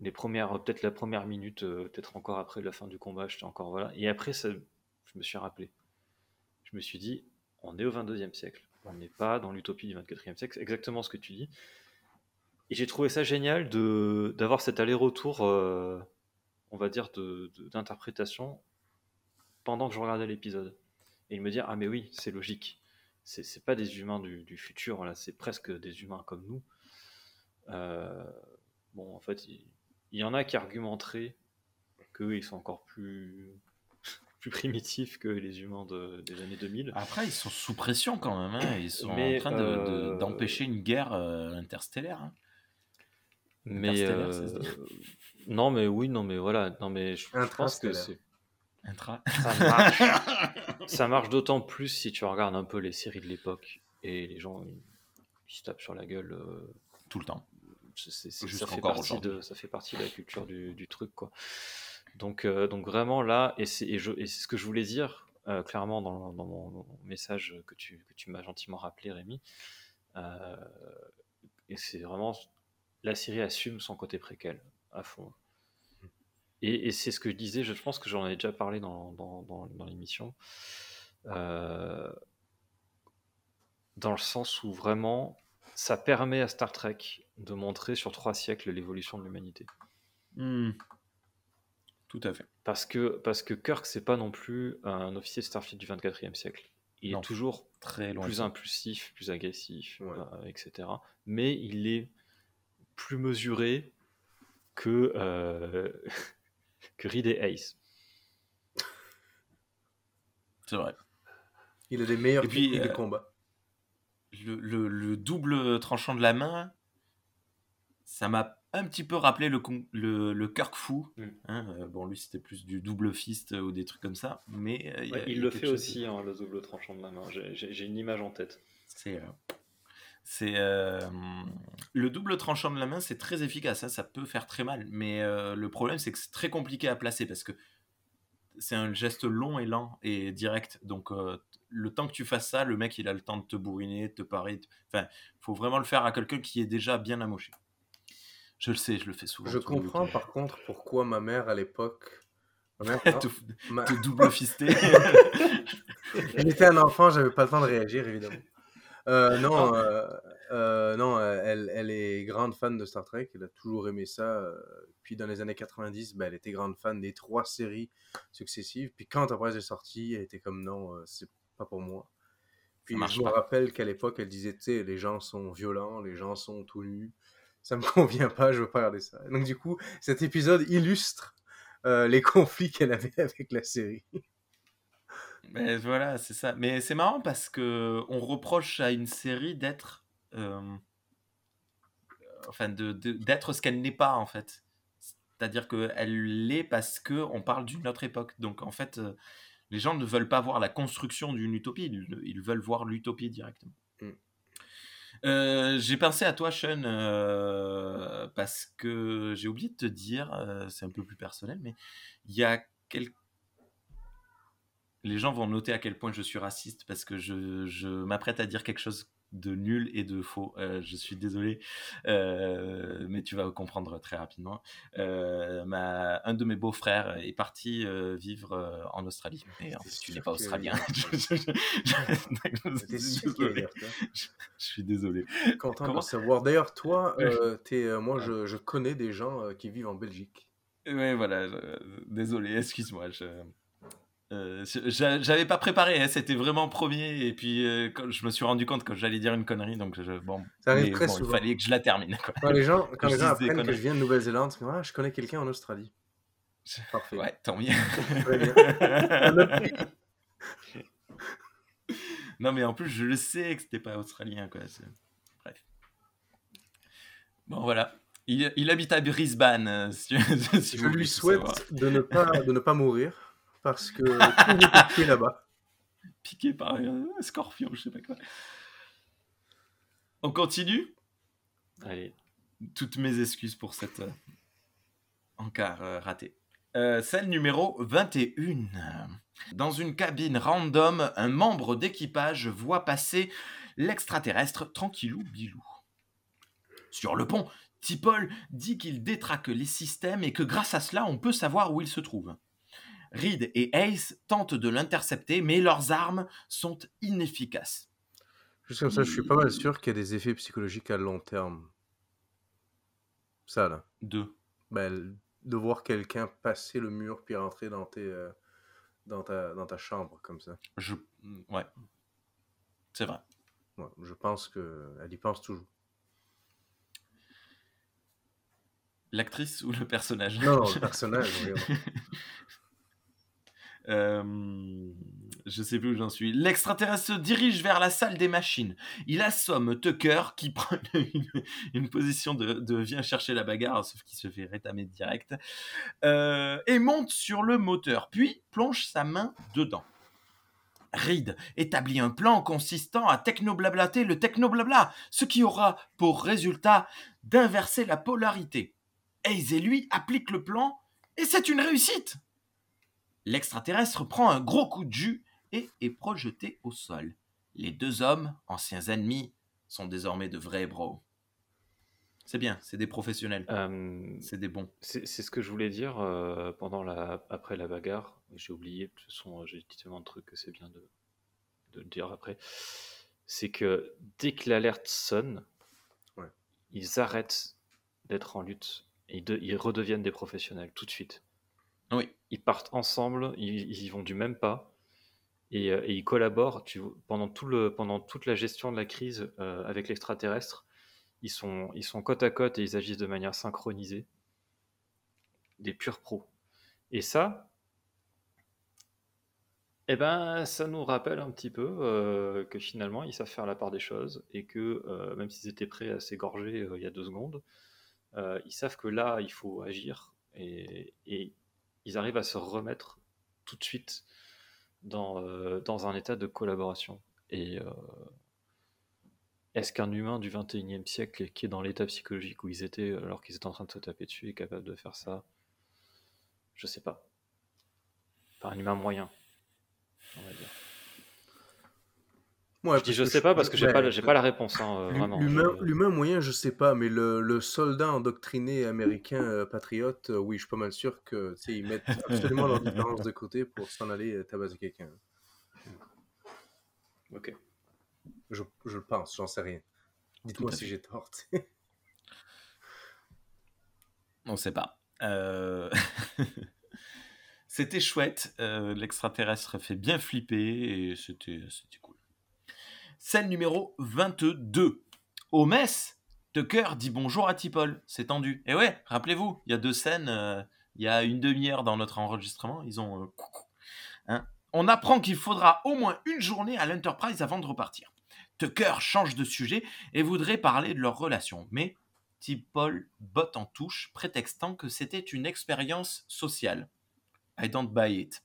les premières, peut-être la première minute, euh, peut-être encore après la fin du combat, j'étais encore voilà. Et après, ça, je me suis rappelé. Je me suis dit, on est au 22e siècle. On n'est pas dans l'utopie du 24e siècle. Exactement ce que tu dis. Et j'ai trouvé ça génial de d'avoir cet aller-retour, euh, on va dire, d'interprétation pendant que je regardais l'épisode. Et me dire, ah mais oui, c'est logique. C'est c'est pas des humains du, du futur, là, c'est presque des humains comme nous. Euh, bon, en fait, il, y en a qui argumenteraient qu'eux, ils sont encore plus, plus primitifs que les humains de- des années 2000. Après, ils sont sous pression quand même. hein. Ils sont Mais, en train de- de- euh, d'empêcher une guerre euh, interstellaire. hein. Mais euh, non, mais oui, non, mais voilà, non, mais je, je pense que Intrastellaire. c'est Intra- ça marche. ça marche d'autant plus si tu regardes un peu les séries de l'époque et les gens ils, ils se tapent sur la gueule. euh, Tout le temps. c'est- c'est- c'est- Juste ça, fait partie de, ça fait partie de la culture du, du truc, quoi. Donc, euh, donc vraiment là, et c'est ce que je voulais dire euh, clairement dans, dans mon, message que tu, que tu m'as gentiment rappelé, Rémi. Euh, et c'est vraiment la série assume son côté préquel à fond. Et, et c'est ce que je disais, je pense que j'en ai déjà parlé dans, dans, l'émission. Dans le sens où vraiment ça permet à Star Trek de montrer sur trois siècles l'évolution de l'humanité. Hmm. Tout à fait. Parce que, parce que Kirk, c'est pas non plus un officier de Starfleet du 24e siècle. Il Non. est toujours Très loin. plus ça. impulsif, plus agressif, Ouais. euh, etc. Mais il est plus mesuré que, euh, que Reed et Ace. C'est vrai. Il a des meilleures Et puis, de euh, combat. Le, le- le double tranchant de la main, ça m'a un petit peu rappelé le, le, le Kirk fou. Mm. hein, euh, bon, lui, c'était plus du double fist ou des trucs comme ça. Mais euh, il a- le fait aussi, hein, le double tranchant de la main. J'ai- une image en tête. C'est euh, c'est euh, le double tranchant de la main, c'est très efficace. hein, ça peut faire très mal, mais euh, le problème c'est que c'est très compliqué à placer parce que c'est un geste long et lent et direct. Donc euh, le temps que tu fasses ça, le mec il a le temps de te bourriner, de te parer. de- Enfin, faut vraiment le faire à quelqu'un qui est déjà bien amoché. Je le sais, je le fais souvent. Je comprends par contre pourquoi ma mère à l'époque. Ma mère, non, te, ma- te double fister. J'étais un enfant, j'avais pas le temps de réagir évidemment. Euh, non, Ah. euh, euh, non elle, elle est grande fan de Star Trek, elle a toujours aimé ça. Puis dans les années 90, ben, elle était grande fan des trois séries successives. Puis quand Enterprise est sortie, elle était comme non, c'est pas pour moi. Puis je me rappelle qu'à l'époque, elle disait, tu sais, les gens sont violents, les gens sont tout nus. Ça me convient pas, je veux pas regarder ça. Donc du coup, cet épisode illustre les conflits qu'elle avait avec la série. Mais voilà, c'est ça. Mais c'est marrant parce que on reproche à une série d'être, euh, enfin, de, de- d'être ce qu'elle n'est pas en fait. C'est-à-dire qu'elle l'est parce que on parle d'une autre époque. Donc en fait, euh, les gens ne veulent pas voir la construction d'une utopie, ils, ils veulent voir l'utopie directement. Mm. Euh, j'ai pensé à toi, Sean, euh, parce que j'ai oublié de te dire, euh, c'est un peu plus personnel, mais il y a quelques les gens vont noter à quel point je suis raciste parce que je, je m'apprête à dire quelque chose de nul et de faux. Euh, je suis désolé, euh, mais tu vas comprendre très rapidement. Euh, ma, un de mes beaux-frères est parti vivre en Australie. Et en C'était fait, tu n'es pas australien. Je- suis désolé. Content Comment de savoir. D'ailleurs, toi, moi, je, je connais des gens qui vivent en Belgique. Ouais, voilà. désolé, excuse-moi. Je... euh, J'avais pas préparé, hein, c'était vraiment premier, et puis euh, quand je me suis rendu compte que j'allais dire une connerie, donc je, bon, Ça arrive mais très bon, il fallait que je la termine. Quoi. Quand les gens, quand les gens apprennent que je viens de Nouvelle-Zélande, ah, je connais quelqu'un en Australie. Parfait. Ouais, tant mieux. Très bien. Non, mais en plus, je le sais que c'était pas australien, quoi. Bref. Bon, voilà. Il, il habite à Brisbane, euh, si, si Je vous lui souhaite de ne, pas, de ne pas mourir parce que tout est piqué là-bas. Piqué par un scorpion, je sais pas quoi. On continue? Allez, toutes mes excuses pour cette euh, encart euh, raté. Euh, scène numéro 21. Dans une cabine random, un membre d'équipage voit passer l'extraterrestre tranquillou bilou. Sur le pont, Tipol dit qu'il détraque les systèmes et que grâce à cela, on peut savoir où il se trouve. Reed et Ace tentent de l'intercepter, mais leurs armes sont inefficaces. Juste comme ça, je suis pas mal sûr qu'il y a des effets psychologiques à long terme. Ça, là. Deux. Ben, de voir quelqu'un passer le mur puis rentrer dans, tes, euh, dans, ta, dans ta chambre comme ça. Je... Ouais. C'est vrai. Ouais, je pense qu'elle y pense toujours. L'actrice ou le personnage? Non, non, le personnage, oui. Euh, je sais plus où j'en suis. L'extraterrestre se dirige vers la salle des machines. Il assomme Tucker qui prend une, position de, vient chercher la bagarre, sauf qu'il se fait rétamer direct, euh, et monte sur le moteur, puis plonge sa main dedans. Reed établit un plan consistant à technoblablater le technoblabla, ce qui aura pour résultat d'inverser la polarité. Hayes et lui appliquent le plan, et c'est une réussite L'extraterrestre prend un gros coup de jus et est projeté au sol. Les deux hommes, anciens ennemis, sont désormais de vrais bros. C'est bien, c'est des professionnels. Euh, c'est des bons. C'est ce que je voulais dire euh, pendant la, après la bagarre. J'ai oublié, de toute façon, j'ai dit tellement de trucs que c'est bien de, de, le dire après. C'est que dès que l'alerte sonne, ils arrêtent d'être en lutte. Et ils redeviennent des professionnels tout de suite. Oui. Ils partent ensemble, ils, y vont du même pas et, euh, ils collaborent pendant, toute la gestion de la crise euh, avec l'extraterrestre. Ils sont, ils sont côte à côte et ils agissent de manière synchronisée. Des purs pros. Et ça, eh ben, ça nous rappelle un petit peu euh, que finalement, ils savent faire la part des choses et que même s'ils étaient prêts à s'égorger il y a deux secondes, ils savent que là, il faut agir et, et ils arrivent à se remettre tout de suite dans, euh, dans un état de collaboration. Et euh, est-ce qu'un humain du 21e siècle qui est dans l'état psychologique où ils étaient alors qu'ils étaient en train de se taper dessus est capable de faire ça? Je sais pas. Pas un humain moyen, on va dire je dis je sais pas parce que j'ai pas, j'ai pas la réponse, hein, euh, vraiment. L'humain moyen, je sais pas, mais le, le soldat endoctriné américain euh, patriote, euh, oui, je suis pas mal sûr que ils mettent absolument leur différence de côté pour s'en aller tabasser quelqu'un. Ok. Je, je le pense, j'en sais rien. Dites-moi si j'ai tort. On sait pas. C'était chouette. L'extraterrestre fait bien flipper et c'était. Scène numéro 22. Au mess, Tucker dit bonjour à Tipol. C'est tendu. Et ouais, rappelez-vous, il y a deux scènes, euh, il y a une demi-heure dans notre enregistrement. Ils ont. Euh, hein. On apprend qu'il faudra au moins une journée à l'Enterprise avant de repartir. Tucker change de sujet et voudrait parler de leur relation. Mais Tipol botte en touche, prétextant que c'était une expérience sociale. I don't buy it.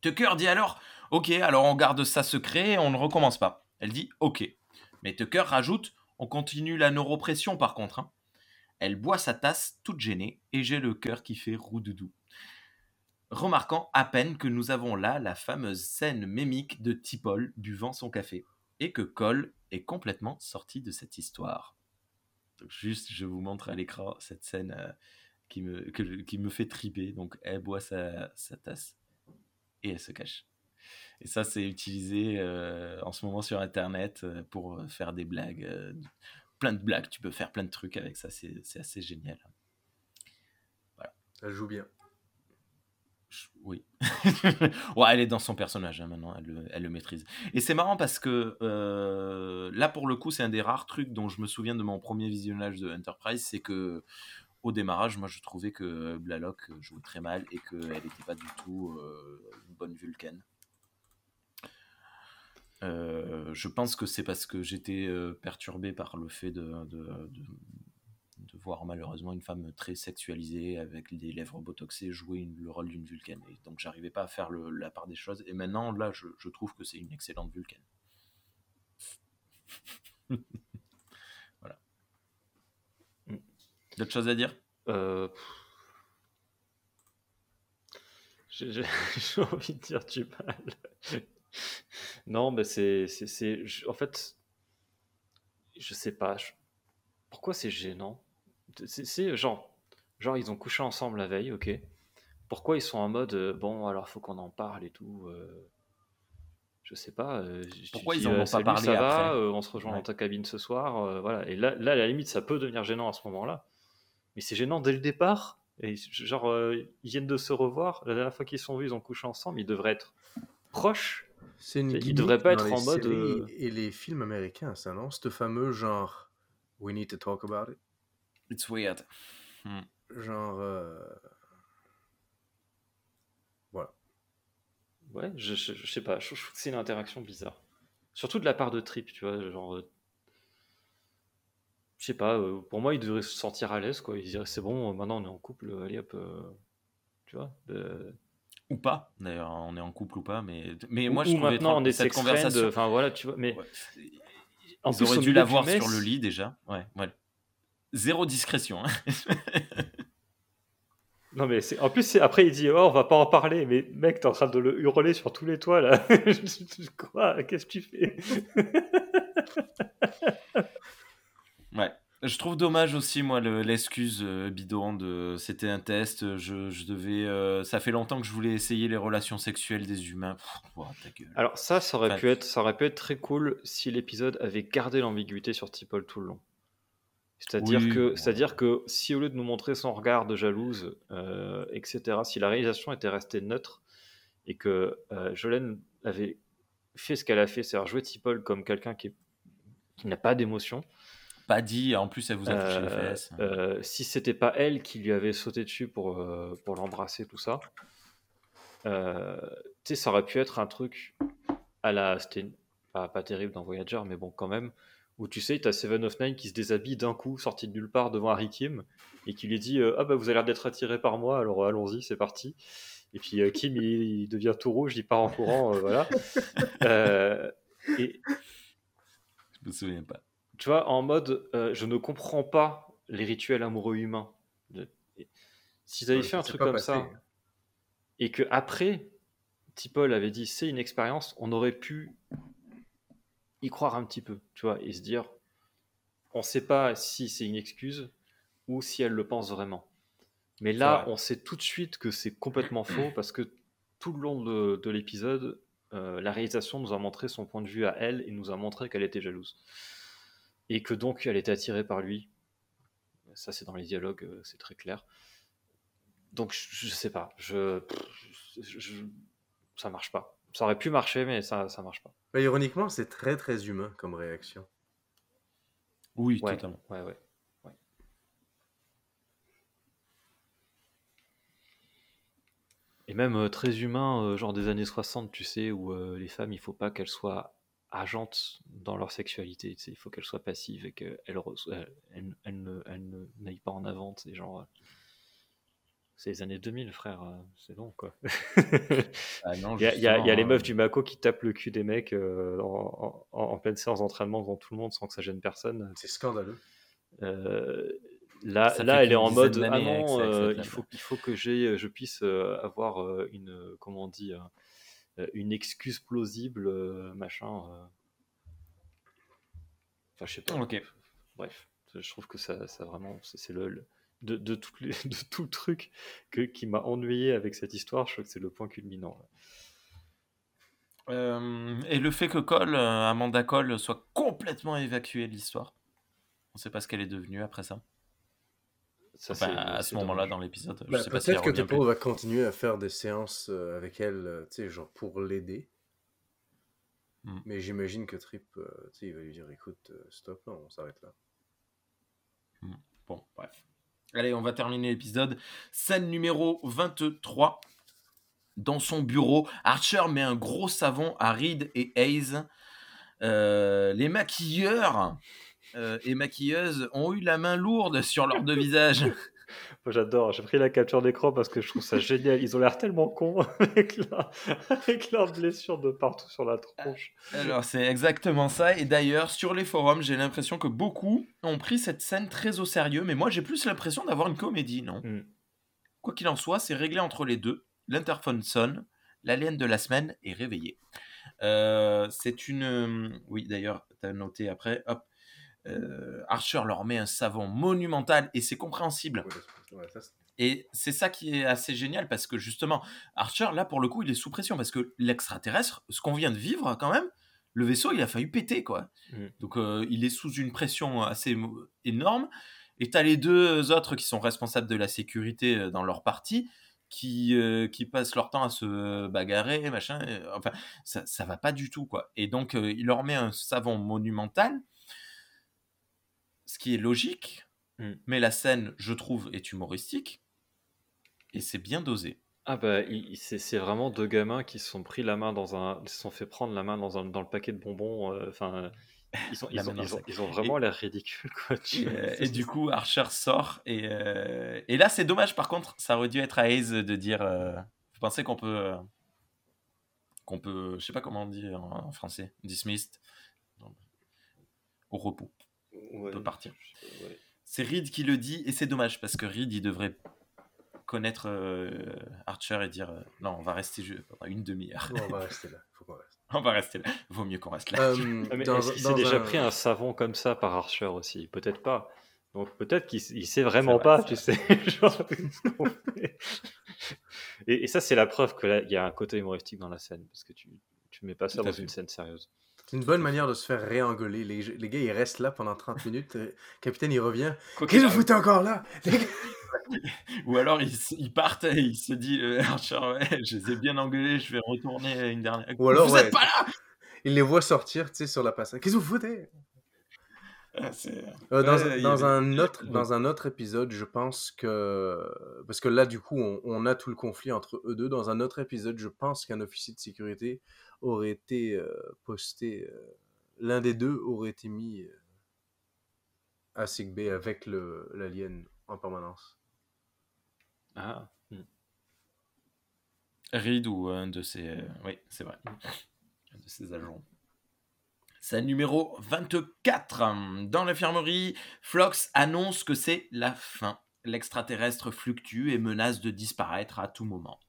Tucker dit alors Ok, alors on garde ça secret, on ne recommence pas. Elle dit Ok. Mais Tucker rajoute On continue la neuropression par contre. Hein. Elle boit sa tasse toute gênée et j'ai le cœur qui fait roudoudou. Remarquant à peine que nous avons là la fameuse scène mémique de Tipol buvant son café et que Cole est complètement sorti de cette histoire. juste, je vous montre à l'écran cette scène euh, qui me fait triper. Donc, elle boit sa tasse et elle se cache. Et ça, c'est utilisé euh, en ce moment sur Internet euh, pour euh, faire des blagues. plein de blagues, tu peux faire plein de trucs avec ça, c'est assez génial. Voilà. Elle joue bien. Oui. ouais, elle est dans son personnage hein, maintenant, elle le, elle le, maîtrise. Et c'est marrant parce que là, pour le coup, c'est un des rares trucs dont je me souviens de mon premier visionnage de Enterprise, c'est que au démarrage, moi, je trouvais que Blalock jouait très mal et qu'elle n'était pas du tout une bonne Vulcaine. Euh, je pense que c'est parce que j'étais euh, perturbé par le fait de, de, de, voir malheureusement une femme très sexualisée avec des lèvres botoxées jouer le rôle d'une vulcaine. Donc j'arrivais pas à faire la part des choses. Et maintenant, là, je, je trouve que c'est une excellente vulcaine. voilà. D'autres choses à dire? Euh... J'ai envie de dire du mal. Non, mais c'est, c'est, en fait, je sais pas. pourquoi c'est gênant? C'est genre, genre, ils ont couché ensemble la veille, ok. Pourquoi ils sont en mode, euh, bon, alors faut qu'on en parle et tout euh, Je sais pas. euh, je- Pourquoi ils dis, en ont euh, pas salut, parlé ça va, après? euh, On se rejoint Ouais. dans ta cabine ce soir, euh, voilà. Et là, là, à la limite, ça peut devenir gênant à ce moment-là. Mais c'est gênant dès le départ. Et genre, euh, ils viennent de se revoir. La dernière fois qu'ils se sont vus, ils ont couché ensemble. Ils devraient être proches. C'est une Il devrait pas être en mode, euh, Et les films américains, ça, non? Ce fameux genre. We need to talk about it. It's weird. Genre. euh, Voilà. Ouais, je, je, je sais pas, je, je trouve que c'est une interaction bizarre. Surtout de la part de Trip, tu vois, genre... euh, Je sais pas, euh, pour moi, il devrait se sentir à l'aise, quoi. Il dirait, c'est bon, maintenant on est en couple, allez hop... euh, Tu vois euh, Ou pas, d'ailleurs, on est en couple ou pas, mais, mais ou- moi je ou trouvais maintenant on est cette conversation. enfin voilà, tu vois, mais... Ouais. En Ils plus, auraient au dû milieu la du voir mess- sur le lit déjà. Ouais, ouais. Zéro discrétion. hein. Non mais c'est... En plus, c'est... après il dit, oh, on va pas en parler, mais mec, t'es en train de le hurler sur tous les toits, là. Quoi? Qu'est-ce que tu fais? Ouais. Je trouve dommage aussi, moi, le- l'excuse euh, bidon de c'était un test, je, je devais. euh, ça fait longtemps que je voulais essayer les relations sexuelles des humains. Pff, ouah, ta gueule. Alors ça, ça aurait Enfin- pu être, ça aurait pu être très cool si l'épisode avait gardé l'ambiguïté sur Tipol tout le long. C'est-à-dire Oui, que, c'est-à-dire que si au lieu de nous montrer son regard de jalouse, euh, etc., si la réalisation était restée neutre et que euh, Jolene avait fait ce qu'elle a fait, c'est-à-dire jouer Tipol comme quelqu'un qui, est- qui n'a pas d'émotion, Pas dit, en plus, elle vous a touché les euh, fesses. euh, si c'était pas elle qui lui avait sauté dessus pour, euh, pour l'embrasser, tout ça, tu sais, ça aurait pu être un truc à la. C'était pas, pas terrible dans Voyager, mais bon, quand même. Où tu sais, t'as Seven of Nine qui se déshabille d'un coup, sorti de nulle part devant Harry Kim, et qui lui dit euh, Ah bah vous avez l'air d'être attiré par moi, alors allons-y, c'est parti. Et puis euh, Kim, il, il devient tout rouge, il part en courant, euh, voilà. Et, Je me souviens pas. Tu vois, en mode, euh, je ne comprends pas les rituels amoureux humains. De- et S'ils avaient Ouais, fait un truc comme passé. ça, et que après, Tipol avait dit c'est une expérience, on aurait pu y croire un petit peu, tu vois, et se dire, on sait pas si c'est une excuse ou si elle le pense vraiment. Mais là, vrai. on sait tout de suite que c'est complètement faux parce que tout le long de, de l'épisode, euh, la réalisation nous a montré son point de vue à elle et nous a montré qu'elle était jalouse. Et que donc elle était attirée par lui. Ça, c'est dans les dialogues, euh, c'est très clair. Donc, je, je sais pas. Je, je- je- ça marche pas. Ça aurait pu marcher, mais ça, ça marche pas. Mais ironiquement, c'est très très humain comme réaction. Oui, Ouais, totalement. ouais, ouais. ouais. Et même euh, très humain, euh, genre des années 60, tu sais, où euh, les femmes, il faut pas qu'elles soient agentes dans leur sexualité, tu sais, il faut qu'elles soient passives et elles- elles ne, n'aillent pas en avant, c'est genre... euh, c'est les années 2000, frère, euh, c'est long, quoi. Ah Il y, a- y y les meufs euh, du Mako qui tapent le cul des mecs euh, en, en- en pleine séance d'entraînement devant tout le monde sans que ça gêne personne. C'est scandaleux. Euh, là, là elle est en mode ah avec non, ça, avec euh, cette il faut, il faut que je puisse euh, avoir euh, une, euh, comment on dit, euh, une excuse plausible, euh, machin. euh. Enfin, je sais pas. Ok. Bref, je trouve que ça, ça vraiment, c'est le, le- de, de, toutes les- de tout le truc que, qui m'a ennuyé avec cette histoire. Je trouve que c'est le point culminant. Euh, et le fait que Cole, euh, Amanda Cole, soit complètement évacuée de l'histoire. On sait pas ce qu'elle est devenue après ça. Ça, Enfin, c'est- à ce moment-là dans l'épisode. Je Bah, si Peut-être que plus. va continuer à faire des séances euh, avec elle, euh, tu sais, genre pour l'aider. Hmm. Mais j'imagine que Trip, euh, tu sais, il va lui dire écoute, stop, on s'arrête là. Bon, bref. Allez, on va terminer l'épisode. Scène numéro 23. Dans son bureau, Archer met un gros savon à Reed et Hayes. Euh, les maquilleurs euh, et maquilleuses ont eu la main lourde sur leurs deux visages. Moi, J'adore, j'ai pris la capture d'écran parce que je trouve ça génial. Ils ont l'air tellement cons avec, la... avec leurs blessures de partout sur la tronche. Alors, c'est exactement ça. Et d'ailleurs, sur les forums, j'ai l'impression que beaucoup ont pris cette scène très au sérieux. Mais moi, j'ai plus l'impression d'avoir une comédie, non? Mm. Quoi qu'il en soit, c'est réglé entre les deux. L'interphone sonne, l'alien de la semaine est réveillé. Euh, c'est une. euh, Oui, d'ailleurs, tu as noté après. Hop. Euh, Archer leur met un savon monumental et c'est compréhensible. Ouais, ça, c'est- Et c'est ça qui est assez génial parce que justement, Archer, là, pour le coup, il est sous pression parce que l'extraterrestre, ce qu'on vient de vivre quand même, le vaisseau, il a failli péter, quoi. Mm. Donc, euh, il est sous une pression assez énorme. Et tu as les deux autres qui sont responsables de la sécurité euh, dans leur partie qui, euh, qui passent leur temps à se bagarrer, machin. Enfin, ça, ça va pas du tout, quoi. Et donc, euh, il leur met un savon monumental, ce qui est logique, Mm. mais la scène, je trouve, est humoristique. Et c'est bien dosé. Ah bah, c'est vraiment deux gamins qui se sont pris la main dans un, se sont fait prendre la main dans, un, dans le paquet de bonbons. euh, Enfin, ils, ont, ils, ils vraiment l'air ridicules, quoi. Tu- Et, euh, et du coup, Archer sort. Et, euh, et là, c'est dommage, par contre, ça aurait dû être à Hayes de dire euh, Vous pensez qu'on peut. qu'on peut. Je sais pas comment on dit en, en français. Dismissed. Au repos. Ouais, peut partir. ouais. C'est Reed qui le dit. Et c'est dommage parce que Reed, il devrait connaître euh, Archer et dire euh, Non, on va rester pendant une demi-heure. on va rester là. Faut qu'on reste. on va rester là. Vaut mieux qu'on reste là. Euh, Ah, mais dans- est-ce qu'il s'est dans déjà un- pris un savon comme ça par Archer aussi? Peut-être pas. Donc peut-être qu'il il sait vraiment vrai, pas, tu sais. genre, et, et ça, c'est la preuve que là, il y a un côté humoristique dans la scène, parce que tu, tu mets pas ça dans une scène sérieuse. C'est une bonne manière de se faire réengueuler. Les, les gars, ils restent là pendant 30 minutes. euh, Capitaine, il revient. Qu'est-ce que vous foutez encore là? Ou alors ils, ils partent et il se dit euh, Archer, ouais, je les ai bien engueulés, je vais retourner une dernière. Ou alors, vous ouais. êtes pas là Il les voit sortir, tu sais, sur la passage. Qu'est-ce que vous foutez? Ah, Euh, dans, Ouais, un autre, dans un autre épisode, je pense que... Parce que là, du coup, on, on a tout le conflit entre eux deux. Dans un autre épisode, je pense qu'un officier de sécurité aurait été euh, posté... euh, L'un des deux aurait été mis euh, à Sick Bay avec l'alien en permanence. Ah, hmm. Reed ou un de ses. euh, Oui, c'est vrai. Un de ses agents. Scène numéro 24. Dans l'infirmerie, Flox annonce que c'est la fin. L'extraterrestre fluctue et menace de disparaître à tout moment.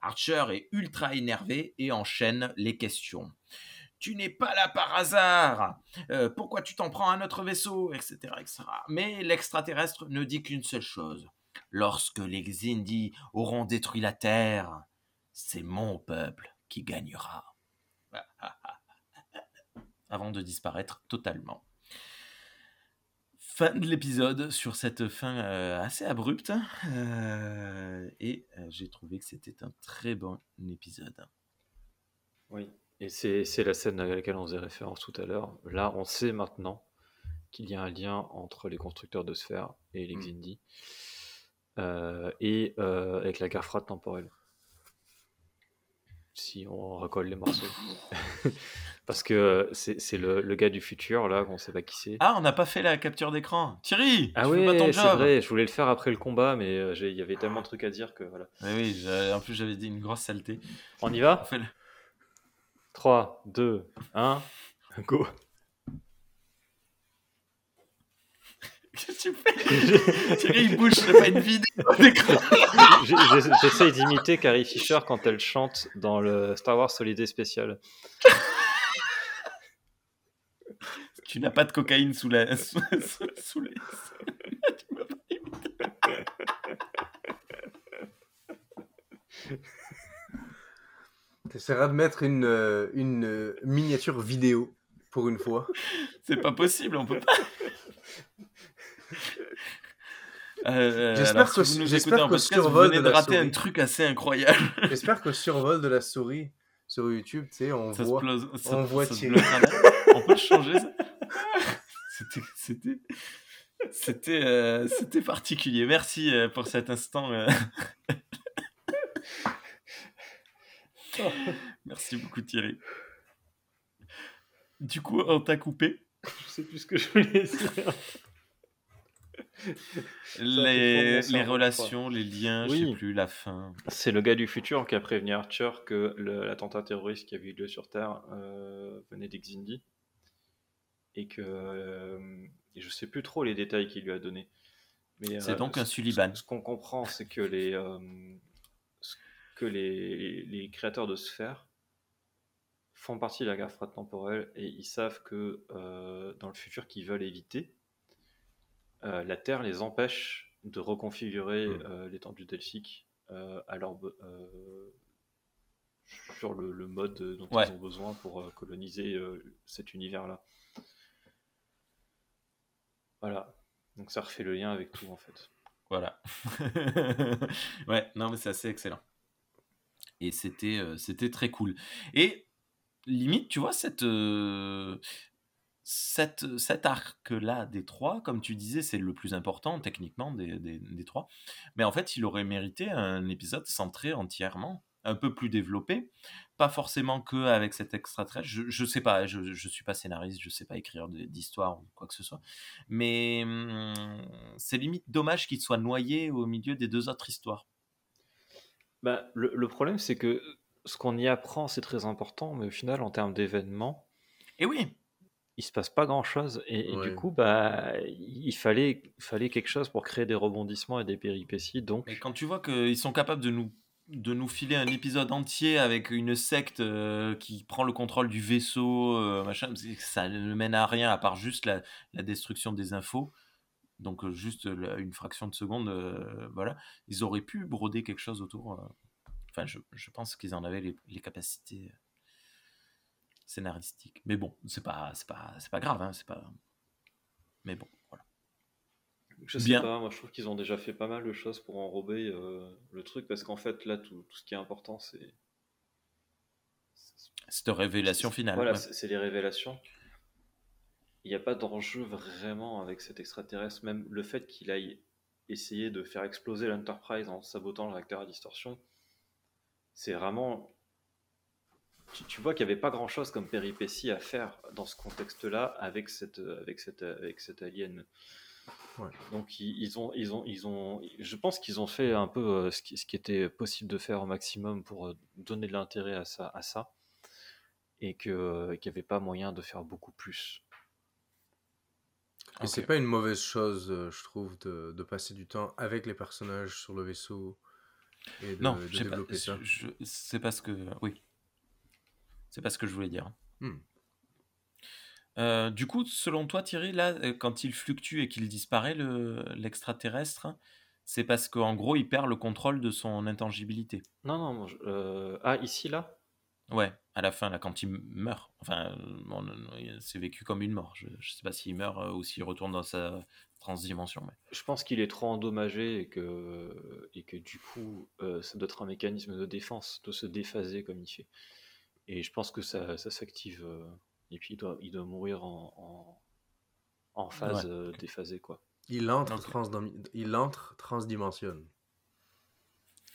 Archer est ultra énervé et enchaîne les questions. Tu n'es pas là par hasard. Euh, pourquoi tu t'en prends à notre vaisseau, etc., etc. Mais l'extraterrestre ne dit qu'une seule chose. Lorsque les Xindi auront détruit la Terre, c'est mon peuple qui gagnera. Avant de disparaître totalement. Fin de l'épisode sur cette fin euh, assez abrupte. Euh, et euh, j'ai trouvé que c'était un très bon épisode. oui. Et c'est la scène à laquelle on faisait référence tout à l'heure. Là, on sait maintenant qu'il y a un lien entre les constructeurs de sphères et les Mm. Xindi. Et avec la guerre froide temporelle. Si on recolle les morceaux. Parce que c'est c'est le, le gars du futur, là, qu'on sait pas qui c'est. Ah, on n'a pas fait la capture d'écran. Thierry, Ah oui, c'est vrai, je voulais le faire après le combat, mais euh, j'ai- il y avait tellement de trucs à dire que voilà. Oui, oui, en plus j'avais dit une grosse saleté. On y On va fait le- 3, 2, 1, go Qu'est-ce que tu fais Thierry, il bouge, c'est pas une vidéo d'écran. J'essaye d'imiter Carrie Fisher quand elle chante dans le Star Wars Holiday Special. Tu n'as pas de cocaïne sous la sous, sous- sous les. Tu pas- T'essaieras de mettre une, euh, une euh, miniature vidéo pour une fois. C'est pas possible, on peut pas. Euh, J'espère alors, que- si vous nous j'espère écoutez en podcast, vous survol venez de de la rater un souris. truc assez incroyable. J'espère qu'au survol de la souris sur YouTube, tu sais, on Ça voit. plose- ça- on voit un. On peut le changer ça C'était c'était c'était euh, c'était particulier. Merci euh, pour cet instant. euh. Merci beaucoup Thierry. Du coup, on t'a coupé. Je sais plus ce que je voulais dire. Les, relations, les liens, je sais plus, la fin. C'est le gars du futur qui a prévenu Archer que l'attentat terroriste qui avait eu lieu sur Terre euh, venait d'Exindi. Et que. euh, et je sais plus trop les détails qu'il lui a donnés. C'est euh, donc un Sullivan. Ce, qu'on comprend, c'est que les. euh, que les, les créateurs de sphères font partie de la guerre froide temporelle et ils savent que euh, dans le futur qu'ils veulent éviter, euh, la Terre les empêche de reconfigurer Mm. euh, l'étendue delphique euh, euh, sur le, le mode dont Ouais. ils ont besoin pour coloniser cet univers-là. Voilà. Donc ça refait le lien avec tout en fait. Voilà. ouais, non, mais c'est assez excellent. Et c'était c'était très cool. Et limite, tu vois, cette, euh, cette, cet arc-là des trois, comme tu disais, c'est le plus important techniquement des, des, des trois. Mais en fait, il aurait mérité un épisode centré entièrement, un peu plus développé. Pas forcément que avec cet extraterrestre. Je, je sais pas, je, je suis pas scénariste, je sais pas écrire d'histoire ou quoi que ce soit. Mais hum, c'est limite dommage qu'il soit noyé au milieu des deux autres histoires. Bah, le, le problème, c'est que ce qu'on y apprend, c'est très important, mais au final, en termes d'événements, Et oui, il se passe pas grand-chose. Et, et Ouais. du coup, bah, il fallait, fallait quelque chose pour créer des rebondissements et des péripéties. Donc, mais quand tu vois qu'ils sont capables de nous de nous filer un épisode entier avec une secte euh, qui prend le contrôle du vaisseau, euh, machin, ça ne mène à rien à part juste la, la destruction des infos. Donc euh, juste une fraction de seconde, voilà. Ils auraient pu broder quelque chose autour. Enfin, je, je pense qu'ils en avaient les, les capacités scénaristiques. Mais bon, c'est pas, c'est pas, c'est pas grave, hein, c'est pas. Mais bon, voilà. je sais Bien. pas, moi je trouve qu'ils ont déjà fait pas mal de choses pour enrober euh, le truc, parce qu'en fait, là, tout, tout ce qui est important, c'est. Cette révélation finale. Voilà, ouais. c'est les révélations. Il n'y a pas d'enjeu vraiment avec cet extraterrestre, même le fait qu'il aille essayer de faire exploser l'Enterprise en sabotant le réacteur à distorsion, c'est vraiment. Tu, tu vois qu'il n'y avait pas grand chose comme péripétie à faire dans ce contexte-là avec cette, avec cette, avec cette alien. Ouais. Donc ils, ils ont, ils ont, ils ont, je pense qu'ils ont fait un peu euh, ce qui, ce qui était possible de faire au maximum pour euh, donner de l'intérêt à ça, à ça, et que euh, qu'il n'y avait pas moyen de faire beaucoup plus. Et c'est Ok. pas une mauvaise chose, euh, je trouve, de, de passer du temps avec les personnages sur le vaisseau et de, Non, de j'ai pas- développer ça. c'est pas ce que. Oui. C'est pas ce que je voulais dire. Hmm. Euh, du coup, selon toi, Thierry, là, euh, quand il fluctue et qu'il disparaît, le- l'extraterrestre, c'est parce qu'en gros, il perd le contrôle de son intangibilité. Non, non, je- euh, ah ici là? Ouais, à la fin, là, quand il meurt. Enfin, bon, c'est vécu comme une mort. Je, je sais pas s'il meurt ou s'il retourne dans sa transdimension. Mais... Je pense qu'il est trop endommagé et que, et que du coup, euh, ça doit être un mécanisme de défense, de se déphaser comme il fait. Et je pense que ça, ça s'active. euh, et puis il doit, il doit mourir en, en, en phase Ouais. euh, déphasée, quoi. Il entre, Ok. transdom- il entre transdimensionne.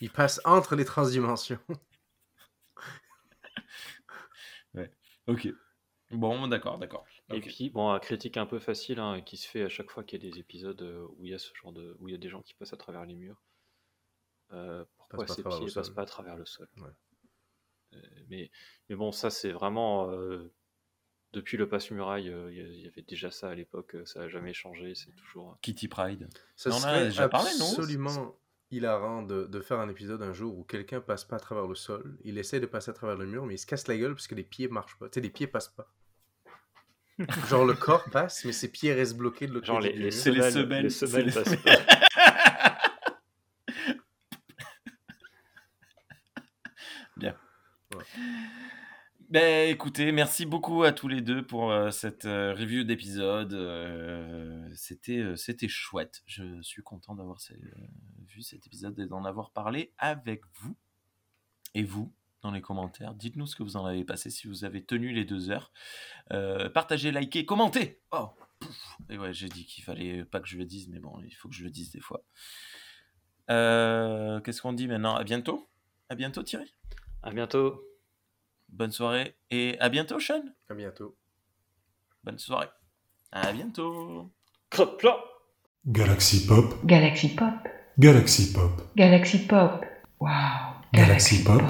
Il passe entre les transdimensions. Ok. Bon, d'accord, d'accord. Et puis, bon, critique un peu facile hein, qui se fait à chaque fois qu'il y a des épisodes euh, où il y a ce genre de. où il y a des gens qui passent à travers les murs. Euh, pourquoi ces pieds passent sol. pas à travers le sol? Ouais. Euh, mais, mais bon, ça, c'est vraiment. euh, depuis le passe-muraille, euh, il y avait déjà ça à l'époque, ça n'a jamais changé, c'est toujours. Kitty Pride. Ça On en a serait déjà parlé, non absolument hilarant de, de faire un épisode un jour où quelqu'un passe pas à travers le sol, il essaie de passer à travers le mur, mais il se casse la gueule parce que les pieds marchent pas. Tu sais, les pieds passent pas. Genre le corps passe, mais ses pieds restent bloqués de l'autre Genre côté les, du les semelles, les semelles les- passent pas. Ben écoutez, merci beaucoup à tous les deux pour euh, cette euh, review d'épisode. Euh, c'était c'était chouette. Je suis content d'avoir vu cet épisode et d'en avoir parlé avec vous. Et vous, dans les commentaires, dites-nous ce que vous en avez passé, si vous avez tenu les deux heures. Partagez, likez, commentez. Oh. Et ouais, j'ai dit qu'il fallait pas que je le dise, mais bon, il faut que je le dise des fois. Qu'est-ce qu'on dit maintenant? À bientôt? À bientôt, Thierry? À bientôt. Bonne soirée et à bientôt, Sean. À bientôt. Bonne soirée. À bientôt. Crotte plat Galaxy Pop, Galaxy Pop. Galaxy Pop, Galaxy Pop. Wow. Galaxy Pop.